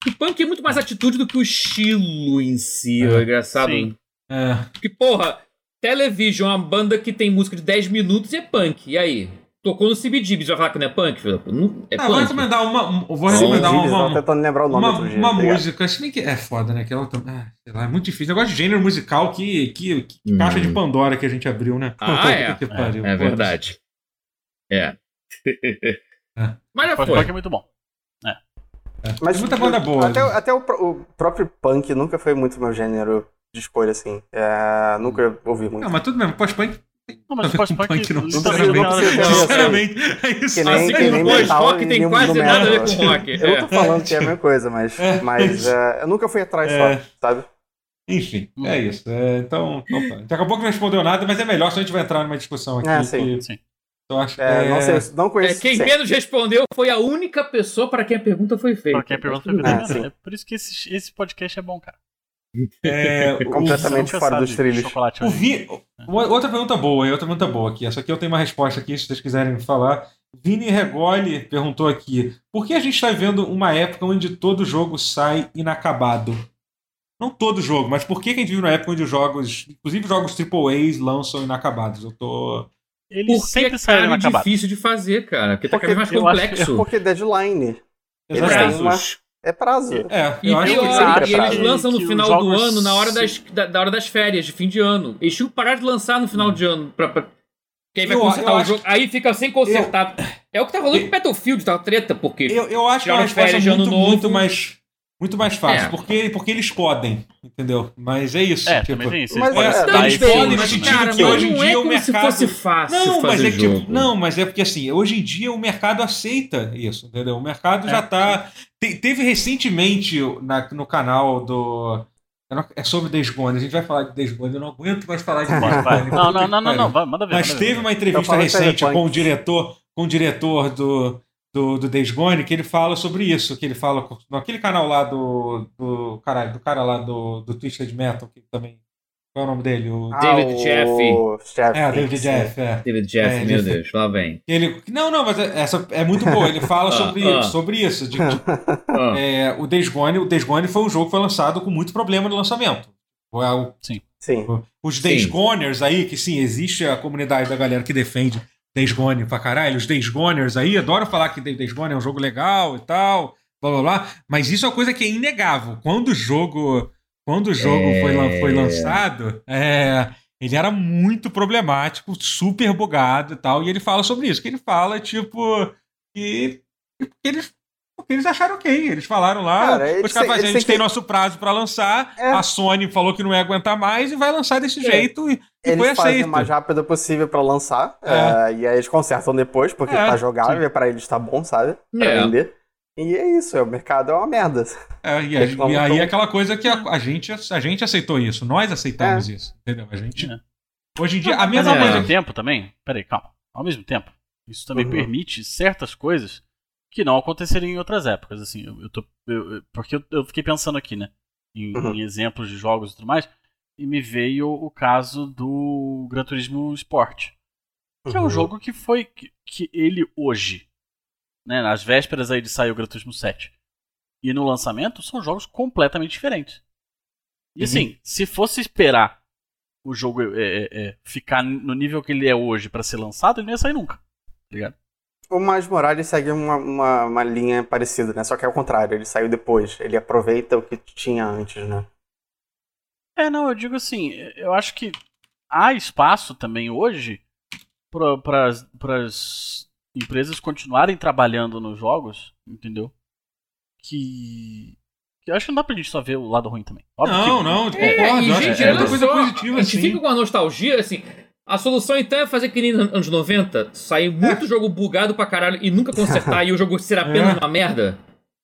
Speaker 3: O punk é muito mais atitude do que o estilo em si,
Speaker 1: É.
Speaker 3: é engraçado.
Speaker 4: Sim.
Speaker 1: É.
Speaker 3: Porque, porra, Television é uma banda que tem música de 10 minutos e é punk. E aí? Tocou no CBGBs, vai falar que não é punk? filho? Não, é
Speaker 1: Ah, vou
Speaker 3: punk.
Speaker 1: recomendar uma, um- vou recomendar uma,
Speaker 2: tentando lembrar o nome
Speaker 1: uma, uma
Speaker 2: tá
Speaker 1: música, se bem que é foda, né? Que ela, tam- ah, sei lá, é muito difícil. Negócio de gênero musical que, que, que
Speaker 3: Hum.
Speaker 1: caixa de Pandora que a gente abriu, né?
Speaker 3: Ah, é.
Speaker 1: Que pariu,
Speaker 3: É verdade. É.
Speaker 1: É.
Speaker 3: Mas já
Speaker 4: Pós-punk é
Speaker 3: foi.
Speaker 4: muito bom.
Speaker 2: Mas
Speaker 1: Tem muita banda boa.
Speaker 2: Até, até o, o próprio punk nunca foi muito meu gênero de escolha, assim. É, nunca ouvi muito.
Speaker 1: Não, mas tudo mesmo, pós-punk.
Speaker 4: Não, mas o pós-punk
Speaker 1: punk, não.
Speaker 2: Não
Speaker 4: nada a ver com
Speaker 2: precisa-
Speaker 1: Sinceramente, é isso.
Speaker 2: Que nem-
Speaker 3: Assim
Speaker 2: que nem metal
Speaker 3: tem quase nada a ver com rock.
Speaker 2: Eu não tô
Speaker 3: É.
Speaker 2: falando que é a mesma coisa, mas,
Speaker 1: É.
Speaker 2: mas é, eu nunca fui atrás
Speaker 1: É.
Speaker 2: só, sabe?
Speaker 1: Enfim,
Speaker 4: Hum.
Speaker 1: é isso. É, então, então tá. Daqui a pouco não respondeu nada, mas é melhor se a gente vai entrar numa discussão aqui.
Speaker 2: É, sim.
Speaker 1: que
Speaker 4: Sim.
Speaker 1: Eu acho
Speaker 2: É,
Speaker 1: é,
Speaker 2: Não sei, não
Speaker 3: É,
Speaker 2: conheço.
Speaker 3: quem
Speaker 2: sim.
Speaker 3: menos respondeu foi a única pessoa para quem a pergunta foi feita.
Speaker 4: Pra quem pergunta foi
Speaker 2: Ah,
Speaker 4: verdade.
Speaker 2: sim.
Speaker 4: É por isso que esse, esse podcast é bom, cara.
Speaker 1: É, o-
Speaker 2: Completamente fora dos trilhos.
Speaker 1: O. Vi... Uma- Outra pergunta boa, outra pergunta boa aqui. Essa aqui eu tenho uma resposta aqui, se vocês quiserem falar. Vini Regoli perguntou aqui: por que a gente está vendo uma época onde todo jogo sai inacabado? Não todo jogo, mas por que, que a gente vive numa época onde os jogos, inclusive jogos AAAs, lançam inacabados? Eu tô.
Speaker 4: Eles
Speaker 3: Porque
Speaker 4: sempre
Speaker 3: é cara
Speaker 4: inacabados.
Speaker 3: difícil de fazer, cara. Porque tá
Speaker 2: Porque
Speaker 3: cada vez mais
Speaker 4: eu acho-
Speaker 3: complexo.
Speaker 2: Porque deadline
Speaker 3: Tem
Speaker 2: Exatamente.
Speaker 3: prazos.
Speaker 2: É prazo.
Speaker 1: É,
Speaker 3: E
Speaker 1: eu acho
Speaker 3: pior,
Speaker 1: que.
Speaker 2: sempre é
Speaker 3: e eles lançam no
Speaker 4: Que
Speaker 3: final do ano, na hora das, da, da hora das férias, de fim de ano. Eles tinham que parar de lançar no final de ano. Pra, pra... Que aí vai
Speaker 1: Eu-
Speaker 3: consertar
Speaker 1: eu
Speaker 3: o
Speaker 1: acho
Speaker 3: jogo. Aí fica sem consertar. É o que tá rolando
Speaker 1: Eu-
Speaker 3: com Battlefield, tá treta, porque.
Speaker 1: Eu, eu acho que é uma
Speaker 3: as férias de ano
Speaker 1: muito,
Speaker 3: novo.
Speaker 1: muito mais. Muito mais fácil,
Speaker 3: É.
Speaker 1: porque, porque eles podem, entendeu? Mas é isso.
Speaker 4: É,
Speaker 1: tipo,
Speaker 4: tem isso.
Speaker 2: Mas
Speaker 4: Eles
Speaker 2: é,
Speaker 4: podem
Speaker 2: não,
Speaker 1: eles podem, mas
Speaker 3: Cara,
Speaker 1: que hoje em
Speaker 3: não
Speaker 1: dia
Speaker 3: é
Speaker 1: o
Speaker 3: como se
Speaker 1: mercado-
Speaker 3: fosse fácil
Speaker 1: Não, mas
Speaker 3: fazer
Speaker 1: é que,
Speaker 3: jogo.
Speaker 1: tipo, não, mas é porque assim, hoje em dia o mercado aceita isso, entendeu? O mercado
Speaker 4: É.
Speaker 1: já tá. Te- teve recentemente na- no canal do. É sobre Days Gone, a gente vai falar de Days Gone, eu não aguento mais falar de Days. Gone.
Speaker 4: Não, não, não, não, não, manda ver.
Speaker 1: Mas
Speaker 4: manda ver.
Speaker 1: teve uma entrevista recente com o diretor, com o diretor do, do, do Days Gone, que ele fala sobre isso, que ele fala naquele canal lá do, do caralho, do cara lá do, do Twisted Metal, que também qual é o nome dele? O,
Speaker 3: David Jaffe.
Speaker 2: o Jeff.
Speaker 1: é, David
Speaker 2: sim.
Speaker 1: Jeff, é.
Speaker 3: David Jeff,
Speaker 1: É,
Speaker 3: meu Deus, lá vem.
Speaker 1: Ele, não, não, mas essa é muito boa. Ele fala
Speaker 3: Ah,
Speaker 1: sobre,
Speaker 3: ah.
Speaker 1: sobre isso. de- de-
Speaker 3: Ah,
Speaker 1: é, o Days Gone, o Days Gone foi um jogo que foi lançado com muito problema no lançamento. É o-
Speaker 2: Sim.
Speaker 1: Os Days
Speaker 3: Sim.
Speaker 1: Goners aí, que sim, existe a comunidade da galera que defende Days Gone pra caralho. Os Days Goners aí adoram falar que Days Gone é um jogo legal e tal, blá blá blá. Mas isso é uma coisa que é inegável. Quando o jogo, quando o jogo
Speaker 3: É.
Speaker 1: foi, foi lançado, é, ele era muito problemático, super bugado e tal. E ele fala sobre isso. Que ele fala, tipo, que, que eles. Eles acharam ok. Eles falaram lá,
Speaker 2: Cara, eles
Speaker 1: os caras a
Speaker 2: eles
Speaker 1: gente tem
Speaker 2: que-
Speaker 1: nosso prazo pra lançar.
Speaker 2: É.
Speaker 1: A Sony falou que não ia aguentar mais e vai lançar desse
Speaker 3: É.
Speaker 1: jeito. E, e foi
Speaker 2: Eles fazem
Speaker 1: aceito.
Speaker 2: o mais rápido possível pra lançar.
Speaker 1: É.
Speaker 2: é, e aí eles consertam depois, porque
Speaker 1: É,
Speaker 2: tá jogável, pra eles tá bom, sabe? Pra
Speaker 3: É.
Speaker 2: vender. E é isso, é, o mercado é uma merda.
Speaker 1: É, e, a-
Speaker 2: Eles
Speaker 1: e aí
Speaker 2: tão-
Speaker 1: é aquela coisa que a, a gente, a gente aceitou isso, nós aceitamos isso, entendeu? A gente.
Speaker 4: É.
Speaker 1: Hoje em dia, a
Speaker 4: Mas
Speaker 1: mesma
Speaker 4: ao
Speaker 3: É.
Speaker 1: coisa
Speaker 4: mesmo tempo também, peraí, calma. Ao mesmo tempo, isso também
Speaker 2: Uhum.
Speaker 4: permite certas coisas que não aconteceriam em outras épocas. Assim, eu, eu tô, eu- porque eu, eu fiquei pensando aqui, né? Em,
Speaker 2: Uhum.
Speaker 4: em exemplos de jogos e tudo mais, e me veio o caso do Gran Turismo Sport. Que é um
Speaker 2: Uhum.
Speaker 4: jogo que foi. Que, que ele hoje, né, nas vésperas aí de sair o Gran Turismo 7, e no lançamento, são jogos completamente diferentes. E
Speaker 1: Uhum.
Speaker 4: assim, se fosse esperar o jogo é, é, é, ficar no nível que ele é hoje pra ser lançado, ele não ia sair nunca. Tá ligado?
Speaker 2: O Miles Morales segue uma, uma, uma linha parecida, né? Só que é o contrário, ele saiu depois. Ele aproveita o que tinha antes, né?
Speaker 4: É, não, eu digo assim, eu acho que há espaço também hoje para as empresas continuarem trabalhando nos jogos, entendeu? Que. que eu acho que não dá pra gente só ver o lado ruim também. Óbvio
Speaker 1: Não,
Speaker 4: que-
Speaker 1: não,
Speaker 3: É,
Speaker 1: concordo.
Speaker 3: e,
Speaker 1: eu acho
Speaker 3: gente,
Speaker 1: que é muita coisa positiva,
Speaker 3: a gente
Speaker 1: assim.
Speaker 3: fica com a nostalgia, assim. A solução então é fazer que nem nos anos 90, sair muito jogo bugado pra caralho e nunca consertar e o jogo ser apenas
Speaker 1: É.
Speaker 3: uma merda.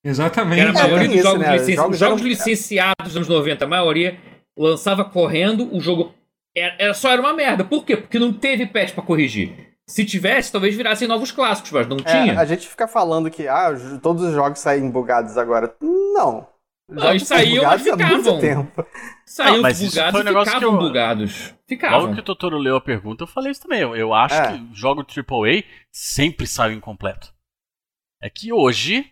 Speaker 1: Exatamente.
Speaker 3: era a
Speaker 2: É,
Speaker 3: maioria dos
Speaker 2: isso,
Speaker 3: jogos,
Speaker 2: né?
Speaker 3: licenci-
Speaker 2: Jogos
Speaker 3: os jogos
Speaker 2: eram-
Speaker 3: licenciados dos anos 90, a maioria lançava correndo, o jogo era, era- só era uma merda. Por quê? Porque não teve patch pra corrigir. Se tivesse, talvez virassem novos clássicos, mas não
Speaker 2: É,
Speaker 3: tinha.
Speaker 2: a gente fica falando que ah, os- todos os jogos saem bugados agora. Não.
Speaker 3: Saíam, mas
Speaker 2: há muito
Speaker 3: ficavam.
Speaker 2: tempo.
Speaker 3: Saíam
Speaker 4: Não,
Speaker 3: bugados
Speaker 4: um
Speaker 3: e
Speaker 4: negócio
Speaker 3: ficavam
Speaker 4: que eu-
Speaker 3: bugados. Ficavam.
Speaker 4: Logo que o Totoro leu a pergunta, eu falei isso também. Eu, eu acho
Speaker 2: É.
Speaker 4: que jogo AAA sempre sai incompleto. É que hoje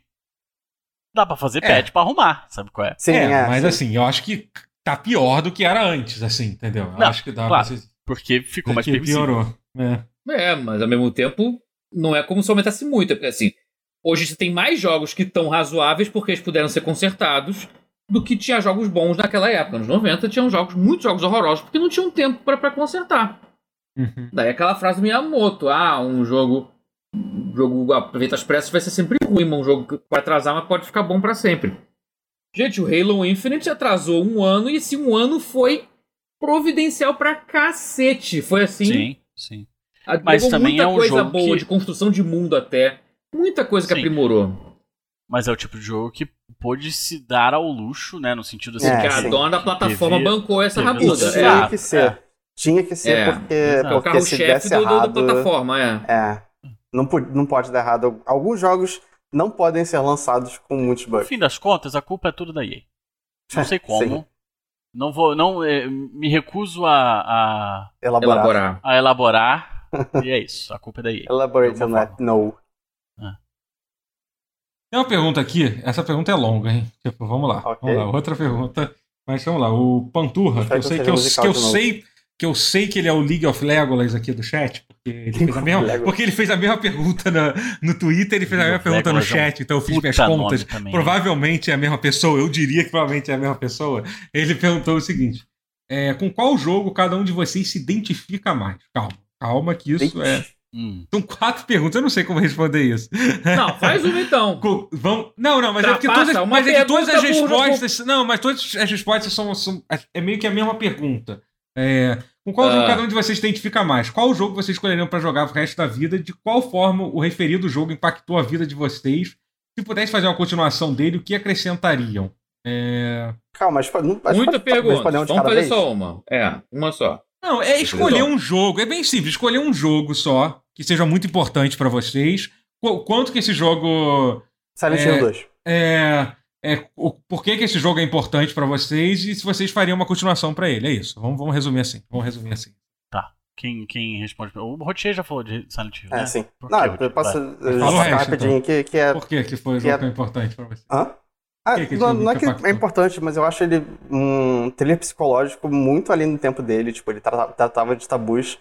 Speaker 4: dá pra fazer
Speaker 1: É.
Speaker 4: patch pra arrumar, sabe qual é?
Speaker 2: Sim,
Speaker 1: é,
Speaker 2: é.
Speaker 1: mas
Speaker 2: sim.
Speaker 1: assim, eu acho que tá pior do que era antes, assim, entendeu? Eu
Speaker 4: Não,
Speaker 1: acho que dá
Speaker 4: claro.
Speaker 1: pra.
Speaker 4: Porque ficou mais
Speaker 1: que
Speaker 4: permissível.
Speaker 1: piorou. É.
Speaker 3: É, mas ao mesmo tempo, não é como se aumentasse muito. Porque assim, hoje você tem mais jogos que estão razoáveis porque eles puderam ser consertados do que tinha jogos bons naquela época. Nos 90 tinham jogos, muitos jogos horrorosos, porque não tinham tempo pra consertar.
Speaker 1: Uhum.
Speaker 3: Daí aquela frase do Miyamoto, ah, um jogo. Um jogo aproveita as pressas vai ser sempre ruim, mas um jogo que pode atrasar, mas pode ficar bom pra sempre. Gente, o Halo Infinite atrasou um ano e esse um ano foi providencial pra cacete. Foi assim.
Speaker 4: Sim, sim. Mas também
Speaker 3: muita
Speaker 4: é um
Speaker 3: coisa
Speaker 4: jogo
Speaker 3: boa
Speaker 4: que-
Speaker 3: de construção de mundo até. Muita coisa que
Speaker 4: Sim.
Speaker 3: aprimorou.
Speaker 4: Mas é o tipo de jogo que pôde se dar ao luxo, né? No sentido assim.
Speaker 2: É,
Speaker 3: Porque a
Speaker 2: sim.
Speaker 3: dona da plataforma
Speaker 4: Devia-
Speaker 3: bancou essa rabuda.
Speaker 4: Ser.
Speaker 3: É,
Speaker 2: tinha que ser.
Speaker 4: é.
Speaker 2: Tinha que ser
Speaker 3: É.
Speaker 2: porque,
Speaker 4: Exato.
Speaker 3: é o
Speaker 2: porque se
Speaker 3: carro-chefe
Speaker 2: desse
Speaker 3: do, do- da
Speaker 2: errado...
Speaker 3: plataforma, é.
Speaker 2: É. Não, não pode dar errado. Alguns jogos não podem ser lançados com muitos
Speaker 4: No
Speaker 2: bugs.
Speaker 4: fim das contas, a culpa é tudo da EA. Não sei como. Não vou. Não, eh, me recuso a, a,
Speaker 2: Elaborar.
Speaker 4: A elaborar. e é isso. A culpa é da EA.
Speaker 2: Elaborate on that. No.
Speaker 1: Tem uma pergunta aqui, essa pergunta é longa, hein? Tipo, vamos lá.
Speaker 2: Ok.
Speaker 1: Vamos lá, outra pergunta. Mas vamos lá, o Panturra, que eu sei que eu, que eu sei que eu sei que ele é o League of Legolas aqui do chat, porque ele fez a mesma,
Speaker 2: Legolas.
Speaker 1: porque ele fez a mesma pergunta na- no Twitter, ele fez a
Speaker 4: League
Speaker 1: mesma
Speaker 4: of
Speaker 1: pergunta no
Speaker 4: Legolas é um
Speaker 1: chat, então eu fiz minhas contas.
Speaker 4: também.
Speaker 1: Provavelmente é a mesma pessoa, eu diria que provavelmente é a mesma pessoa. Ele perguntou o seguinte: é, com qual jogo cada um de vocês se identifica mais? Calma, calma, que isso é.
Speaker 4: Hum.
Speaker 1: São quatro perguntas, eu não sei como responder isso.
Speaker 3: Não, faz uma então.
Speaker 1: Co- Vão... Não, não, mas é porque todas,
Speaker 3: uma
Speaker 1: mas é que todas as
Speaker 3: pergunta por-
Speaker 1: respostas. Não, mas todas as respostas são, são- É meio que a mesma pergunta. É, com qual jogo
Speaker 3: Ah.
Speaker 1: cada um de vocês se identifica mais? Qual jogo vocês escolheriam para jogar o resto da vida? De qual forma o referido jogo impactou a vida de vocês? Se pudesse fazer uma continuação dele, o que acrescentariam? É...
Speaker 2: Calma, mas não- mas
Speaker 3: Muita
Speaker 2: pode
Speaker 3: pergunta. Vamos fazer
Speaker 2: vez?
Speaker 3: só uma. É, uma só.
Speaker 1: Não, é escolher um jogo. É bem simples. Escolher um jogo só que seja muito importante para vocês. Qu- Quanto que esse jogo
Speaker 2: Silent
Speaker 1: É.
Speaker 2: Hill 2.
Speaker 1: é, é o, por que, que esse jogo é importante pra vocês e se vocês fariam uma continuação pra ele. É isso. Vamos, vamos resumir assim. Vamos resumir assim.
Speaker 4: Quem, quem responde? O Rotier já falou de Silent Hill,
Speaker 2: É,
Speaker 4: né?
Speaker 2: sim.
Speaker 4: Por
Speaker 2: Não,
Speaker 4: quê,
Speaker 2: eu posso
Speaker 1: resto,
Speaker 2: rapidinho que, que é.
Speaker 1: Por que, que foi o
Speaker 2: Que é-
Speaker 1: jogo tão importante pra vocês?
Speaker 2: Hã? Ah,
Speaker 1: Que que
Speaker 2: não,
Speaker 1: jogo
Speaker 2: não é que é importante, mas eu acho ele um thriller psicológico muito além do tempo dele. Tipo, ele trata- tratava de tabus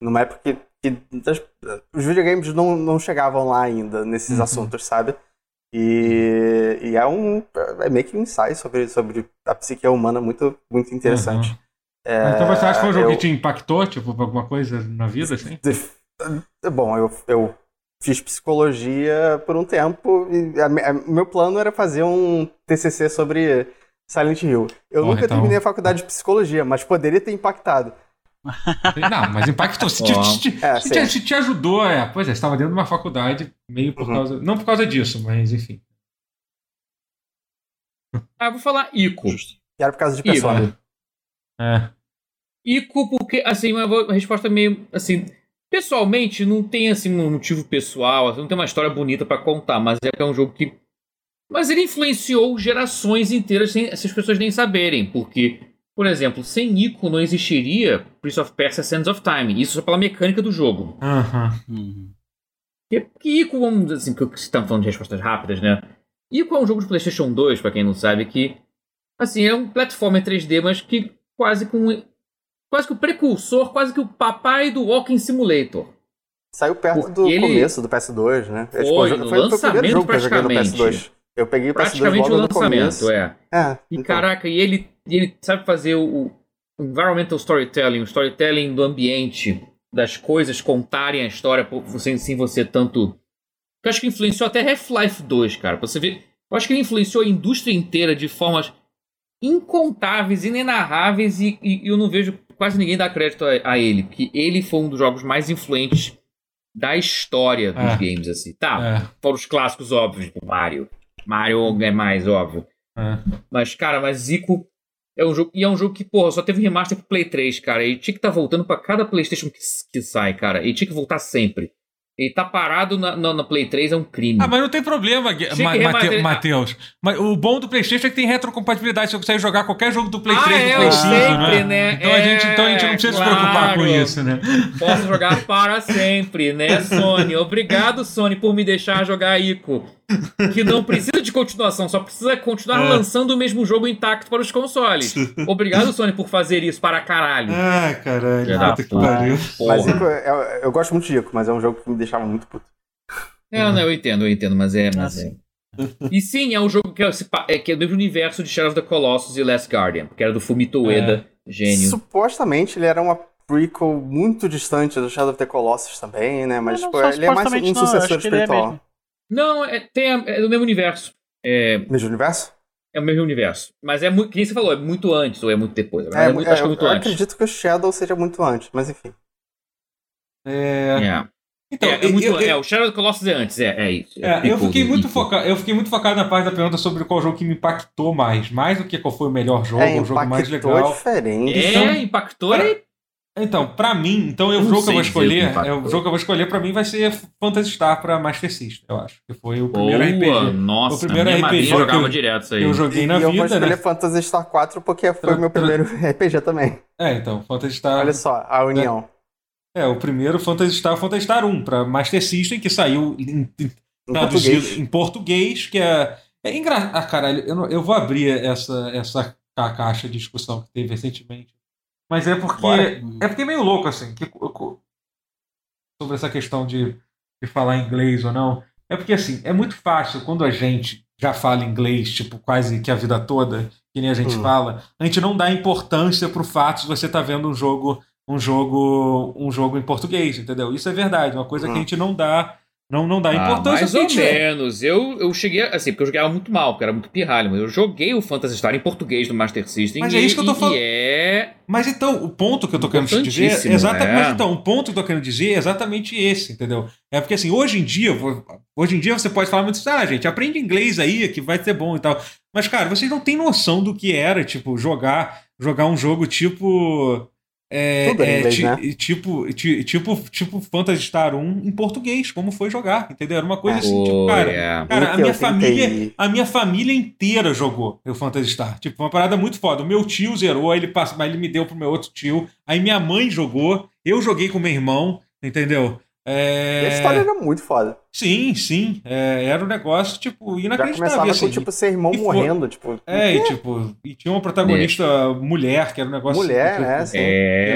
Speaker 2: numa época que, que das- os videogames não, não chegavam lá ainda nesses
Speaker 1: Uhum.
Speaker 2: assuntos, sabe? E, e é um. É meio que um ensaio sobre, sobre a psique humana muito, muito interessante.
Speaker 1: Uhum.
Speaker 2: É,
Speaker 1: então você acha que foi um jogo
Speaker 2: eu-
Speaker 1: que te impactou, tipo, alguma coisa na vida, assim?
Speaker 2: Bom, eu, eu fiz psicologia por um tempo e a a- meu plano era fazer um TCC sobre Silent Hill. Eu
Speaker 1: Porra,
Speaker 2: nunca
Speaker 1: então-
Speaker 2: terminei a faculdade de psicologia, mas poderia ter impactado.
Speaker 1: Não, mas impactou. Se te, se te-
Speaker 2: É,
Speaker 1: te- se te ajudou, é. Pois é, você estava dentro de uma faculdade, meio por
Speaker 2: Uhum.
Speaker 1: causa. Não por causa disso, mas enfim.
Speaker 3: Ah, eu vou falar Ico.
Speaker 2: E era por causa de
Speaker 3: Ico.
Speaker 2: persona.
Speaker 1: É.
Speaker 3: Ico, porque, assim, uma, resposta meio, assim... Pessoalmente, não tem, assim, um motivo pessoal, assim, não tem uma história bonita pra contar, mas é que é um jogo que... Mas ele influenciou gerações inteiras sem essas pessoas nem saberem, porque... Por exemplo, sem Ico não existiria Prince of Persia Sands of Time. Isso só pela mecânica do jogo.
Speaker 1: Aham.
Speaker 4: Uhum.
Speaker 3: Que, que Ico, vamos dizer assim, que estamos falando de respostas rápidas, né? Ico é um jogo de PlayStation 2, pra quem não sabe, que assim, é um platformer 3D, mas que quase com quase que o precursor, quase que o papai do Walking Simulator.
Speaker 2: Saiu perto
Speaker 3: Porque
Speaker 2: do
Speaker 3: ele-
Speaker 2: começo do PS2, né? É,
Speaker 3: Foi,
Speaker 2: o jo-
Speaker 3: no
Speaker 2: foi, foi o
Speaker 3: lançamento,
Speaker 2: primeiro jogo que eu joguei no
Speaker 3: praticamente.
Speaker 2: PS2. Eu peguei o PS2
Speaker 3: Praticamente o lançamento, é.
Speaker 2: É,
Speaker 3: E
Speaker 2: então.
Speaker 3: caraca, e ele, ele sabe fazer o, o environmental storytelling, o storytelling do ambiente, das coisas contarem a história por- sem, sem você tanto. Eu acho que influenciou até Half-Life 2, cara. Pra você ver. Eu acho que ele influenciou a indústria inteira de formas incontáveis, inenarráveis, e, e eu não vejo quase ninguém dar crédito a, a ele, que ele foi um dos jogos mais influentes da história dos
Speaker 1: É.
Speaker 3: games, assim. Tá,
Speaker 1: É.
Speaker 3: fora os clássicos óbvios, tipo Mario. Mario é mais óbvio.
Speaker 1: É.
Speaker 3: Mas, cara, mas Zico é um jogo. E é um jogo que, porra, só teve remaster pro Play 3, cara. E tinha que estar voltando pra cada PlayStation que, que sai, cara. E tinha que voltar sempre. Ele tá parado na, na, na Play 3 é um crime.
Speaker 1: Ah, mas não tem problema, Ma- Mate- Matheus. Mas o bom do PlayStation é que tem retrocompatibilidade. Você consegue jogar qualquer jogo do Play
Speaker 3: Ah,
Speaker 1: 3
Speaker 3: é,
Speaker 1: do Play
Speaker 3: eu
Speaker 1: 5,
Speaker 3: sempre,
Speaker 1: né?
Speaker 3: né?
Speaker 1: Então, a gente, então a gente não
Speaker 3: É,
Speaker 1: precisa se preocupar com
Speaker 3: claro.
Speaker 1: isso, né?
Speaker 3: Posso jogar para sempre, né, Sony? Obrigado, Sony, por me deixar jogar Ico. Que não precisa de continuação, só precisa continuar
Speaker 1: É.
Speaker 3: lançando o mesmo jogo intacto para os consoles. Obrigado, Sony, por fazer isso para caralho.
Speaker 1: Ai, caralho. Puta que pariu.
Speaker 2: Mas. Ico, eu, eu gosto muito de Ico, mas é um jogo que me deixava muito puto.
Speaker 3: É, não, eu entendo, eu entendo, mas é. Mas
Speaker 4: Ah,
Speaker 3: é. E sim, é um jogo que é, é, que é do mesmo universo de Shadow of the Colossus e Last Guardian, que era do Fumito Ueda, gênio.
Speaker 2: Supostamente ele era uma prequel muito distante do Shadow of the Colossus também, né? Mas
Speaker 4: Não,
Speaker 2: tipo,
Speaker 4: só
Speaker 2: ele é mais um
Speaker 4: não,
Speaker 2: sucessor
Speaker 4: é
Speaker 2: espiritual.
Speaker 3: Não, é, tem a- é do mesmo universo. É,
Speaker 2: Mesmo universo?
Speaker 3: é o mesmo universo. Mas é muito. Quem você falou, é muito antes ou é muito depois?
Speaker 2: É,
Speaker 3: é muito,
Speaker 2: é,
Speaker 3: acho que é
Speaker 2: eu,
Speaker 3: muito
Speaker 2: eu
Speaker 3: antes.
Speaker 2: acredito que o Shadow seja muito antes, mas enfim.
Speaker 1: É,
Speaker 3: É.
Speaker 1: então,
Speaker 3: é, é muito-
Speaker 1: eu, eu-
Speaker 3: é, o Shadow of the Colossus é antes, é, é isso.
Speaker 1: É, eu
Speaker 3: prequel
Speaker 1: fiquei muito focado, eu fiquei muito focado na parte da pergunta sobre qual jogo que me impactou mais, mais do que qual foi o melhor jogo,
Speaker 2: é,
Speaker 1: o jogo mais
Speaker 2: impactou
Speaker 1: legal.
Speaker 2: diferente.
Speaker 3: É,
Speaker 1: Então-
Speaker 3: impactou é
Speaker 1: Então, pra mim, então eu- o
Speaker 3: Não
Speaker 1: jogo que eu vou
Speaker 3: o
Speaker 1: escolher, é, o jogo que eu vou escolher para mim vai ser Phantasy Star para Master System, eu acho, que foi o primeiro
Speaker 3: Boa,
Speaker 1: RPG
Speaker 3: nossa,
Speaker 1: O primeiro
Speaker 3: minha
Speaker 1: RPG que
Speaker 3: jogava
Speaker 1: eu-
Speaker 3: direto isso aí.
Speaker 1: que eu joguei
Speaker 2: E
Speaker 1: na
Speaker 2: eu vou
Speaker 1: vida,
Speaker 2: escolher
Speaker 1: né?
Speaker 2: Phantasy Star 4 porque foi o meu primeiro RPG também.
Speaker 1: É, então, Phantasy Star
Speaker 2: Olha só, a união.
Speaker 1: é o primeiro Phantasy Star, Phantasy Star 1 para Master System que saiu em, em-
Speaker 2: Em
Speaker 1: traduzido
Speaker 2: português.
Speaker 1: em português, que é é engraçado, ah, caralho, eu, não- eu vou abrir essa essa ca- caixa de discussão que teve recentemente. Mas é porque
Speaker 2: Bora.
Speaker 1: É porque é meio louco, assim, que, sobre essa questão de, de falar inglês ou não. É porque, assim, é muito fácil quando a gente já fala inglês, tipo, quase que a vida toda, que nem a gente
Speaker 2: Hum.
Speaker 1: fala, a gente não dá importância pro fato de você estar vendo um jogo um jogo um jogo em português, entendeu? Isso é verdade, uma coisa que a
Speaker 2: Hum.
Speaker 1: gente não dá não, não dá
Speaker 3: Ah,
Speaker 1: importância
Speaker 3: mais
Speaker 1: porque a
Speaker 3: ou
Speaker 1: é.
Speaker 3: menos. Eu, eu cheguei, assim, porque eu jogava muito mal, porque era muito pirralho, mas eu joguei o Phantasy Star em português do Master System.
Speaker 1: Mas é isso que eu tô falando.
Speaker 3: É.
Speaker 1: Mas então, o ponto que eu tô querendo te dizer é exatamente.
Speaker 3: é.
Speaker 1: Mas então, o ponto que eu tô querendo dizer é exatamente esse, entendeu? É porque assim, hoje em dia, hoje em dia você pode falar muito assim, ah, gente, aprende inglês aí, que vai ser bom e tal. Mas, cara, vocês não têm noção do que era, tipo, jogar, jogar um jogo tipo. É,
Speaker 2: Tudo em
Speaker 1: é,
Speaker 2: inglês,
Speaker 1: ti-
Speaker 2: né?
Speaker 1: tipo, ti- tipo, tipo Phantasy Star 1 em português, como foi jogar, entendeu? Era uma coisa assim, tipo,
Speaker 3: Pô,
Speaker 1: cara,
Speaker 3: é.
Speaker 1: Cara, a minha
Speaker 2: tentei-
Speaker 1: família, a minha família inteira jogou o Phantasy Star. Tipo, uma parada muito foda. O meu tio zerou, aí ele passa, mas ele me deu pro meu outro tio. Aí minha mãe jogou, eu joguei com meu irmão, entendeu? É...
Speaker 2: E a história era muito foda.
Speaker 1: Sim, sim. É, era um negócio, tipo,
Speaker 2: Já
Speaker 1: inacreditável.
Speaker 2: começava
Speaker 1: assim.
Speaker 2: com, tipo, seu irmão
Speaker 1: e foi-
Speaker 2: morrendo, tipo...
Speaker 1: É, e tipo, e tinha uma protagonista mulher, que era um negócio.
Speaker 2: Mulher,
Speaker 1: tipo,
Speaker 2: né, sim.
Speaker 3: É,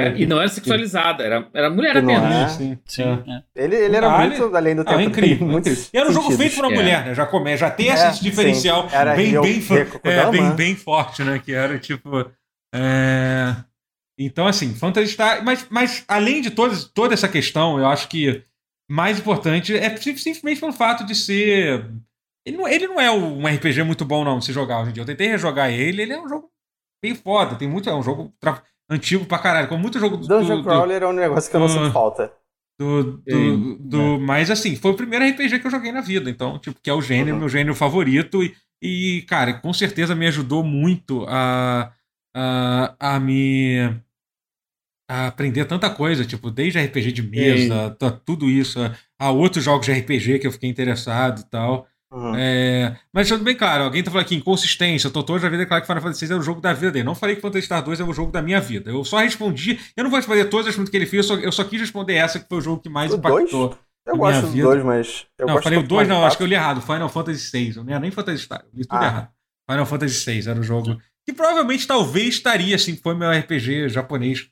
Speaker 1: É.
Speaker 3: e não era sexualizada, era, era mulher apenas.
Speaker 2: é.
Speaker 1: Sim, sim.
Speaker 4: Sim,
Speaker 1: é.
Speaker 4: é.
Speaker 2: Ele, ele era
Speaker 1: Ah,
Speaker 2: muito além do
Speaker 1: Ah,
Speaker 2: tempo
Speaker 1: é incrível. incrível. E era um jogo feito por uma
Speaker 3: É.
Speaker 1: mulher, né? Já come, já tem
Speaker 2: É,
Speaker 1: esse diferencial.
Speaker 2: Era
Speaker 1: bem, bem, é, bem,
Speaker 2: Kodama.
Speaker 1: bem forte, né? Que era tipo. é, Então, assim, Phantasy Star. Mas, mas além de todas, toda essa questão, eu acho que mais importante é sim- simplesmente pelo fato de ser. Ele não, ele não é um RPG muito bom, não, de se jogar hoje em dia. Eu tentei rejogar ele, ele é um jogo bem foda. Tem muito, é um jogo tra- antigo pra caralho. Como muito jogo do,
Speaker 2: Dungeon
Speaker 1: do-
Speaker 2: Crawler é um negócio que eu não
Speaker 1: Ah.
Speaker 2: sinto falta.
Speaker 1: do, do,
Speaker 3: Sim,
Speaker 1: do- mas assim, foi o primeiro RPG que eu joguei na vida, então, tipo, que é o gênero,
Speaker 2: Uhum.
Speaker 1: meu gênero favorito, e, e, cara, com certeza me ajudou muito a, a, a me a aprender tanta coisa, tipo, desde RPG de mesa, tá, tudo isso, a, a outros jogos de RPG que eu fiquei interessado e tal.
Speaker 2: Uhum.
Speaker 1: É, mas deixando bem claro, alguém tá falando aqui, inconsistência, o Totoro já havia declarado que Final Fantasy VI era o jogo da vida dele. Não falei que Phantasy Star 2 é o jogo da minha vida. Eu só respondi, eu não vou responder todas as perguntas que ele fez, eu só, eu só quis responder essa que foi o jogo que mais
Speaker 2: O dois?
Speaker 1: impactou.
Speaker 2: Eu
Speaker 1: minha
Speaker 2: gosto dos dois, mas. Eu
Speaker 1: não, eu falei o
Speaker 2: muito
Speaker 1: 2,
Speaker 2: mais
Speaker 1: não, acho que eu li errado. Final Fantasy VI. Eu não ia nem Fantasy Star. Eu li tudo
Speaker 2: Ah.
Speaker 1: errado. Final Fantasy VI era o jogo que provavelmente talvez estaria, assim, foi meu RPG japonês.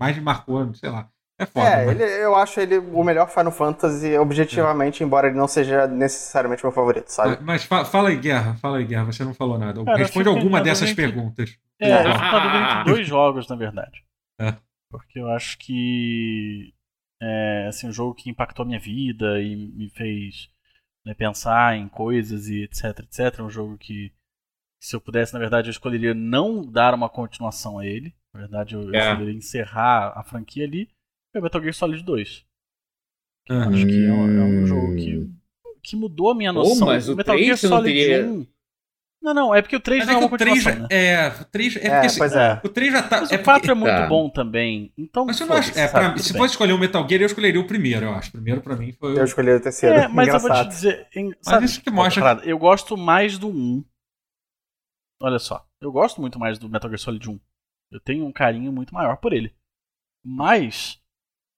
Speaker 1: Mais me marcou, sei lá. É foda.
Speaker 2: É,
Speaker 1: né?
Speaker 2: ele, eu acho ele o melhor Final Fantasy objetivamente, embora ele não seja necessariamente meu favorito, sabe?
Speaker 1: Mas, mas fa- fala aí, Guerra. Fala aí, Guerra. Você não falou nada.
Speaker 4: Cara,
Speaker 1: Responde alguma
Speaker 4: tentando
Speaker 1: dessas
Speaker 4: entre-
Speaker 1: perguntas.
Speaker 4: É,
Speaker 2: É.
Speaker 4: eu na dúvida entre dois jogos, na verdade.
Speaker 1: É.
Speaker 4: Porque eu acho que é assim, um jogo que impactou a minha vida e me fez né, pensar em coisas e etc, etc. É um jogo que, se eu pudesse, na verdade, eu escolheria não dar uma continuação a ele. Na verdade, eu, eu
Speaker 3: É.
Speaker 4: escolheria encerrar a franquia ali. Foi Metal Gear Solid 2.
Speaker 1: Ah.
Speaker 4: Acho que é um, é um
Speaker 3: Hum.
Speaker 4: jogo que, que mudou a minha noção.
Speaker 3: mas o
Speaker 4: Metal
Speaker 3: 3
Speaker 4: Gear
Speaker 3: você não
Speaker 4: Solid
Speaker 3: teria-
Speaker 4: 1. Não, não, é porque o 3
Speaker 1: Mas
Speaker 4: não
Speaker 1: é
Speaker 4: é uma
Speaker 1: o 3
Speaker 4: continuação,
Speaker 1: já.
Speaker 4: né?
Speaker 1: É, o 3 é
Speaker 2: É,
Speaker 1: porque assim,
Speaker 2: pois é.
Speaker 1: o 3 já tá.
Speaker 4: Mas
Speaker 1: é
Speaker 4: o 4
Speaker 1: porque-
Speaker 4: é muito
Speaker 3: Tá.
Speaker 4: bom também. Então,
Speaker 1: Mas você não acha. É, pra, se
Speaker 4: bem.
Speaker 1: fosse escolher o Metal Gear, eu escolheria o primeiro, eu acho. O primeiro pra mim foi o.
Speaker 2: Eu escolhi o terceiro.
Speaker 4: É, mas eu vou te
Speaker 2: Engraçado.
Speaker 4: dizer. em- sabe,
Speaker 1: isso que mostra-
Speaker 4: Eu gosto mais do 1. Olha só. Eu gosto muito mais do Metal Gear Solid 1. Eu tenho um carinho muito maior por ele. Mas.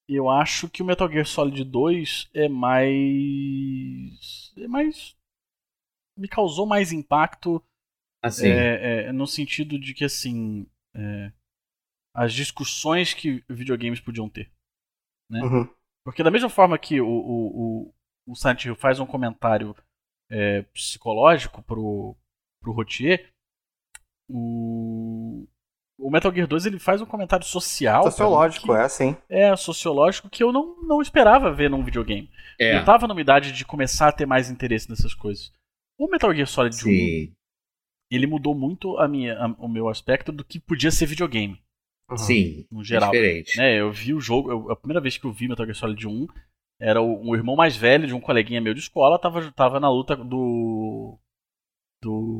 Speaker 4: Eu acho que o Metal Gear Solid 2 é mais. É mais. Me causou mais impacto
Speaker 3: Assim.
Speaker 4: é, é, no sentido de que, assim. é, as discussões que videogames podiam ter.
Speaker 2: Uhum.
Speaker 4: Porque da mesma forma que o, o, o, o Silent Hill faz um comentário é, psicológico pro, pro Rotier, o, o Metal Gear 2 ele faz um comentário social. mim,
Speaker 2: Sociológico,
Speaker 4: que
Speaker 2: é assim.
Speaker 4: é sociológico que eu não, não esperava ver num videogame.
Speaker 3: é.
Speaker 4: Eu tava numa idade de começar a ter mais interesse nessas coisas. O Metal Gear Solid 1,
Speaker 3: Sim.
Speaker 4: ele mudou muito a minha, a- o meu aspecto do que podia ser videogame,
Speaker 2: Uhum.
Speaker 3: Sim.
Speaker 4: no geral.
Speaker 3: diferente.
Speaker 4: né, eu vi o jogo, eu- a primeira vez que eu vi Metal Gear Solid 1 era o, um irmão mais velho de um coleguinha meu de escola, tava, tava na luta do. do.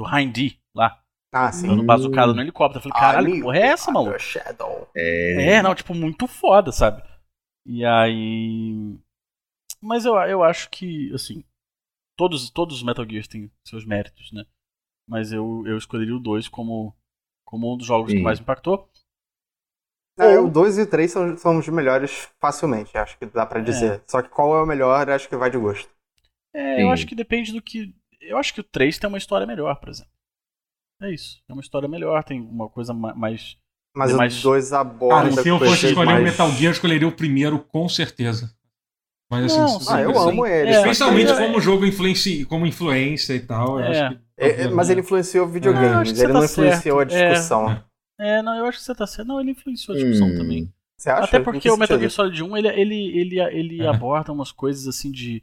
Speaker 4: Do Hindy lá,
Speaker 2: Ah, sim.
Speaker 4: dando bazucada no helicóptero. Eu falei, caralho, que porra é essa, maluco?
Speaker 3: É.
Speaker 4: É, não, tipo, muito foda, sabe? E aí. Mas eu, eu acho que, assim. Todos, todos os Metal Gears têm seus méritos, né? Mas eu, eu escolheria o 2 como, como um dos jogos que
Speaker 3: Sim.
Speaker 4: mais me impactou.
Speaker 2: É, o 2 e o 3 são, são os melhores facilmente, acho que dá pra dizer. Só que qual é o melhor, acho que vai de gosto.
Speaker 4: É, eu
Speaker 3: Sim.
Speaker 4: acho que depende do que. Eu acho que o 3 tem uma história melhor, por exemplo. É isso. Tem uma história melhor, tem uma coisa ma- mais.
Speaker 2: Mas
Speaker 4: É
Speaker 2: o
Speaker 4: mais-
Speaker 2: 2 aborda
Speaker 1: Cara, se eu fosse escolher o
Speaker 2: mais-
Speaker 1: Metal Gear, eu escolheria o primeiro, com certeza. Mas assim,
Speaker 4: Não,
Speaker 2: Ah, eu
Speaker 1: assim,
Speaker 2: amo ele.
Speaker 4: É,
Speaker 1: Especialmente
Speaker 4: É.
Speaker 1: como jogo influenci, como influência e tal. Eu
Speaker 4: É.
Speaker 1: acho que.
Speaker 2: É, é, mas ele influenciou videogames, ele
Speaker 4: tá
Speaker 2: não influenciou
Speaker 4: certo.
Speaker 2: a discussão.
Speaker 4: É, não, eu acho que você tá certo. Não, ele influenciou a discussão
Speaker 3: Hum.
Speaker 4: também.
Speaker 2: Você acha?
Speaker 4: Até porque
Speaker 2: que
Speaker 4: o Metal? Gear Solid 1, ele, ele, ele, ele
Speaker 1: É.
Speaker 4: aborda umas coisas assim de.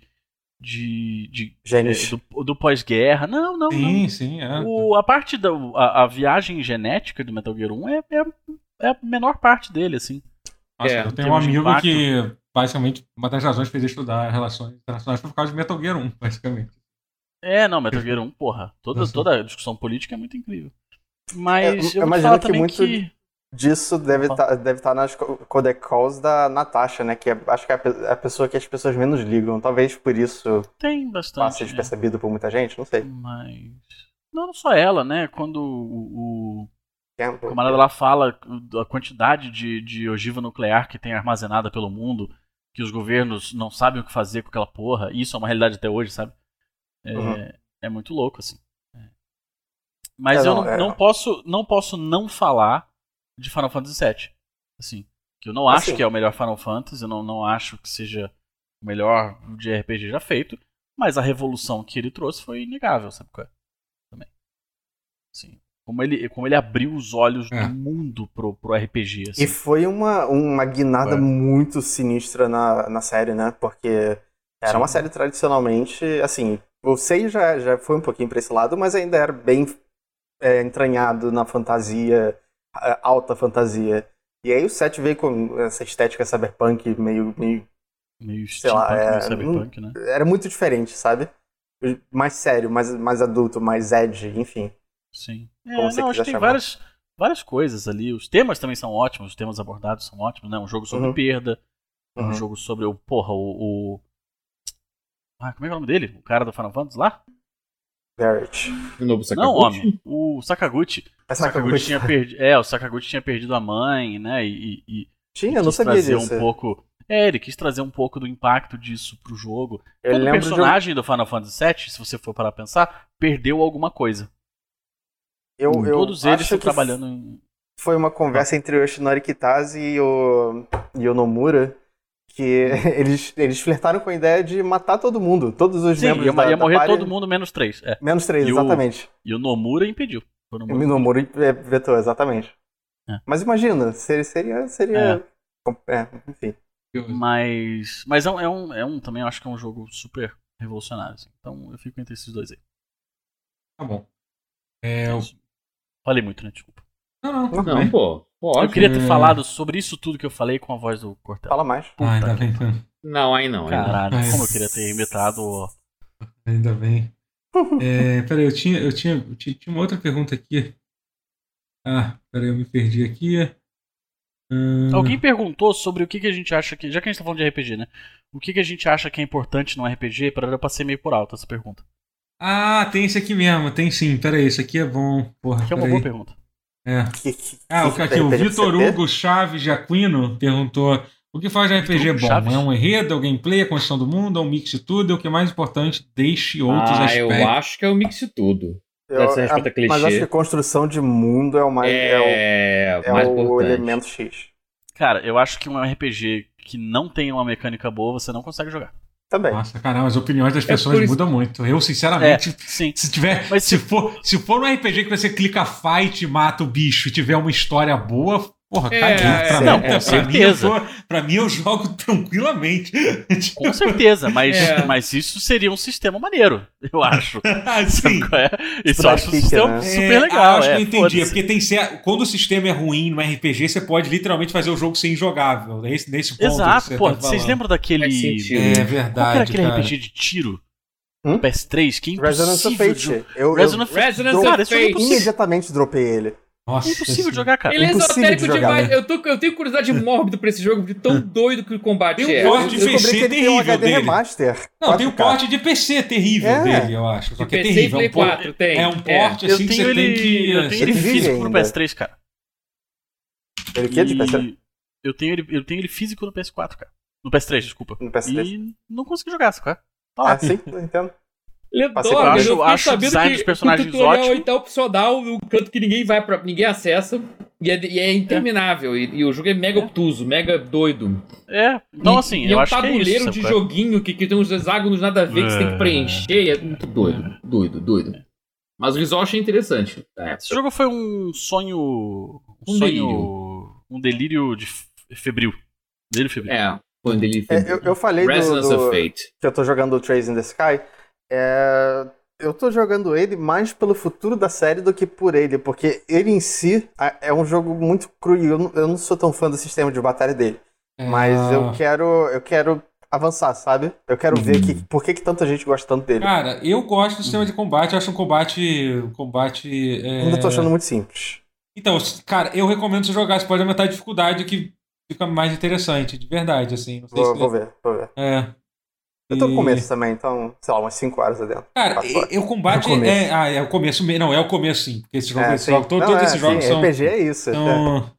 Speaker 4: De. de é, do, do pós-guerra. Não, não, não.
Speaker 1: Sim, sim, é.
Speaker 4: O- a parte da a, a viagem genética do Metal Gear 1 é, é, é a menor parte dele, assim.
Speaker 1: Nossa,
Speaker 3: É,
Speaker 1: eu tenho um amigo
Speaker 4: impacto.
Speaker 1: que, basicamente, uma das razões que fez ele estudar relações internacionais foi por causa de Metal Gear 1, basicamente.
Speaker 4: É, não, Metal Gear 1, porra. Toda, toda a discussão política é muito incrível. Mas
Speaker 2: É, eu
Speaker 4: eu,
Speaker 2: imagino que
Speaker 4: também
Speaker 2: muito-
Speaker 4: que.
Speaker 2: Disso deve estar deve tá nas co- codec calls da Natasha, né? Que é- acho que é a, pe- a pessoa que as pessoas menos ligam. Talvez por isso
Speaker 4: Tem bastante.
Speaker 2: passe
Speaker 4: né?
Speaker 2: despercebido por muita gente, não sei.
Speaker 4: Mas. Não, não só ela, né? Quando o, o
Speaker 2: Tempo.
Speaker 4: camarada lá fala da quantidade de, de ogiva nuclear que tem armazenada pelo mundo, que os governos não sabem o que fazer com aquela porra, e isso é uma realidade até hoje, sabe? É,
Speaker 2: Uhum.
Speaker 4: é muito louco, assim. É. Mas
Speaker 2: É,
Speaker 4: eu
Speaker 2: não,
Speaker 4: não,
Speaker 2: é-
Speaker 4: não posso não posso não falar de Final Fantasy VII. Assim, que eu não acho
Speaker 2: Assim.
Speaker 4: que é o melhor Final Fantasy, eu não, não acho que seja o melhor de RPG já feito, mas a revolução que ele trouxe foi inegável, sabe qual é? Também. Assim, como ele, como ele abriu os olhos
Speaker 1: É.
Speaker 4: do mundo pro, pro RPG, assim.
Speaker 2: E foi uma, uma guinada muito sinistra na, na série, né? Porque era
Speaker 4: Sim.
Speaker 2: uma série tradicionalmente, assim, o 6 já, já foi um pouquinho pra esse lado, mas ainda era bem é, entranhado na fantasia, alta fantasia. E aí o 7 veio com essa estética cyberpunk meio, meio
Speaker 4: Meio
Speaker 2: sei lá, é,
Speaker 4: cyberpunk, né?
Speaker 2: era muito diferente, sabe? Mais sério, mais, mais adulto, mais edgy, enfim.
Speaker 4: Sim. É,
Speaker 2: Como você
Speaker 4: não, acho que tem
Speaker 2: chamar.
Speaker 4: várias, várias coisas ali. Os temas também são ótimos, os temas abordados são ótimos, né? Um jogo sobre
Speaker 2: Uhum.
Speaker 4: perda, um
Speaker 2: Uhum.
Speaker 4: jogo sobre o. Porra, o. o- Ah, como é que é o nome dele? O cara do Final Fantasy lá?
Speaker 2: Barrett.
Speaker 3: De novo,
Speaker 4: Não,
Speaker 3: Sakaguchi?
Speaker 4: homem. O Sakaguchi. O
Speaker 2: Essa
Speaker 4: Sakaguchi tinha perdido. É, o Sakaguchi tinha perdido a mãe, né? E, e, e
Speaker 2: Tinha, não
Speaker 4: quis
Speaker 2: sabia
Speaker 4: trazer
Speaker 2: disso.
Speaker 4: um pouco. É, ele quis trazer um pouco do impacto disso pro jogo.
Speaker 2: Eu
Speaker 4: Todo
Speaker 2: um-
Speaker 4: personagem do Final Fantasy VII, se você for parar pra pensar, perdeu alguma coisa.
Speaker 2: eu, eu
Speaker 4: Todos eles
Speaker 2: acho
Speaker 4: estão
Speaker 2: que
Speaker 4: trabalhando em.
Speaker 2: Foi uma conversa entre o Yoshinori Kitase e o, e o Nomura que eles, eles flertaram com a ideia de matar todo mundo, todos os
Speaker 4: Sim,
Speaker 2: membros
Speaker 4: ia,
Speaker 2: da,
Speaker 4: ia
Speaker 2: da
Speaker 4: morrer
Speaker 2: party.
Speaker 4: todo mundo menos três. É.
Speaker 2: Menos três,
Speaker 4: E o-
Speaker 2: exatamente.
Speaker 4: E o Nomura impediu. O
Speaker 2: O
Speaker 4: Nomura.
Speaker 2: Nomura é, vetou, exatamente.
Speaker 4: É.
Speaker 2: Mas imagina, seria. seria, seria é, enfim.
Speaker 4: Mas. Mas é um, é, um, é um. Também acho que é um jogo super revolucionário. assim. Então eu fico entre esses dois aí.
Speaker 1: Tá bom. É, eu...
Speaker 4: Falei muito, né? Desculpa.
Speaker 1: Não, não,
Speaker 3: Não,
Speaker 1: bem.
Speaker 3: pô. Pode.
Speaker 4: Eu queria ter falado sobre isso tudo que eu falei com a voz do Cortella.
Speaker 2: Fala mais.
Speaker 1: Ah, ainda
Speaker 4: Puta
Speaker 1: bem.
Speaker 3: Não, aí não. Aí não.
Speaker 4: Caralho,
Speaker 1: Mas-
Speaker 4: como eu queria ter imitado.
Speaker 1: Ainda bem. É, peraí, eu tinha, eu, tinha, eu tinha, tinha uma outra pergunta aqui. Ah, peraí, eu me perdi aqui. Hum,
Speaker 4: Alguém perguntou sobre o que, que a gente acha que. Já que a gente tá falando de RPG, né? O que, que a gente acha que é importante no RPG? Para eu passei meio por alto essa pergunta.
Speaker 1: Ah, tem esse aqui mesmo, tem sim. Peraí, esse aqui é bom. Porra,
Speaker 4: Que é uma boa pergunta.
Speaker 1: É.
Speaker 2: Que, que,
Speaker 1: Ah, o
Speaker 2: que
Speaker 1: aqui, o
Speaker 2: RPG
Speaker 1: Vitor Hugo Chaves de Aquino perguntou: o que faz RPG
Speaker 4: Hugo
Speaker 1: bom?
Speaker 4: Chaves?
Speaker 1: É um enredo, é o gameplay, a construção do mundo, é um mix de tudo? É o que é mais importante? Deixe outros
Speaker 3: Ah,
Speaker 1: aspectos.
Speaker 3: eu acho que é o mix de tudo.
Speaker 2: Eu-
Speaker 3: Essa resposta
Speaker 2: a-
Speaker 3: clichê.
Speaker 2: Mas acho que a construção de mundo é o mais. É, o,
Speaker 3: É,
Speaker 2: é
Speaker 3: mais
Speaker 2: o
Speaker 3: importante.
Speaker 2: elemento X.
Speaker 4: Cara, eu acho que um RPG que não tem uma mecânica boa, você não consegue jogar.
Speaker 2: Também.
Speaker 1: Nossa, caramba, as opiniões das
Speaker 3: É
Speaker 1: pessoas
Speaker 3: por isso-
Speaker 1: mudam muito. Eu,
Speaker 4: É,
Speaker 1: sinceramente,
Speaker 4: sim.
Speaker 1: se tiver.
Speaker 4: Mas
Speaker 1: se, for, se for um RPG que você clica fight, mata o bicho e tiver uma história boa, porra,
Speaker 3: É,
Speaker 1: caguei. Pra,
Speaker 3: é,
Speaker 1: mim,
Speaker 4: não,
Speaker 1: pra,
Speaker 4: com
Speaker 1: mim, eu
Speaker 4: certeza.
Speaker 1: pra mim, eu jogo tranquilamente.
Speaker 4: Com certeza, mas,
Speaker 3: É.
Speaker 4: mas isso seria um sistema maneiro, eu acho.
Speaker 1: assim.
Speaker 4: Qual é? Isso eu acho um sistema
Speaker 2: né?
Speaker 4: super
Speaker 1: É,
Speaker 4: legal.
Speaker 1: ah, acho
Speaker 4: é,
Speaker 1: que eu entendi. É porque tem quando o sistema é ruim no RPG, você pode literalmente fazer o jogo ser injogável. É esse, nesse ponto.
Speaker 4: Exato,
Speaker 1: você
Speaker 4: pô.
Speaker 1: tá
Speaker 4: vocês lembram daquele.
Speaker 1: É
Speaker 4: Qual que era
Speaker 1: verdade.
Speaker 4: aquele
Speaker 1: cara.
Speaker 4: RPG de tiro?
Speaker 2: Hum?
Speaker 4: do PS3? Que é
Speaker 2: Resonance of
Speaker 4: impossível.
Speaker 2: Fate. Eu,
Speaker 4: Resonance
Speaker 2: eu
Speaker 4: of
Speaker 3: Resonance
Speaker 4: Cara,
Speaker 3: of
Speaker 4: é
Speaker 3: Fate.
Speaker 4: impossível.
Speaker 2: imediatamente dropei ele.
Speaker 1: Nossa,
Speaker 4: É impossível de jogar, cara.
Speaker 3: Ele é esotérico
Speaker 2: de
Speaker 3: demais.
Speaker 2: né?
Speaker 3: Eu, tô, eu tenho curiosidade mórbida pra esse jogo, de tão doido que o combate
Speaker 1: Tem um
Speaker 3: é.
Speaker 1: corte
Speaker 3: Eu-
Speaker 1: de
Speaker 3: eu-
Speaker 1: PC
Speaker 2: ele tem um
Speaker 1: terrível
Speaker 2: HD
Speaker 1: dele.
Speaker 2: remaster.
Speaker 1: Não, tem um
Speaker 2: 4K.
Speaker 1: porte de PC terrível
Speaker 2: É.
Speaker 1: dele, eu acho. Só
Speaker 3: De
Speaker 1: que é
Speaker 3: PC e
Speaker 1: terrível. É
Speaker 3: Play
Speaker 1: um porte-
Speaker 3: 4 tem.
Speaker 1: É um porte
Speaker 4: Eu
Speaker 1: assim que
Speaker 4: tenho
Speaker 1: você
Speaker 4: ele,
Speaker 1: tem que.
Speaker 4: eu tenho ele físico no
Speaker 2: ainda.
Speaker 4: PS3, cara.
Speaker 2: Ele que é de
Speaker 4: E
Speaker 2: PC?
Speaker 4: Eu tenho, ele, eu tenho ele físico no PS4, cara. No PS3, desculpa.
Speaker 2: No PS3.
Speaker 4: E não consegui jogar, saca? Tá lá.
Speaker 2: Ah, sim, eu entendo.
Speaker 3: É
Speaker 2: por
Speaker 3: eu
Speaker 4: acho-
Speaker 3: fiquei
Speaker 4: acho o design dos personagens
Speaker 3: o tutorial
Speaker 4: ótimo.
Speaker 3: é opcional, no canto que ninguém vai para ninguém acessa. E é, e é interminável. E, e o jogo é mega
Speaker 4: É.
Speaker 3: obtuso, mega doido.
Speaker 4: É, então
Speaker 3: E-
Speaker 4: assim,
Speaker 3: e
Speaker 4: eu
Speaker 3: é um
Speaker 4: acho que é
Speaker 3: tabuleiro
Speaker 4: isso.
Speaker 3: de
Speaker 4: sabe?
Speaker 3: joguinho que, que tem uns hexágonos nada a ver que você tem
Speaker 4: É.
Speaker 3: que preencher. É muito doido. Doido, doido. Mas o visual eu achei interessante. É.
Speaker 4: Esse jogo foi um sonho. um,
Speaker 3: Um
Speaker 4: sonho.
Speaker 3: delírio.
Speaker 4: Um delírio de febril. Delírio febril.
Speaker 3: É, foi um delírio.
Speaker 2: É, eu, eu falei do,
Speaker 3: Resonance
Speaker 2: do-
Speaker 3: of Fate.
Speaker 2: que eu tô jogando o Trace in the Sky. É, eu tô jogando ele mais pelo futuro da série do que por ele, porque ele em si é um jogo muito cru e eu não, eu não sou tão fã do sistema de batalha dele. Mas
Speaker 1: É,
Speaker 2: eu quero, eu quero avançar, sabe? Eu quero ver que, por que, que tanta gente gosta tanto dele.
Speaker 1: Cara, eu gosto do sistema de combate, eu acho um combate. Um combate. é,
Speaker 2: Ainda tô achando muito simples.
Speaker 1: Então, cara, eu recomendo você jogar. Você pode aumentar a dificuldade que fica mais interessante, de verdade, assim.
Speaker 2: Vou,
Speaker 1: se.
Speaker 2: vou ver, vou ver.
Speaker 1: É.
Speaker 2: Eu tô no
Speaker 1: E-
Speaker 2: começo também, então, sei lá, umas 5 horas adentro.
Speaker 1: Cara, e- o combate
Speaker 2: É o começo.
Speaker 1: é. Ah, é o começo mesmo. Não, é o começo sim. Porque esses jogos,
Speaker 2: É,
Speaker 1: esses
Speaker 2: sim.
Speaker 1: jogos todos,
Speaker 2: Não,
Speaker 1: todos
Speaker 2: é,
Speaker 1: esses jogos
Speaker 2: sim,
Speaker 1: são,
Speaker 2: RPG é isso. é.
Speaker 1: são,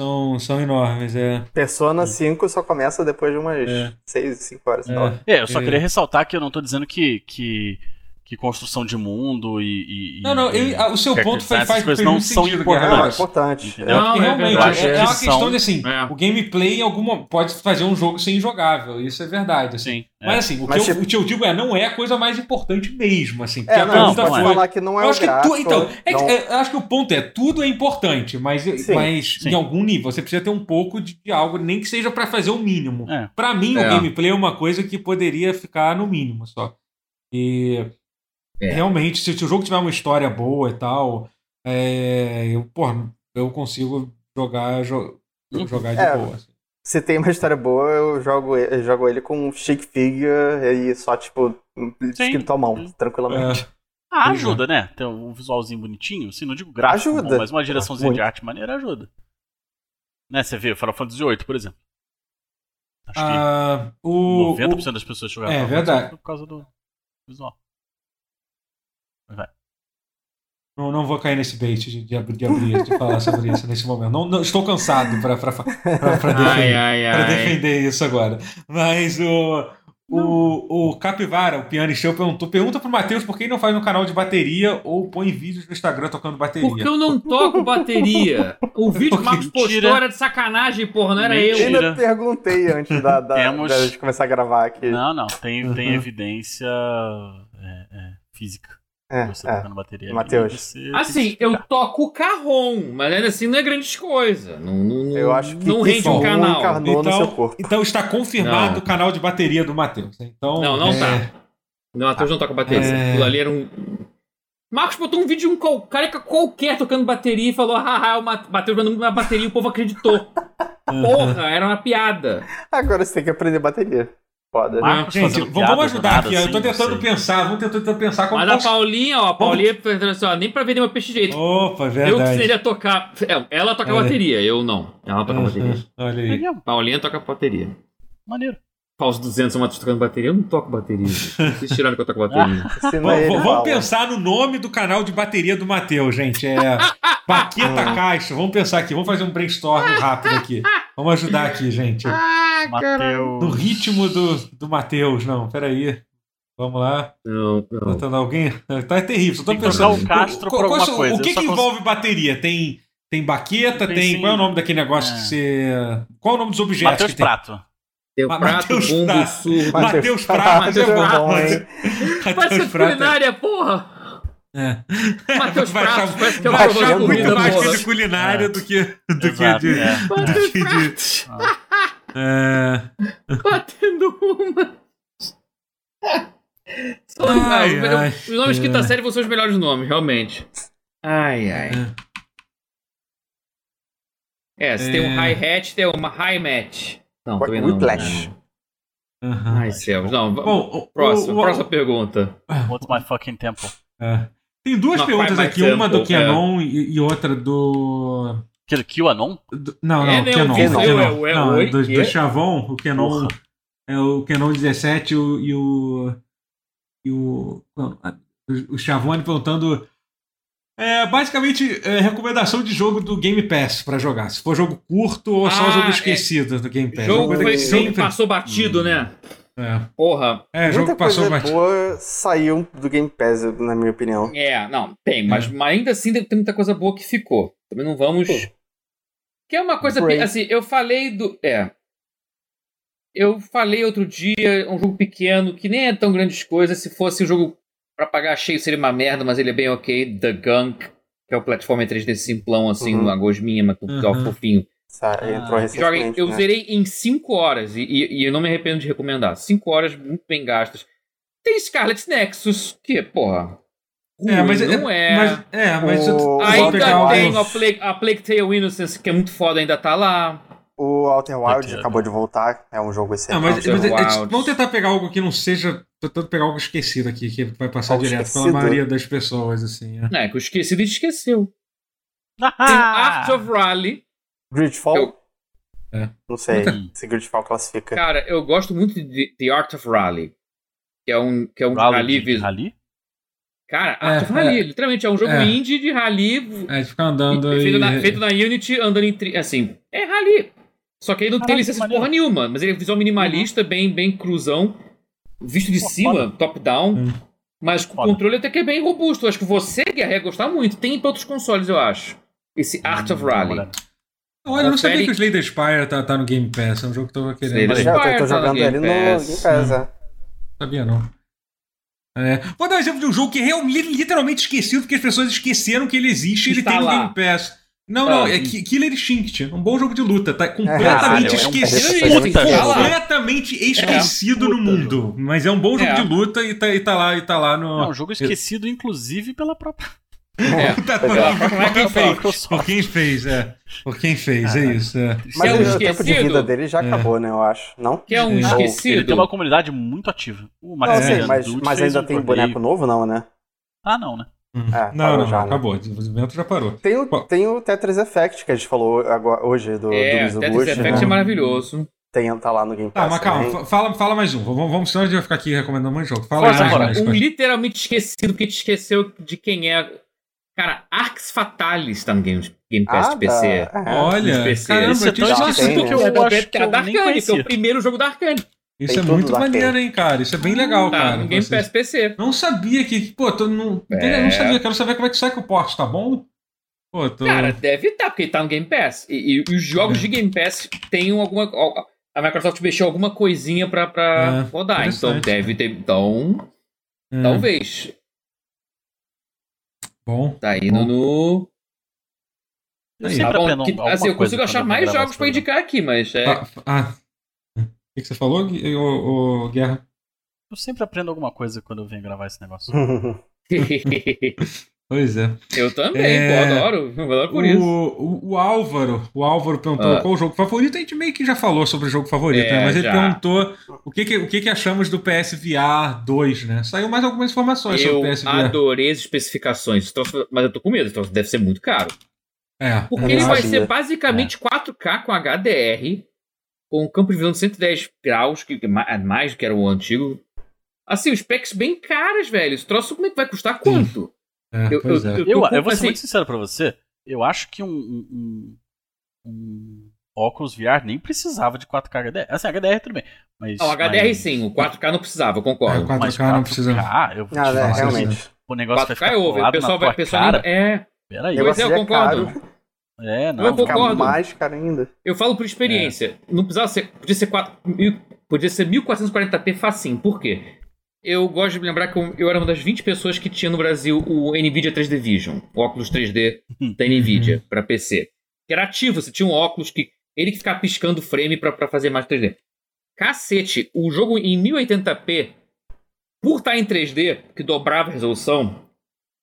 Speaker 1: são. são enormes, é.
Speaker 2: Persona 5 só começa depois de umas
Speaker 1: É.
Speaker 2: 6, 5 horas. sei lá.
Speaker 1: É.
Speaker 4: É, eu só
Speaker 1: É.
Speaker 4: queria ressaltar que eu não tô dizendo que, que, que construção de mundo e. e-
Speaker 1: Não, não,
Speaker 4: e
Speaker 1: o seu ponto faz,
Speaker 4: design,
Speaker 1: faz,
Speaker 4: coisas não são
Speaker 1: sentido,
Speaker 2: Não, é
Speaker 1: Guerra.
Speaker 4: importantes.
Speaker 2: importante.
Speaker 1: É,
Speaker 3: Não, é
Speaker 1: realmente, é, é
Speaker 4: que
Speaker 1: uma questão de assim,
Speaker 3: É.
Speaker 1: o gameplay em alguma pode fazer um jogo ser injogável, isso é verdade, assim.
Speaker 4: Sim. é.
Speaker 1: Mas assim, o,
Speaker 2: Mas,
Speaker 1: que eu,
Speaker 2: tipo-
Speaker 1: o que eu digo é, não é a coisa mais importante mesmo, assim. porque
Speaker 2: É,
Speaker 1: a
Speaker 2: não,
Speaker 1: pergunta
Speaker 2: pode
Speaker 4: não é.
Speaker 1: foi-
Speaker 2: falar que não é
Speaker 1: eu acho que tu,
Speaker 2: gráfico,
Speaker 1: então, é
Speaker 2: não-
Speaker 1: é, eu acho que o ponto é, tudo é importante, mas,
Speaker 2: Sim,
Speaker 1: mas
Speaker 4: sim.
Speaker 1: em algum nível você precisa ter um pouco de, de algo, nem que seja pra fazer o mínimo.
Speaker 4: É.
Speaker 1: Pra mim,
Speaker 3: É.
Speaker 1: o gameplay é uma coisa que poderia ficar no mínimo só. E
Speaker 3: É.
Speaker 1: realmente, se, se o jogo tiver uma história boa e tal, é, eu, porra, eu consigo jogar, jo-
Speaker 4: Uhum.
Speaker 1: jogar de
Speaker 2: É.
Speaker 1: boa. assim.
Speaker 2: Se tem uma história boa, eu jogo ele, eu jogo ele com um stick figure e só, tipo, escrito à mão, tranquilamente.
Speaker 1: É.
Speaker 4: Ah,
Speaker 1: Pois é.
Speaker 4: ajuda, né? Tem um visualzinho bonitinho, assim, não digo gráfico,
Speaker 2: Ajuda.
Speaker 4: bom, mas uma direçãozinha
Speaker 2: Muito.
Speaker 4: de arte maneira ajuda. Né, você vê Final Fantasy VIII, por exemplo. Acho que
Speaker 1: Ah, o,
Speaker 4: 90% das pessoas jogaram
Speaker 1: é,
Speaker 4: Final Fantasy por causa do visual. Vai.
Speaker 1: Não, não vou cair nesse bait de, de, abrir- de abrir, de falar sobre isso nesse momento. Não, não- estou cansado para defender, defender isso agora. Mas o, o, o Capivara, o Piano Show, perguntou: pergunta pro Matheus por que ele não faz um canal de bateria ou põe vídeos no Instagram tocando bateria.
Speaker 3: Porque eu não toco bateria. O vídeo que o Marcos postou era de sacanagem, porra, não era
Speaker 4: Mentira.
Speaker 3: eu.
Speaker 2: Ainda perguntei antes da, da,
Speaker 4: Temos-
Speaker 2: da gente começar a gravar aqui.
Speaker 4: Não, não, tem, tem evidência é, é, física.
Speaker 2: É,
Speaker 4: você
Speaker 2: é.
Speaker 4: tocando bateria. ali,
Speaker 2: Matheus.
Speaker 3: Assim,
Speaker 4: que
Speaker 3: eu toco carrom, mas ainda assim não é grande coisa. Não, não, não-
Speaker 2: Eu acho que
Speaker 3: não rende
Speaker 2: isso
Speaker 3: um canal.
Speaker 1: Então-
Speaker 2: seu corpo.
Speaker 1: Então está confirmado
Speaker 3: Não.
Speaker 1: o canal de bateria do Matheus. Então,
Speaker 3: Não, não
Speaker 1: é,
Speaker 3: tá. Não, Matheus não toca bateria.
Speaker 1: É.
Speaker 3: Aquilo ali era um. Marcos botou um vídeo de um careca qualquer tocando bateria e falou: haha, o Ma- Matheus mandou uma bateria e o povo acreditou. Porra, era uma piada.
Speaker 2: Agora você tem que aprender bateria. Foda.
Speaker 4: Marcos
Speaker 1: Gente, vamos,
Speaker 4: piada
Speaker 1: vamos
Speaker 4: do
Speaker 1: ajudar aqui. eu tô
Speaker 4: assim,
Speaker 1: tentando pensar, vamos tentando pensar como
Speaker 3: Mas a
Speaker 1: posso-
Speaker 3: Paulinha, ó, a Paulinha assim, ó, nem pra vender meu peixe direito.
Speaker 1: Opa,
Speaker 3: eu que
Speaker 1: verdade.
Speaker 3: seria tocar. é, Ela toca
Speaker 1: É.
Speaker 3: bateria, eu não. Ela toca bateria.
Speaker 1: Uhum, Olha
Speaker 4: É
Speaker 1: aí.
Speaker 3: Paulinha toca bateria.
Speaker 4: maneiro.
Speaker 3: Paus 200 Matheus tocando bateria. Eu não toco bateria. Vocês tiraram que eu toco bateria.
Speaker 1: Vamos,
Speaker 2: fala.
Speaker 1: pensar no nome do canal de bateria do Matheus, gente. É Baqueta Caixa. Vamos pensar aqui. Vamos fazer um brainstorm rápido aqui. Vamos ajudar aqui, gente.
Speaker 3: Ah,
Speaker 1: No
Speaker 4: Matheus.
Speaker 1: ritmo do, do Matheus. Não, peraí. Vamos lá.
Speaker 3: Não, não.
Speaker 1: Botando alguém. Tá terrível. Só tô
Speaker 4: Tem
Speaker 1: pensando.
Speaker 4: o Castro
Speaker 1: qual-
Speaker 4: alguma coisa,
Speaker 1: O que, que
Speaker 4: cons-
Speaker 1: envolve bateria? Tem, tem baqueta, tem.
Speaker 4: Tem.
Speaker 1: Qual é o nome daquele negócio
Speaker 4: É.
Speaker 1: que você. Qual é o nome dos objetos
Speaker 4: Matheus? Prato.
Speaker 3: Tem o
Speaker 1: Ma-
Speaker 3: prato,
Speaker 1: Mateus
Speaker 3: bumbo,
Speaker 1: Prato.
Speaker 3: surdo.
Speaker 1: Matheus Prato,
Speaker 3: Matheus
Speaker 1: é bom.
Speaker 3: Prato.
Speaker 2: hein?
Speaker 3: Parece que culinária, porra!
Speaker 1: É.
Speaker 3: Matheus
Speaker 1: Vai
Speaker 3: Prato,
Speaker 1: achar-
Speaker 3: parece que é
Speaker 1: vai achar muito
Speaker 2: comida,
Speaker 1: mais que de culinária
Speaker 4: É.
Speaker 1: do que, do
Speaker 4: Exato,
Speaker 1: que de.
Speaker 4: é.
Speaker 1: Do que de- é,
Speaker 3: batendo uma. Só-
Speaker 1: Ai,
Speaker 3: ah,
Speaker 1: ai.
Speaker 3: os nomes de quinta
Speaker 1: É.
Speaker 3: série vão ser os melhores nomes, realmente. Ai, ai. É, se tem um
Speaker 1: É.
Speaker 3: hi-hat, tem uma hi-match. Não, também não.
Speaker 2: Whiplash.
Speaker 1: aham.
Speaker 3: Ai, céus. Não,
Speaker 1: Bom, o-
Speaker 3: próxima,
Speaker 1: o- o-
Speaker 3: próxima pergunta.
Speaker 4: What's my fucking temple?
Speaker 1: é. Tem duas
Speaker 3: Não,
Speaker 1: perguntas aqui,
Speaker 3: My
Speaker 1: uma do
Speaker 3: Temple,
Speaker 1: Canon e, e outra do.
Speaker 4: QAnon?
Speaker 1: do- não, não,
Speaker 3: É, né, o
Speaker 1: Canon.
Speaker 3: Canon,
Speaker 1: Canon.
Speaker 3: é o- é
Speaker 1: não,
Speaker 3: o
Speaker 1: é do,
Speaker 3: oito,
Speaker 1: do
Speaker 3: é?
Speaker 1: Chavon, o Canon.
Speaker 4: Porra.
Speaker 1: É o Canon 17 e o. E o, e o, não, o Chavone perguntando. É, basicamente, é, recomendação de jogo do Game Pass pra jogar. Se for jogo curto ou só
Speaker 3: Ah,
Speaker 1: jogo
Speaker 3: é.
Speaker 1: esquecido do Game Pass.
Speaker 3: Jogo, foi,
Speaker 1: sempre.
Speaker 3: passou batido, né?
Speaker 1: É,
Speaker 3: Porra.
Speaker 1: é jogo
Speaker 2: Muita
Speaker 1: que passou
Speaker 2: coisa
Speaker 1: batido.
Speaker 2: boa saiu do Game Pass, na minha opinião.
Speaker 3: É, não, tem, mas, mas ainda assim tem muita coisa boa que ficou. Também não vamos. Que é uma coisa.
Speaker 2: Break.
Speaker 3: Assim, eu falei do. É. Eu falei outro dia, um jogo pequeno, que nem é tão grandes coisas. Se fosse um jogo pra pagar cheio seria uma merda, mas ele é bem ok. The Gunk, que é o plataforma 3D simplão, assim,
Speaker 2: Uhum.
Speaker 3: uma gosminha, mas com
Speaker 1: Uhum.
Speaker 3: fofinho.
Speaker 2: Sa-
Speaker 4: Ah,
Speaker 2: Entrou
Speaker 3: Joguei,
Speaker 2: recentemente,
Speaker 3: eu
Speaker 2: né?
Speaker 3: zerei em 5 horas e, e- e eu não me arrependo de recomendar. 5 horas muito bem gastas. Tem Scarlet Nexus, que, porra.
Speaker 1: É,
Speaker 3: ruim,
Speaker 1: mas
Speaker 3: não é.
Speaker 1: Mas, é, mas
Speaker 2: O-
Speaker 3: Ainda tem
Speaker 1: o-
Speaker 3: a Plague, a Plague Tale Innocence, que é muito foda, ainda tá lá.
Speaker 2: O Outer Wild acabou de voltar, é um jogo
Speaker 1: Não,
Speaker 2: excelente.
Speaker 1: mas,
Speaker 3: Outer
Speaker 1: mas é- é- vamos tentar pegar algo que não seja. Tô tentando pegar algo esquecido aqui, que vai passar
Speaker 2: Algo
Speaker 1: direto
Speaker 2: esquecido?
Speaker 1: pela maioria das pessoas, assim. é.
Speaker 3: É, que eu esqueci e esqueceu. Tem
Speaker 4: Ah!
Speaker 3: Art of Rally.
Speaker 2: Gridfall?
Speaker 3: Eu-
Speaker 1: É.
Speaker 2: Não sei se Gridfall classifica.
Speaker 3: Cara, eu gosto muito de The Art of Rally. Que é um, que é um
Speaker 4: Rally
Speaker 3: rally.
Speaker 4: rally?
Speaker 3: Cara,
Speaker 1: É,
Speaker 3: Art of Rally, literalmente, é um jogo
Speaker 1: É.
Speaker 3: indie de rally
Speaker 1: É, de ficar andando
Speaker 3: feito,
Speaker 1: e.
Speaker 3: na, feito na Unity, andando em. Tri, assim, é rally. Só que aí não tem
Speaker 4: Caralho,
Speaker 3: licença de porra nenhuma. Mas ele é visual minimalista, bem, bem cruzão. Visto de
Speaker 4: Pô,
Speaker 3: cima, top-down.
Speaker 1: Hum.
Speaker 3: Mas com
Speaker 4: Foda.
Speaker 3: controle até que é bem robusto. Acho que você, Guerra, ia gostar muito. Tem pra outros consoles, eu acho. Esse Art of
Speaker 4: Hum, uma
Speaker 3: Rally.
Speaker 1: Olha, eu não sabia que o Slay the Spire tá, tá no Game Pass. É um jogo que eu tava querendo.
Speaker 3: Slay the
Speaker 2: Já, eu tô,
Speaker 3: Spire
Speaker 2: tô
Speaker 3: tá no
Speaker 2: jogando
Speaker 3: Game
Speaker 2: ele no Game
Speaker 3: Pass.
Speaker 2: Pass, é.
Speaker 1: Sabia não. É. Vou dar um exemplo de um jogo que é real- li- literalmente esquecido, porque as pessoas esqueceram que ele existe e ele tem no
Speaker 3: lá.
Speaker 1: Game Pass. Não, não,
Speaker 3: Ah.
Speaker 1: é Ki- Killer Instinct. Um bom jogo de luta. Tá
Speaker 2: Caralho,
Speaker 1: completamente
Speaker 4: é um
Speaker 1: esquecido.
Speaker 3: Tá
Speaker 1: completamente esquecido no mundo. Mas é um bom jogo
Speaker 3: É.
Speaker 1: de luta e tá, e tá lá, e tá lá
Speaker 4: É
Speaker 1: no.
Speaker 4: um jogo esquecido, inclusive, pela própria
Speaker 3: É.
Speaker 1: Tá, por, por quem fez.
Speaker 4: Microsoft.
Speaker 1: Por quem fez, é. Por quem fez, é isso. É.
Speaker 2: Mas
Speaker 3: é um
Speaker 2: o tempo de vida dele já
Speaker 1: É.
Speaker 2: acabou, né, eu acho. Não?
Speaker 3: Que é um esquecido.
Speaker 4: Ele tem uma comunidade muito ativa. O
Speaker 2: Não, sei, mas, mas ainda
Speaker 4: um
Speaker 2: tem boneco novo, não, né?
Speaker 4: Ah, não, né?
Speaker 1: Hum.
Speaker 2: É,
Speaker 1: não, não,
Speaker 2: já, né?
Speaker 1: acabou. O desenvolvimento já parou.
Speaker 2: Tem o, tem o Tetris Effect que a gente falou agora, hoje, do,
Speaker 3: É,
Speaker 2: do
Speaker 3: Tetris
Speaker 2: Mizuguchi.
Speaker 3: Effect
Speaker 2: né?
Speaker 3: é maravilhoso.
Speaker 2: Tem, tá lá no Game
Speaker 1: Tá,
Speaker 2: Pass
Speaker 1: mas calma,
Speaker 2: também.
Speaker 1: fala, fala mais um. Vamos, vamos, senão a gente vai ficar aqui recomendando mais jogo. Fala
Speaker 4: Forza
Speaker 1: mais,
Speaker 4: Horizon.
Speaker 1: mais
Speaker 3: Um
Speaker 1: coisa.
Speaker 3: literalmente esquecido, porque a gente esqueceu de quem é. Cara, Arx Fatalis tá no Game, Game Pass
Speaker 2: Ah,
Speaker 3: de PC.
Speaker 2: é.
Speaker 1: Olha,
Speaker 3: Nos PC.
Speaker 1: caramba,
Speaker 4: Esse é
Speaker 1: eu tinha
Speaker 4: tão que eu
Speaker 3: É
Speaker 4: acho que
Speaker 3: da
Speaker 4: eu nem
Speaker 3: Arkane, que é o primeiro jogo da Arkane.
Speaker 1: Isso
Speaker 2: Tem
Speaker 1: é muito maneiro, hein, cara. Isso é bem legal,
Speaker 3: Tá
Speaker 1: cara.
Speaker 3: no Game
Speaker 1: Vocês-
Speaker 3: Pass PC.
Speaker 1: Não sabia que. Pô, tô, não,
Speaker 3: É.
Speaker 1: não sabia. Quero saber como é que sai que o porte tá bom. Pô, tô.
Speaker 3: Cara, deve estar, porque ele tá no Game Pass. E, e os jogos
Speaker 1: É.
Speaker 3: de Game Pass têm alguma. A Microsoft mexeu alguma coisinha pra, pra
Speaker 1: É,
Speaker 3: rodar. Então
Speaker 1: interessante.
Speaker 3: deve ter. Então,
Speaker 1: é,
Speaker 3: talvez.
Speaker 1: Bom.
Speaker 3: Tá indo no.
Speaker 4: Eu
Speaker 3: Tá bom, que- assim, eu consigo achar mais jogos pra indicar aqui, mas. É...
Speaker 1: Ah, ah. O que, que você falou, ô, ô, Guerra?
Speaker 4: Eu sempre aprendo alguma coisa quando eu venho gravar esse negócio.
Speaker 1: Pois é.
Speaker 3: eu também,
Speaker 1: É.
Speaker 3: pô, adoro. Eu adoro por isso.
Speaker 1: O, o, o Álvaro, o Álvaro perguntou
Speaker 3: Ah.
Speaker 1: qual o jogo favorito. A gente meio que já falou sobre o jogo favorito,
Speaker 3: É,
Speaker 1: né? Mas ele
Speaker 3: já.
Speaker 1: perguntou o que, que, o que, que achamos do PSVR 2, né? Saiu mais algumas informações
Speaker 3: Eu
Speaker 1: sobre o PSVR.
Speaker 3: adorei as especificações. Troço- Mas eu tô com medo, troço deve ser muito caro.
Speaker 1: É.
Speaker 3: Porque
Speaker 2: Eu
Speaker 3: ele vai ser basicamente 4K com HDR, com um campo de visão de 110 graus, que é ma- é mais do que era o antigo. Assim, os specs bem caras, velho. Esse troço como é que vai custar quanto?
Speaker 1: é,
Speaker 3: Eu, eu-
Speaker 1: é.
Speaker 3: eu-
Speaker 4: Eu,
Speaker 3: eu-
Speaker 4: eu vou ser
Speaker 3: assim,
Speaker 4: muito sincero pra você. Eu acho que um, um, um- um óculos VR nem precisava de 4K HDR. Assim, HDR tudo bem. Mas,
Speaker 3: Ah, o HDR
Speaker 4: mas,
Speaker 3: sim, o 4K não precisava, eu
Speaker 1: É,
Speaker 3: concordo.
Speaker 1: o 4K
Speaker 4: mas
Speaker 1: não precisa.
Speaker 4: eu vou te
Speaker 2: Ah, né,
Speaker 4: falar,
Speaker 2: realmente.
Speaker 4: O negócio vai
Speaker 3: 4K
Speaker 4: ficar
Speaker 3: é over. O
Speaker 4: colado
Speaker 3: pessoal vai. pessoal
Speaker 4: cara.
Speaker 3: é,
Speaker 4: Peraí.
Speaker 2: Eu
Speaker 3: Pois é, eu concordo.
Speaker 2: caro,
Speaker 4: É, não.
Speaker 3: Eu concordo.
Speaker 2: mais caro ainda.
Speaker 3: eu falo por experiência. Não precisava ser. Podia ser 4, mil- podia ser 1440p facinho. Por quê? Eu gosto de lembrar que eu, eu era uma das 20 pessoas que tinha no Brasil o NVIDIA 3D Vision, o óculos 3D da NVIDIA para PC. Que era ativo, você tinha um óculos que ele que ficava piscando frame pra fazer mais 3D. Cacete, o jogo em 1080p, por estar em 3D, que dobrava a resolução,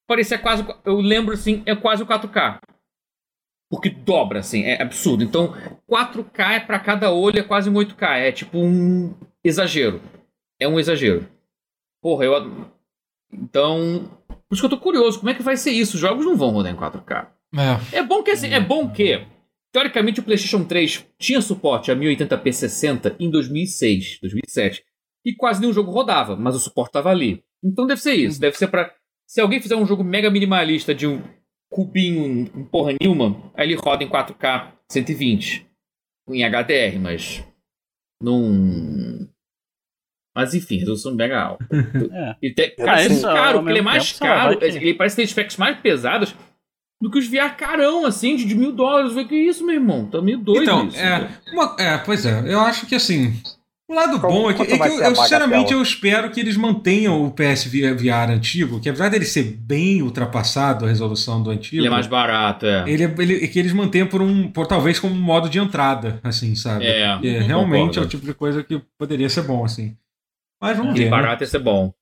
Speaker 3: parecia quase. Eu lembro assim, é quase o 4K. Porque dobra, assim, é absurdo. Então, 4K é pra cada olho, é quase um 8K. É tipo um exagero. É um exagero. Porra, eu. Então. Por isso que eu tô curioso, como é que vai ser isso? Os jogos não vão rodar em 4K.
Speaker 1: É.
Speaker 3: É bom que assim, é bom que. Teoricamente, o PlayStation 3 tinha suporte a 1080p 60 em 2006, 2007. E quase nenhum jogo rodava, mas o suporte estava ali. Então deve ser isso. Deve ser pra. Se alguém fizer um jogo mega minimalista de um cubinho com porra nenhuma, aí ele roda em 4K 120. Em HDR, mas. Não. Mas enfim, resolução mega alta.
Speaker 4: É.
Speaker 3: E cara, é caro, porque ele é mais caro. Ele parece ter specs mais pesados do que os VR carão, assim, de, de mil dólares. Eu falei, que isso, meu irmão? Tá meio doido
Speaker 1: Então,
Speaker 3: isso.
Speaker 1: é, uma- é, pois é, eu acho que assim, O lado
Speaker 2: Como-
Speaker 1: bom é que, é que eu, eu, sinceramente eu espero que eles mantenham o PS VR antigo, que apesar dele ser bem ultrapassado a resolução do antigo,
Speaker 3: Ele é mais barato, é.
Speaker 1: ele, é- ele- que eles mantenham por um, por talvez como um modo de entrada, assim, sabe?
Speaker 3: É,
Speaker 1: Porque
Speaker 3: concordo.
Speaker 1: realmente é o tipo de coisa que poderia ser bom, assim. Mas vamos
Speaker 3: Ele
Speaker 1: ver. né?
Speaker 3: barato ia ser bom.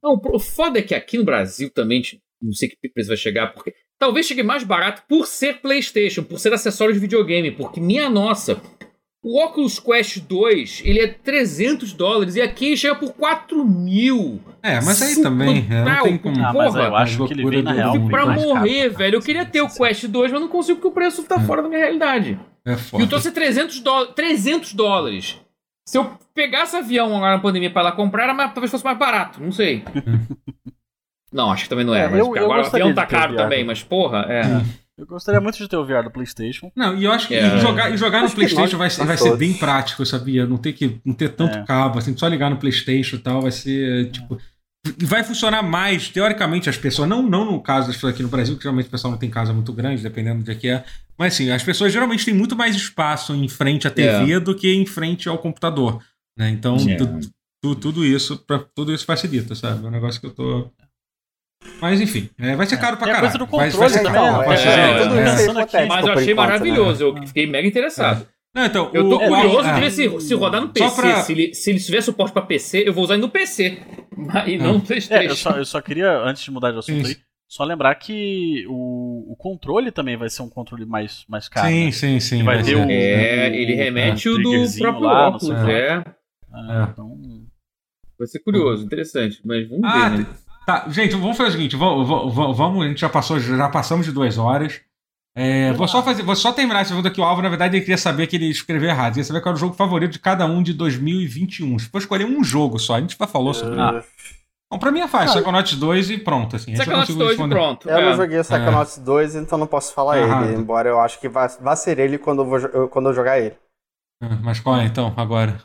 Speaker 3: Não, o foda é que aqui no Brasil também, não sei que preço vai chegar, porque talvez chegue mais barato por ser PlayStation, por ser acessório de videogame, porque minha nossa, o Oculus Quest 2, ele é 300 dólares e aqui chega por 4 mil.
Speaker 1: É, mas aí
Speaker 3: Super
Speaker 1: também, é, não tem como.
Speaker 4: Ah, mas
Speaker 3: Porra,
Speaker 4: eu acho que ele vem na
Speaker 1: do
Speaker 4: real.
Speaker 3: Pra
Speaker 4: caro,
Speaker 3: morrer, velho. Eu queria ter o Quest 2, mas não consigo porque o preço tá
Speaker 1: Hum.
Speaker 3: fora da minha realidade.
Speaker 1: É
Speaker 3: E o
Speaker 1: foda.
Speaker 3: troço é 300 dólares. 300 dólares. Se eu pegasse avião agora na pandemia pra ir lá comprar, era mais- talvez fosse mais barato. Não sei. não, acho que também não é.
Speaker 4: É,
Speaker 3: mas
Speaker 4: eu- eu
Speaker 3: agora o
Speaker 4: gostaria
Speaker 3: avião tá
Speaker 4: o
Speaker 3: caro também, mas porra, é.
Speaker 4: Eu gostaria muito de ter o VR do PlayStation.
Speaker 1: Não, e eu acho que
Speaker 3: É.
Speaker 1: jogar, jogar no
Speaker 2: Acho que
Speaker 1: PlayStation vai, vai ser bem prático, sabia? Não ter que não ter tanto
Speaker 4: É.
Speaker 1: cabo, assim, só ligar no PlayStation e tal, vai ser tipo. E vai funcionar mais, teoricamente, as pessoas, não, não no caso das pessoas aqui no Brasil, que geralmente o pessoal não tem casa muito grande, dependendo de que é. Mas assim, as pessoas geralmente têm muito mais espaço em frente à TV do que em frente ao computador. Né? Então,
Speaker 3: É.
Speaker 1: tu- tu- tudo isso pra, tudo isso facilita, sabe? É um negócio que eu tô. Mas enfim, é, vai ser caro pra caralho.
Speaker 4: coisa do
Speaker 1: Vai- vai
Speaker 4: controle
Speaker 1: ser
Speaker 2: também,
Speaker 1: caro,
Speaker 2: né?
Speaker 1: vai
Speaker 2: É,
Speaker 3: é,
Speaker 1: é.
Speaker 2: é
Speaker 3: Mas eu achei
Speaker 2: né?
Speaker 3: maravilhoso. Eu fiquei mega interessado.
Speaker 1: Não, então,
Speaker 3: Eu tô
Speaker 1: o-
Speaker 3: curioso
Speaker 1: é.
Speaker 3: de ver se, se rodar no PC.
Speaker 1: pra-
Speaker 3: Se, ele, se ele tiver suporte pra PC, eu vou usar ele no PC. E não no
Speaker 4: É, eu
Speaker 3: PlayStation.
Speaker 4: só, eu só queria, antes de mudar de assunto
Speaker 1: Isso.
Speaker 4: aí, só lembrar que o, o controle também vai ser um controle mais, mais caro.
Speaker 1: Sim,
Speaker 4: né?
Speaker 1: sim, sim.
Speaker 4: vai
Speaker 1: vai
Speaker 4: ter
Speaker 1: ser.
Speaker 4: o-
Speaker 3: É, ele remete o do próprio
Speaker 4: lá, não
Speaker 3: óculos. É.
Speaker 4: Ah,
Speaker 1: É.
Speaker 4: Então,
Speaker 3: Vai ser curioso, interessante. Mas vamos
Speaker 1: Ah,
Speaker 3: ver, né?
Speaker 1: Tá, gente, vamos fazer o seguinte, vamos, vamos, vamos- a gente já passou, já passamos de duas horas. É, vou, só fazer, vou só terminar essa pergunta que o Alvo, na verdade, ele queria saber que ele escreveu errado. Ele queria saber qual era o jogo favorito de cada um de 2021. Se for escolher um jogo só, a gente já falou sobre
Speaker 4: Ah.
Speaker 1: isso. Bom, pra mim é fácil,
Speaker 2: Ah.
Speaker 1: Psychonauts 2 e pronto. Assim, esse eu
Speaker 3: Psychonauts
Speaker 1: consigo
Speaker 3: 2 e
Speaker 1: responder.
Speaker 3: pronto.
Speaker 2: Eu
Speaker 3: é.
Speaker 2: não joguei o Psychonauts 2, então não posso falar ele. Embora eu acho que vai, vai ser ele quando eu, vou, quando eu jogar ele.
Speaker 1: Ah, Mas qual é então, agora?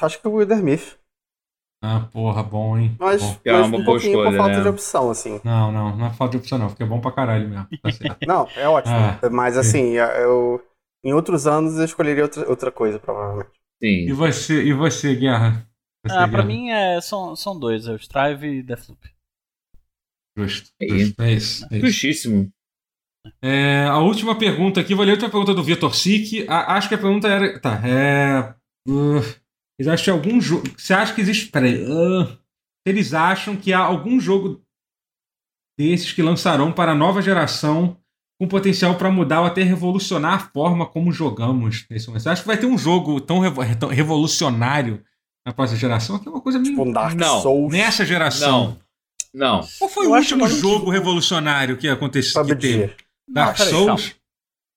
Speaker 2: Acho que o Wither Myth.
Speaker 1: Ah, porra, bom, hein?
Speaker 2: Mas,
Speaker 1: Bom.
Speaker 3: É
Speaker 2: mas
Speaker 3: uma
Speaker 2: um
Speaker 3: boa
Speaker 2: pouquinho por
Speaker 3: escolha,
Speaker 2: falta
Speaker 3: né?
Speaker 2: de opção, assim.
Speaker 1: Não, não, não é falta de opção, não. Porque é bom pra caralho mesmo. Tá.
Speaker 2: Não, é ótimo.
Speaker 1: Ah,
Speaker 2: mas assim, eu. Em outros anos eu escolheria outra, outra coisa, provavelmente.
Speaker 1: e
Speaker 3: Sim.
Speaker 1: você, e você, Guerra? Você,
Speaker 4: ah, pra
Speaker 1: Guerra?
Speaker 4: mim é, são, são dois, é o Strive e Deathloop.
Speaker 1: Justo.
Speaker 3: É
Speaker 1: justo. É isso. É isso.
Speaker 3: Justíssimo.
Speaker 1: É, a última pergunta aqui, vou ler a última pergunta do Vitor Sick. A- acho que a pergunta era. Tá, é. Uh, eles acham que algum jogo. Você acha que existe. Peraí. Uh, eles acham que há algum jogo desses que lançarão para a nova geração com potencial para mudar ou até revolucionar a forma como jogamos nesse momento. Você acha que vai ter um jogo tão, revo- tão revolucionário na próxima geração? Que é uma coisa meio.
Speaker 2: Tipo um Dark
Speaker 3: Não.
Speaker 2: Souls.
Speaker 1: Nessa geração.
Speaker 3: Não. Não.
Speaker 1: Qual foi
Speaker 4: Eu
Speaker 1: o último
Speaker 4: que-
Speaker 1: jogo revolucionário que aconteceu? Que teve? Dark
Speaker 4: peraí,
Speaker 1: Souls? É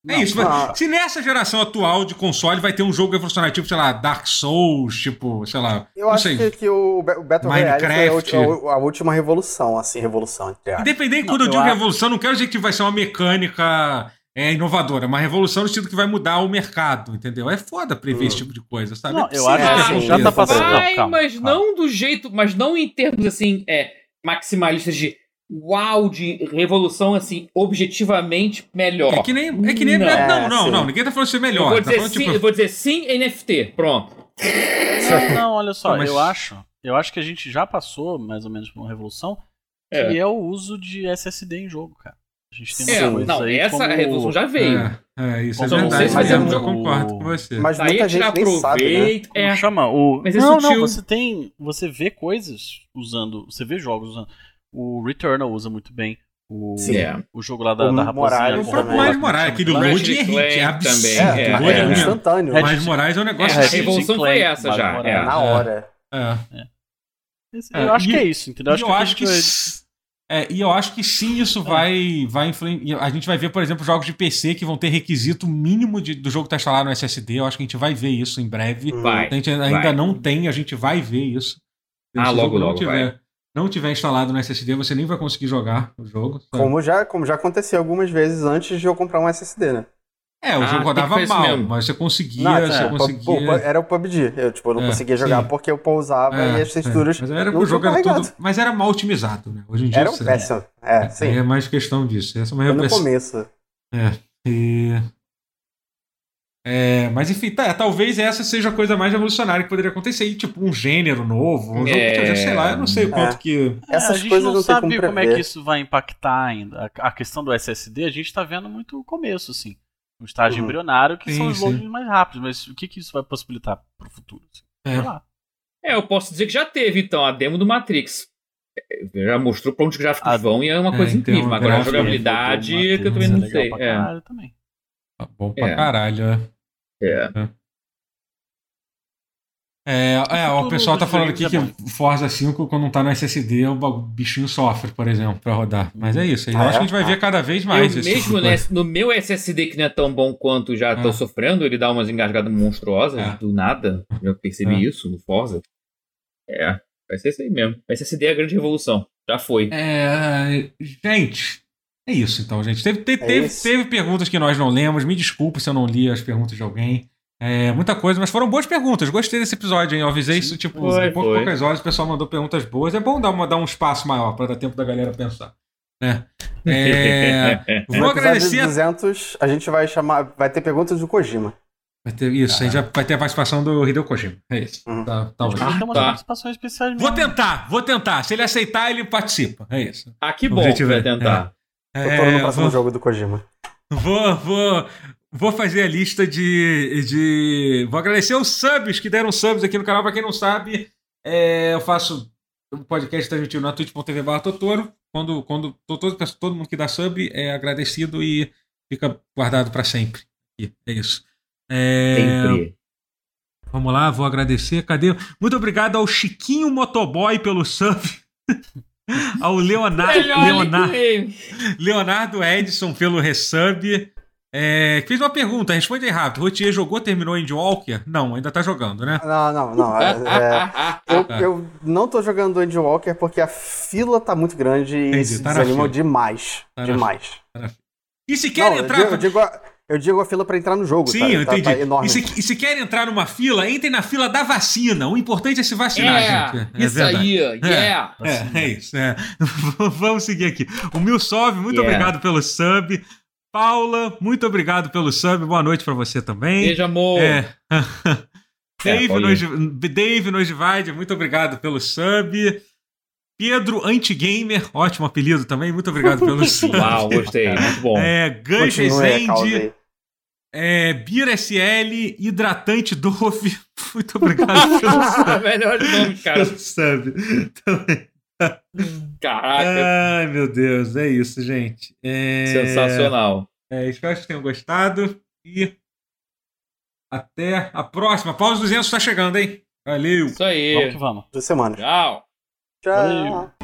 Speaker 4: Não,
Speaker 1: isso, mas
Speaker 2: ah.
Speaker 1: se nessa geração atual de console vai ter um jogo revolucionário, tipo, sei lá, Dark Souls, tipo, sei lá.
Speaker 2: Eu
Speaker 1: não
Speaker 2: acho
Speaker 1: sei.
Speaker 2: que, que o, Ba- o Battle Royale foi a,
Speaker 1: Minecraft.
Speaker 2: última revolução, assim, revolução, entre aspas.
Speaker 1: Independente
Speaker 4: Não,
Speaker 1: quando eu
Speaker 4: eu
Speaker 1: digo
Speaker 4: acho-
Speaker 1: revolução, não quero dizer que vai ser uma mecânica é, inovadora, uma revolução no sentido que vai mudar o mercado, entendeu? É foda prever
Speaker 2: Hum.
Speaker 1: esse tipo de coisa, sabe?
Speaker 4: Não,
Speaker 1: É
Speaker 4: eu acho
Speaker 1: que
Speaker 2: que
Speaker 1: aconteça.
Speaker 2: já tá passando-
Speaker 3: Vai,
Speaker 4: Não, calma,
Speaker 3: mas
Speaker 4: calma.
Speaker 3: não do jeito, mas não em termos assim, é, maximalistas de uau, de revolução assim, objetivamente melhor.
Speaker 1: É que nem. É que nem
Speaker 3: Não.
Speaker 1: não, não,
Speaker 2: É,
Speaker 1: não,
Speaker 2: sim.
Speaker 1: Ninguém tá falando de ser
Speaker 3: eu,
Speaker 1: melhor.
Speaker 3: vou
Speaker 1: Tá
Speaker 3: dizer
Speaker 1: falando,
Speaker 3: sim,
Speaker 1: tipo.
Speaker 3: eu vou dizer sim NFT, pronto.
Speaker 4: Não, não, olha só,
Speaker 1: Não, mas-
Speaker 4: eu acho. Eu acho que a gente já passou, mais ou menos, por uma revolução,
Speaker 3: É.
Speaker 4: que é o uso de SSD em jogo, cara. A gente tem
Speaker 3: É, não,
Speaker 4: aí
Speaker 3: essa
Speaker 4: como...
Speaker 3: revolução já veio.
Speaker 1: É, é, isso é
Speaker 4: Só não
Speaker 1: verdade.
Speaker 4: sei se
Speaker 1: mas eu concordo com você.
Speaker 2: Mas
Speaker 3: Daí
Speaker 2: muita
Speaker 3: a gente
Speaker 2: nem sabe, né?
Speaker 3: aproveita.
Speaker 4: Como
Speaker 3: É,
Speaker 4: chama? O...
Speaker 3: Mas é
Speaker 4: não,
Speaker 3: sutil.
Speaker 4: não, você tem. Você vê coisas usando. Você vê jogos usando. O Returnal usa muito bem. O,
Speaker 2: Sim.
Speaker 3: É.
Speaker 4: o jogo lá da,
Speaker 2: O
Speaker 4: da raposinha.
Speaker 2: Morales
Speaker 1: O próprio
Speaker 2: também.
Speaker 1: Miles Moraes, aquele
Speaker 4: Chama-
Speaker 1: load é hit, é absurdo.
Speaker 3: também,
Speaker 2: É,
Speaker 3: é, é.
Speaker 1: é
Speaker 2: instantâneo.
Speaker 4: Red-
Speaker 1: Miles Moraes é um negócio
Speaker 3: É, a
Speaker 1: assim.
Speaker 3: revolução foi essa já, é.
Speaker 2: Na hora.
Speaker 1: É. É,
Speaker 4: Eu acho que é isso, entendeu?
Speaker 1: E eu acho que, é, e eu acho que sim, isso vai, vai influenciar. A gente vai ver, por exemplo, jogos de PC que vão ter requisito mínimo de- do jogo estar instalado no SSD. Eu acho que a gente vai ver isso em breve.
Speaker 3: Vai.
Speaker 1: A gente ainda
Speaker 3: vai.
Speaker 1: não tem, a gente vai ver isso.
Speaker 3: Ah, logo, logo
Speaker 1: tiver, não tiver instalado no SSD, você nem vai conseguir jogar o jogo. sabe?
Speaker 2: Como já, como já aconteceu algumas vezes antes de eu comprar um SSD, né?
Speaker 1: É, o
Speaker 3: Ah,
Speaker 1: jogo rodava mal,
Speaker 3: mesmo.
Speaker 1: mas você conseguia,
Speaker 2: Não,
Speaker 1: você
Speaker 2: é,
Speaker 1: conseguia.
Speaker 2: era o PUBG. Eu, tipo, não
Speaker 1: É,
Speaker 2: conseguia jogar
Speaker 1: sim.
Speaker 2: porque eu pousava
Speaker 1: É,
Speaker 2: e as texturas
Speaker 1: é, mas era, o jogo era tudo, mas era mal otimizado, né? Hoje em dia
Speaker 2: Era um péssimo. É, sim.
Speaker 1: Aí é mais questão disso. Essa é uma
Speaker 2: Foi no começo.
Speaker 1: É. E... É, mas enfim, tá, talvez essa seja a coisa mais revolucionária que poderia acontecer. E, tipo, um gênero novo, um jogo
Speaker 3: É.
Speaker 1: que, sei lá, eu não sei o quanto
Speaker 2: É.
Speaker 1: que.
Speaker 4: É,
Speaker 2: Essas
Speaker 4: a gente
Speaker 2: coisas
Speaker 4: não, sabe
Speaker 2: como
Speaker 4: como, é que isso vai impactar ainda. A, a questão do SSD, a gente tá vendo muito o começo, assim. Um estágio
Speaker 2: Uhum.
Speaker 4: embrionário que
Speaker 1: Sim,
Speaker 4: são os loadings mais rápidos, mas o que, que isso vai possibilitar pro futuro? assim?
Speaker 1: É.
Speaker 4: Sei lá.
Speaker 3: É, eu posso dizer que já teve, então, a demo do Matrix. É, Já mostrou pra onde os gráficos
Speaker 4: Ah,
Speaker 3: vão e é uma
Speaker 1: é,
Speaker 3: coisa
Speaker 1: então,
Speaker 3: incrível. Agora a jogabilidade que eu também
Speaker 4: é
Speaker 3: não sei. É,
Speaker 4: também.
Speaker 1: Tá bom pra
Speaker 3: É.
Speaker 1: caralho, é.
Speaker 3: é.
Speaker 1: É, é, o pessoal tá falando aqui que Forza 5, quando não tá no SSD, o bichinho sofre, por exemplo, pra rodar. Mas é isso, eu
Speaker 2: Ah,
Speaker 1: acho
Speaker 2: é?
Speaker 1: que a gente vai
Speaker 2: Ah.
Speaker 1: ver cada vez mais
Speaker 3: eu
Speaker 1: esse tipo
Speaker 3: mesmo né,
Speaker 1: coisa.
Speaker 3: no meu SSD, que não é tão bom quanto já tô
Speaker 1: Ah.
Speaker 3: sofrendo, ele dá umas engasgadas monstruosas
Speaker 1: É.
Speaker 3: do nada. Já percebi
Speaker 1: É.
Speaker 3: isso no Forza. É, vai ser isso aí mesmo. O SSD é a grande revolução. Já foi.
Speaker 1: É, gente, é isso então, gente. Teve, te-
Speaker 2: É
Speaker 1: teve, teve perguntas que nós não lemos. Me desculpe se eu não li as perguntas de alguém. É, muita coisa, mas foram boas perguntas. Gostei desse episódio, hein? Eu avisei isso, tipo,
Speaker 3: Foi, foi.
Speaker 1: poucas horas o pessoal mandou perguntas boas. É bom dar, uma, dar um espaço maior para dar tempo da galera pensar. Né? É, vou agradecer. a-
Speaker 2: 200, a gente vai chamar. Vai ter perguntas do Kojima.
Speaker 1: Vai ter, isso, a gente já vai ter a participação do Hideo Kojima. É isso.
Speaker 2: Uhum.
Speaker 1: Tá, talvez.
Speaker 4: Umas
Speaker 3: tá.
Speaker 4: participações especiais
Speaker 1: Vou tentar, vou tentar. Se ele aceitar, ele participa. É isso.
Speaker 3: Ah, que bom que
Speaker 1: objetivo
Speaker 3: vai
Speaker 1: é-
Speaker 3: tentar.
Speaker 2: Eu tô no
Speaker 1: É,
Speaker 2: próximo
Speaker 1: vou-
Speaker 2: jogo do Kojima.
Speaker 1: Vou, vou, vou fazer a lista de, de. Vou agradecer os subs que deram subs aqui no canal. Pra quem não sabe, é, eu faço um podcast transmitido na twitch.tv barra Totoro. Quando, quando to- todo, todo mundo que dá sub é agradecido e fica guardado pra sempre. E É isso. É,
Speaker 3: Sempre.
Speaker 1: Vamos lá, vou agradecer. Cadê? Muito obrigado ao Chiquinho Motoboy pelo sub. ao Leonardo.
Speaker 3: Melhor
Speaker 1: Leonardo
Speaker 3: nickname.
Speaker 1: Leonardo Edson pelo resub. É, fez uma pergunta, responde aí rápido. Rotier jogou, terminou Endwalker? Não, ainda tá jogando, né?
Speaker 2: Não, não, não. é- é- eu,
Speaker 1: Ah.
Speaker 2: eu não tô jogando Andy Walker porque a fila tá muito grande e
Speaker 1: Entendi,
Speaker 2: se
Speaker 1: tá
Speaker 2: desanimou demais.
Speaker 1: Tá na
Speaker 2: demais.
Speaker 1: E se
Speaker 2: Não,
Speaker 1: quer
Speaker 2: eu
Speaker 1: entrar.
Speaker 2: digo, eu, digo a, eu digo a fila pra entrar no jogo.
Speaker 1: Sim,
Speaker 2: tá,
Speaker 1: eu
Speaker 2: tá-
Speaker 1: entendi.
Speaker 2: Tá enorme.
Speaker 1: e, se, e se quer entrar numa fila, entre na fila da vacina. O importante é se vacinar,
Speaker 3: É,
Speaker 1: gente. É
Speaker 3: isso
Speaker 1: verdade.
Speaker 3: aí, yeah.
Speaker 1: É, é isso. é. Vamos seguir aqui. O Milsov, muito
Speaker 3: Yeah.
Speaker 1: obrigado pelo sub. Paula, muito obrigado pelo sub. Boa noite pra você também.
Speaker 3: Beijo, amor.
Speaker 1: É. Dave. Nos, Dave muito obrigado pelo sub. Pedro Antigamer, ótimo apelido também, muito obrigado pelo sub.
Speaker 3: Uau, gostei. Muito bom.
Speaker 1: É,
Speaker 2: Continue a causa
Speaker 1: Rezende,
Speaker 2: aí.
Speaker 1: É, Beer SL, Hidratante Dove, muito obrigado pelo sub.
Speaker 3: Melhor nome, cara.
Speaker 1: Pelo sub. Também.
Speaker 3: Caraca,
Speaker 1: Ai, meu Deus, é isso, gente. É,
Speaker 3: sensacional.
Speaker 1: É, espero que tenham gostado e até a próxima. Pausa 200 está chegando, hein? Valeu!
Speaker 3: Isso aí.
Speaker 4: Vamos que vamos.
Speaker 2: Duas semanas.
Speaker 3: Tchau.
Speaker 2: Tchau.
Speaker 4: Valeu.